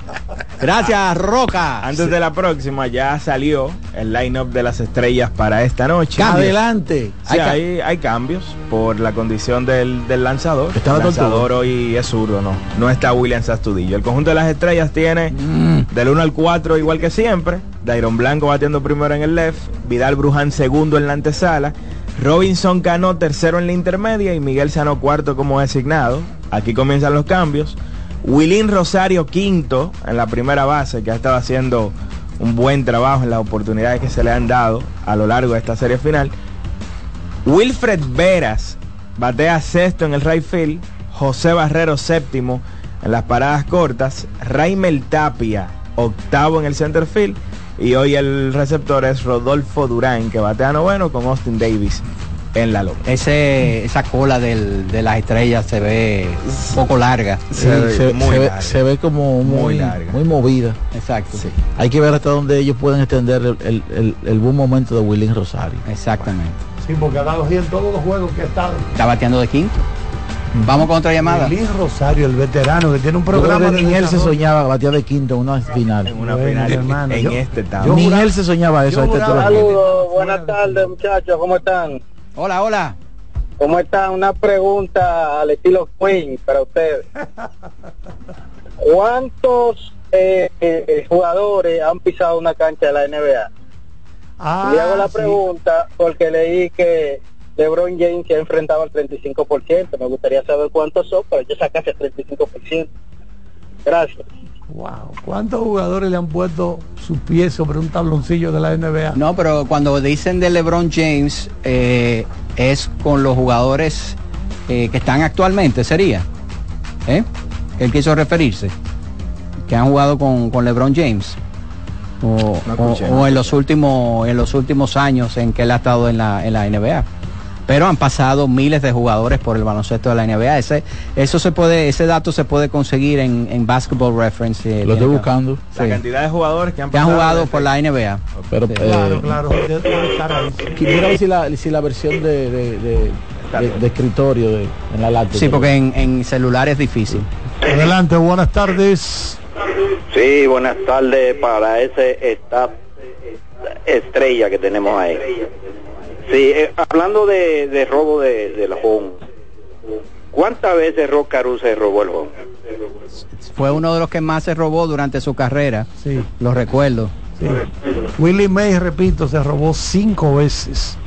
Gracias, Roca. Antes de la próxima ya salió el line-up de las estrellas para esta noche. Cambios. Adelante. Sí, Hay ca- hay, hay cambios por la condición del, del lanzador. Está el lanzador hoy es zurdo, no. No está William Sastudillo. El conjunto de las estrellas tiene Mm. del 1 al 4 igual que siempre. Dairon Blanco batiendo primero en el left. Vidal Bruján segundo en la antesala. Robinson Cano tercero en la intermedia y Miguel Sano cuarto como designado. Aquí comienzan los cambios. Wilín Rosario quinto en la primera base que ha estado haciendo un buen trabajo en las oportunidades que se le han dado a lo largo de esta serie final. Wilfred Veras batea sexto en el right field. José Barrero séptimo en las paradas cortas. Raimel Tapia octavo en el center field. Y hoy el receptor es Rodolfo Durán que batea noveno con Austin Davis en la loma. Ese, esa cola del- de las estrellas se ve un poco larga. Sí, Se ve se, muy se ve, larga. se ve como muy, Muy larga. muy movida. Exacto. Hay que ver hasta dónde ellos pueden extender el, el- el- el buen momento de Willing Rosario. Exactamente. sí, porque ha dado bien todos los juegos que ha estado. Está bateando de quinto. Vamos con otra llamada. Luis Rosario, el veterano, que tiene un programa ni él se soñaba batear de quinto en una final. En una Bueno, final hermano, en yo- este yo ni él se soñaba eso. altura. Saludos, buenas tardes muchachos, ¿cómo están? Hola, hola. ¿Cómo están? Una pregunta al estilo Queen para ustedes. ¿Cuántos eh, eh, eh, jugadores han pisado una cancha de la NBA? Ah, Le hago la sí. pregunta porque leí que LeBron James se ha enfrentado al 35%. Me gustaría saber cuántos son para yo sacarse el 35%. Gracias. Wow, ¿cuántos jugadores le han puesto su pie sobre un tabloncillo de la NBA? No, pero cuando dicen de LeBron James, eh, es con los jugadores eh, que están actualmente, sería. ¿Eh? Él quiso referirse. Que han jugado con, con LeBron James. o, o en los últimos en los últimos años en que él ha estado en la, en la NBA pero han pasado miles de jugadores por el baloncesto de la NBA. Ese, eso se puede, ese dato se puede conseguir en, en Basketball Reference. Eh, Lo estoy buscando. La cantidad de jugadores que han, jugado por la NBA. Pero, claro, eh, claro. Quisiera ver si la, si la versión de, de, escritorio en la laptop. Sí, porque en, en celular es difícil. Adelante, buenas tardes. Sí, buenas tardes para ese staff estrella que tenemos ahí. Sí, eh, hablando de, robo de, del home, ¿cuántas veces Rock se robó el home? Fue uno de los que más se robó durante su carrera. Sí. Lo recuerdo. Sí. Willie May, repito, se robó cinco veces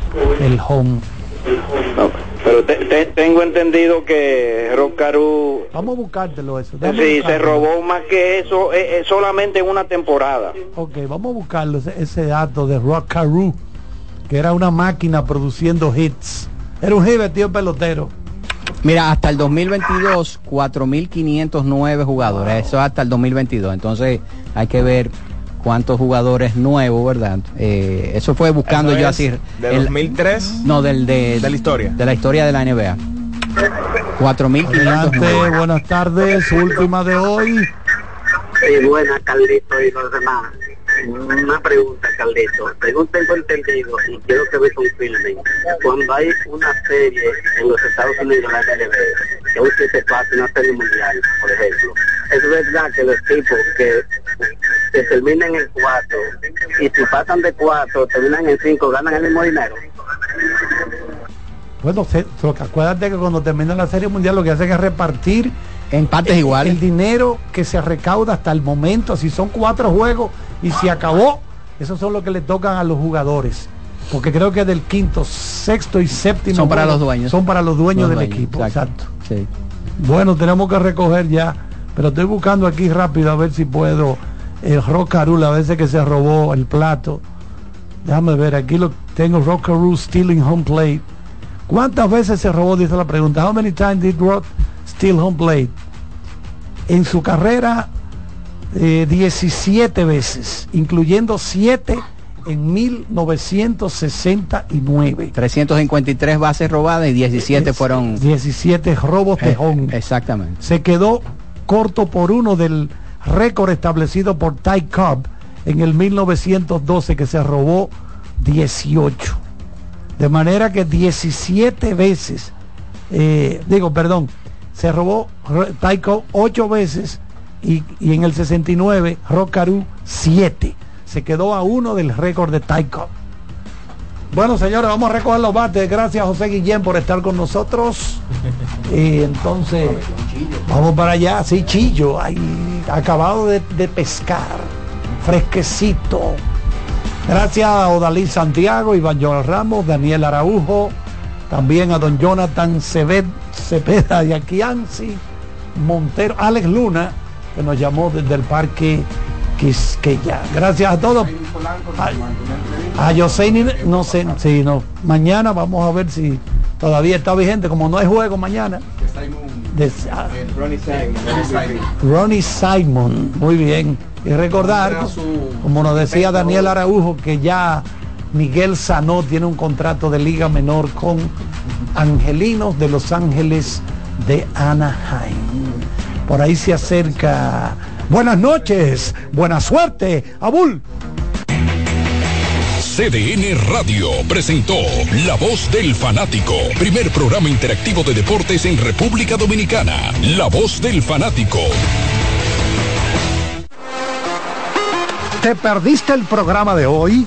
el home. pero tengo entendido que Rock Vamos a buscártelo eso. sí, se robó más que eso eh, eh, solamente en una temporada. Ok, vamos a buscarlo, ese, dato de Rock Caru que era una máquina produciendo hits. Era un hit tío pelotero. Mira, hasta el 2022, 4.509 jugadores. Eso hasta el 2022. Entonces hay que ver cuántos jugadores nuevos, ¿verdad? Eh, eso fue buscando yo así. ¿De 2003? No, del de, de la historia. De la historia de la NBA. 4.509. Buenas tardes, última de hoy. Sí, buena, Carlito y los demás. Una pregunta, Carlito. Según tengo entendido, y quiero que me confirmen, cuando hay una serie en los Estados Unidos, la NBA, que hoy se pasa una serie mundial, por ejemplo, es verdad que los que, que terminan en cuatro y si pasan de cuatro, terminan en cinco, ganan el mismo dinero. Bueno, se, acuérdate que cuando termina la serie mundial lo que hacen es repartir en partes iguales el dinero que se recauda hasta el momento, si son cuatro juegos y se acabó, esos son los que le tocan a los jugadores. Porque creo que del quinto, sexto y séptimo son para los dueños. Son para los dueños del equipo. Exacto. Bueno, tenemos que recoger ya, pero estoy buscando aquí rápido a ver si puedo el Rockaroo, a veces que se robó el plato. Déjame ver, aquí lo tengo Rockaroo stealing home plate. ¿Cuántas veces se robó? Dice la pregunta. How many times did Rock steal home plate? En su carrera 17 eh, veces, incluyendo 7 en 1969. 353 bases robadas y 17 fueron... 17 robos de home. Exactamente. Se quedó corto por uno del récord establecido por Ty Cobb en el 1912 que se robó 18. De manera que 17 veces, eh, digo, perdón, se robó Cobb 8 veces y, en el 69 Rockaroo 7. Se quedó a uno del récord de Taiko. Bueno, señores, vamos a recoger los bates. Gracias, José Guillén, por estar con nosotros. Y entonces, vamos para allá. Sí, chillo, ahí, acabado de, pescar. Fresquecito. Gracias a Odalí Santiago, Iván Joel Ramos, Daniel Araujo, también a don Jonathan Cepeda de Aquianzi, Montero, Alex Luna, que nos llamó desde el parque Quisqueya. Gracias a todos. A, a Yoseini, no sé, si no. Mañana vamos a ver si todavía está vigente, como no hay juego mañana. Ah, Ronnie Simon, muy bien. Y recordar, como nos decía Daniel Araujo, que ya Miguel Sanó tiene un contrato de liga menor con Angelinos de Los Ángeles de Anaheim. Por ahí se acerca. Buenas noches, buena suerte, Abul. CDN Radio presentó La Voz del Fanático, primer programa interactivo de deportes en República Dominicana. La Voz del Fanático. ¿Te perdiste el programa de hoy?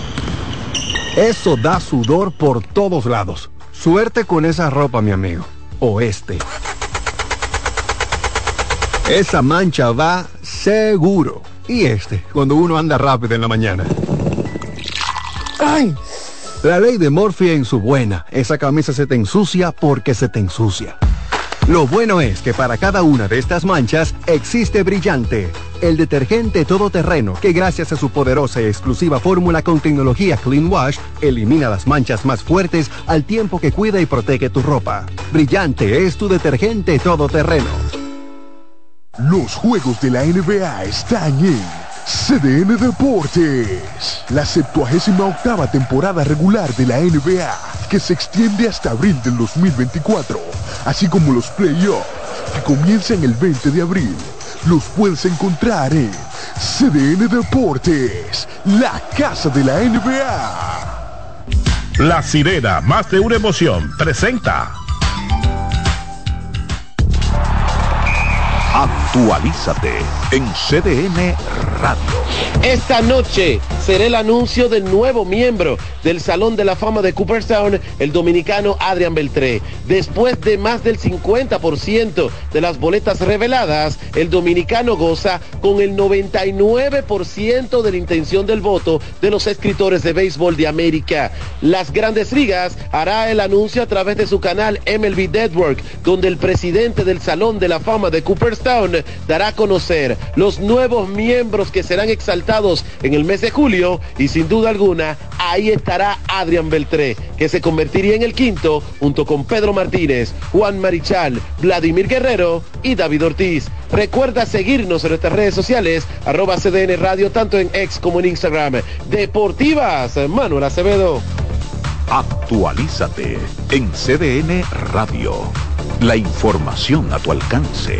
Eso da sudor por todos lados. Suerte con esa ropa, mi amigo. O este. Esa mancha va seguro. Y este, cuando uno anda rápido en la mañana. ¡Ay! La ley de Morphy en su buena. Esa camisa se te ensucia porque se te ensucia. Lo bueno es que para cada una de estas manchas existe Brillante, el detergente todoterreno que gracias a su poderosa y exclusiva fórmula con tecnología Clean Wash elimina las manchas más fuertes al tiempo que cuida y protege tu ropa. Brillante es tu detergente todoterreno. Los juegos de la NBA están en CDN Deportes, la 78 octava temporada regular de la NBA, que se extiende hasta abril del 2024, así como los playoffs, que comienzan el 20 de abril. Los puedes encontrar en CDN Deportes, la casa de la NBA. La sirena, más de una emoción, presenta. Actualízate en CDN Radio. Esta noche será el anuncio del nuevo miembro del Salón de la Fama de Cooperstown, el dominicano Adrian Beltré. Después de más del 50% de las boletas reveladas, el dominicano goza con el 99% de la intención del voto de los escritores de béisbol de América. Las grandes ligas hará el anuncio a través de su canal MLB Network, donde el presidente del Salón de la Fama de Cooperstown dará a conocer los nuevos miembros que serán exaltados en el mes de julio y sin duda alguna ahí estará Adrián Beltré, que se convertiría en el quinto junto con Pedro Martínez, Juan Marichal, Vladimir Guerrero y David Ortiz. Recuerda seguirnos en nuestras redes sociales, arroba CDN Radio, tanto en X como en Instagram. Deportivas, Manuel Acevedo. Actualízate en CDN Radio. La información a tu alcance.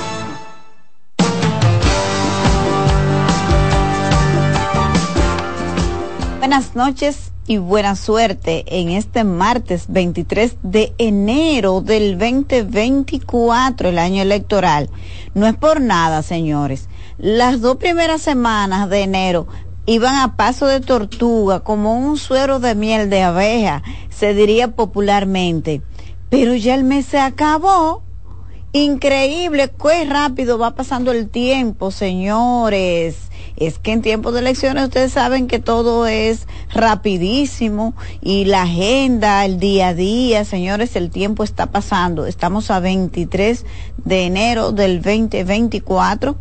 Buenas noches y buena suerte en este martes 23 de enero del 2024, el año electoral. No es por nada, señores. Las dos primeras semanas de enero iban a paso de tortuga, como un suero de miel de abeja, se diría popularmente. Pero ya el mes se acabó. Increíble, qué rápido va pasando el tiempo, señores. Es que en tiempos de elecciones ustedes saben que todo es rapidísimo y la agenda, el día a día, señores, el tiempo está pasando. Estamos a 23 de enero del 2024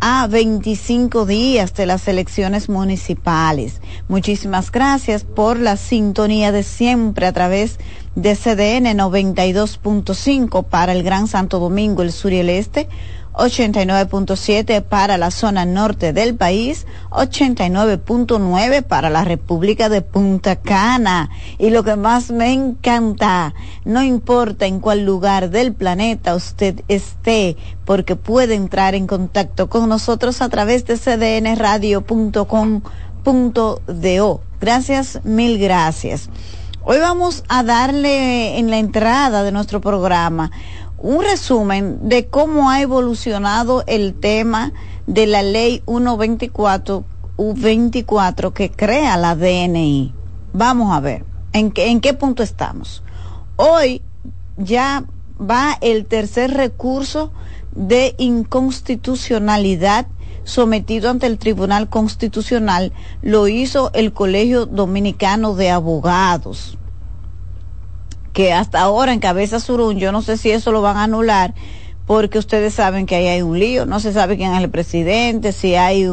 a 25 días de las elecciones municipales. Muchísimas gracias por la sintonía de siempre a través de CDN 92.5 para el Gran Santo Domingo, el sur y el este. 89.7 para la zona norte del país, 89.9 para la República de Punta Cana. Y lo que más me encanta, no importa en cuál lugar del planeta usted esté, porque puede entrar en contacto con nosotros a través de cdnradio.com.do. Gracias, mil gracias. Hoy vamos a darle en la entrada de nuestro programa un resumen de cómo ha evolucionado el tema de la ley 124 U24 que crea la DNI. Vamos a ver, ¿en qué, en qué punto estamos? Hoy ya va el tercer recurso de inconstitucionalidad sometido ante el Tribunal Constitucional, lo hizo el Colegio Dominicano de Abogados que hasta ahora en Cabeza Surún, yo no sé si eso lo van a anular, porque ustedes saben que ahí hay un lío, no se sabe quién es el presidente, si hay,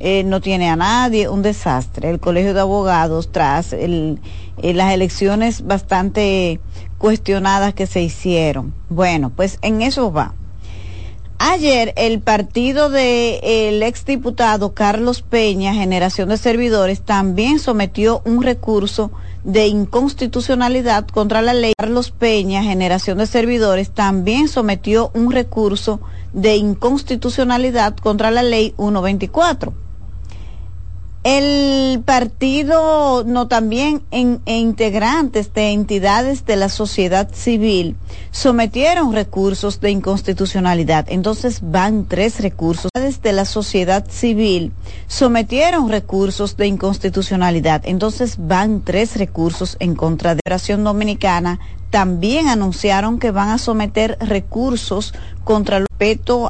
eh, no tiene a nadie, un desastre. El Colegio de Abogados, tras eh, las elecciones bastante cuestionadas que se hicieron. Bueno, pues en eso va. Ayer el partido del el exdiputado Carlos Peña, Generación de Servidores, también sometió un recurso de inconstitucionalidad contra la ley. Carlos Peña, Generación de Servidores, también sometió un recurso de inconstitucionalidad contra la ley 124 el partido, no también en, integrantes de entidades de la sociedad civil sometieron recursos de inconstitucionalidad. Entonces van tres recursos. De la sociedad civil sometieron recursos de inconstitucionalidad. Entonces van tres recursos en contra de la Federación Dominicana. También anunciaron que van a someter recursos contra el respeto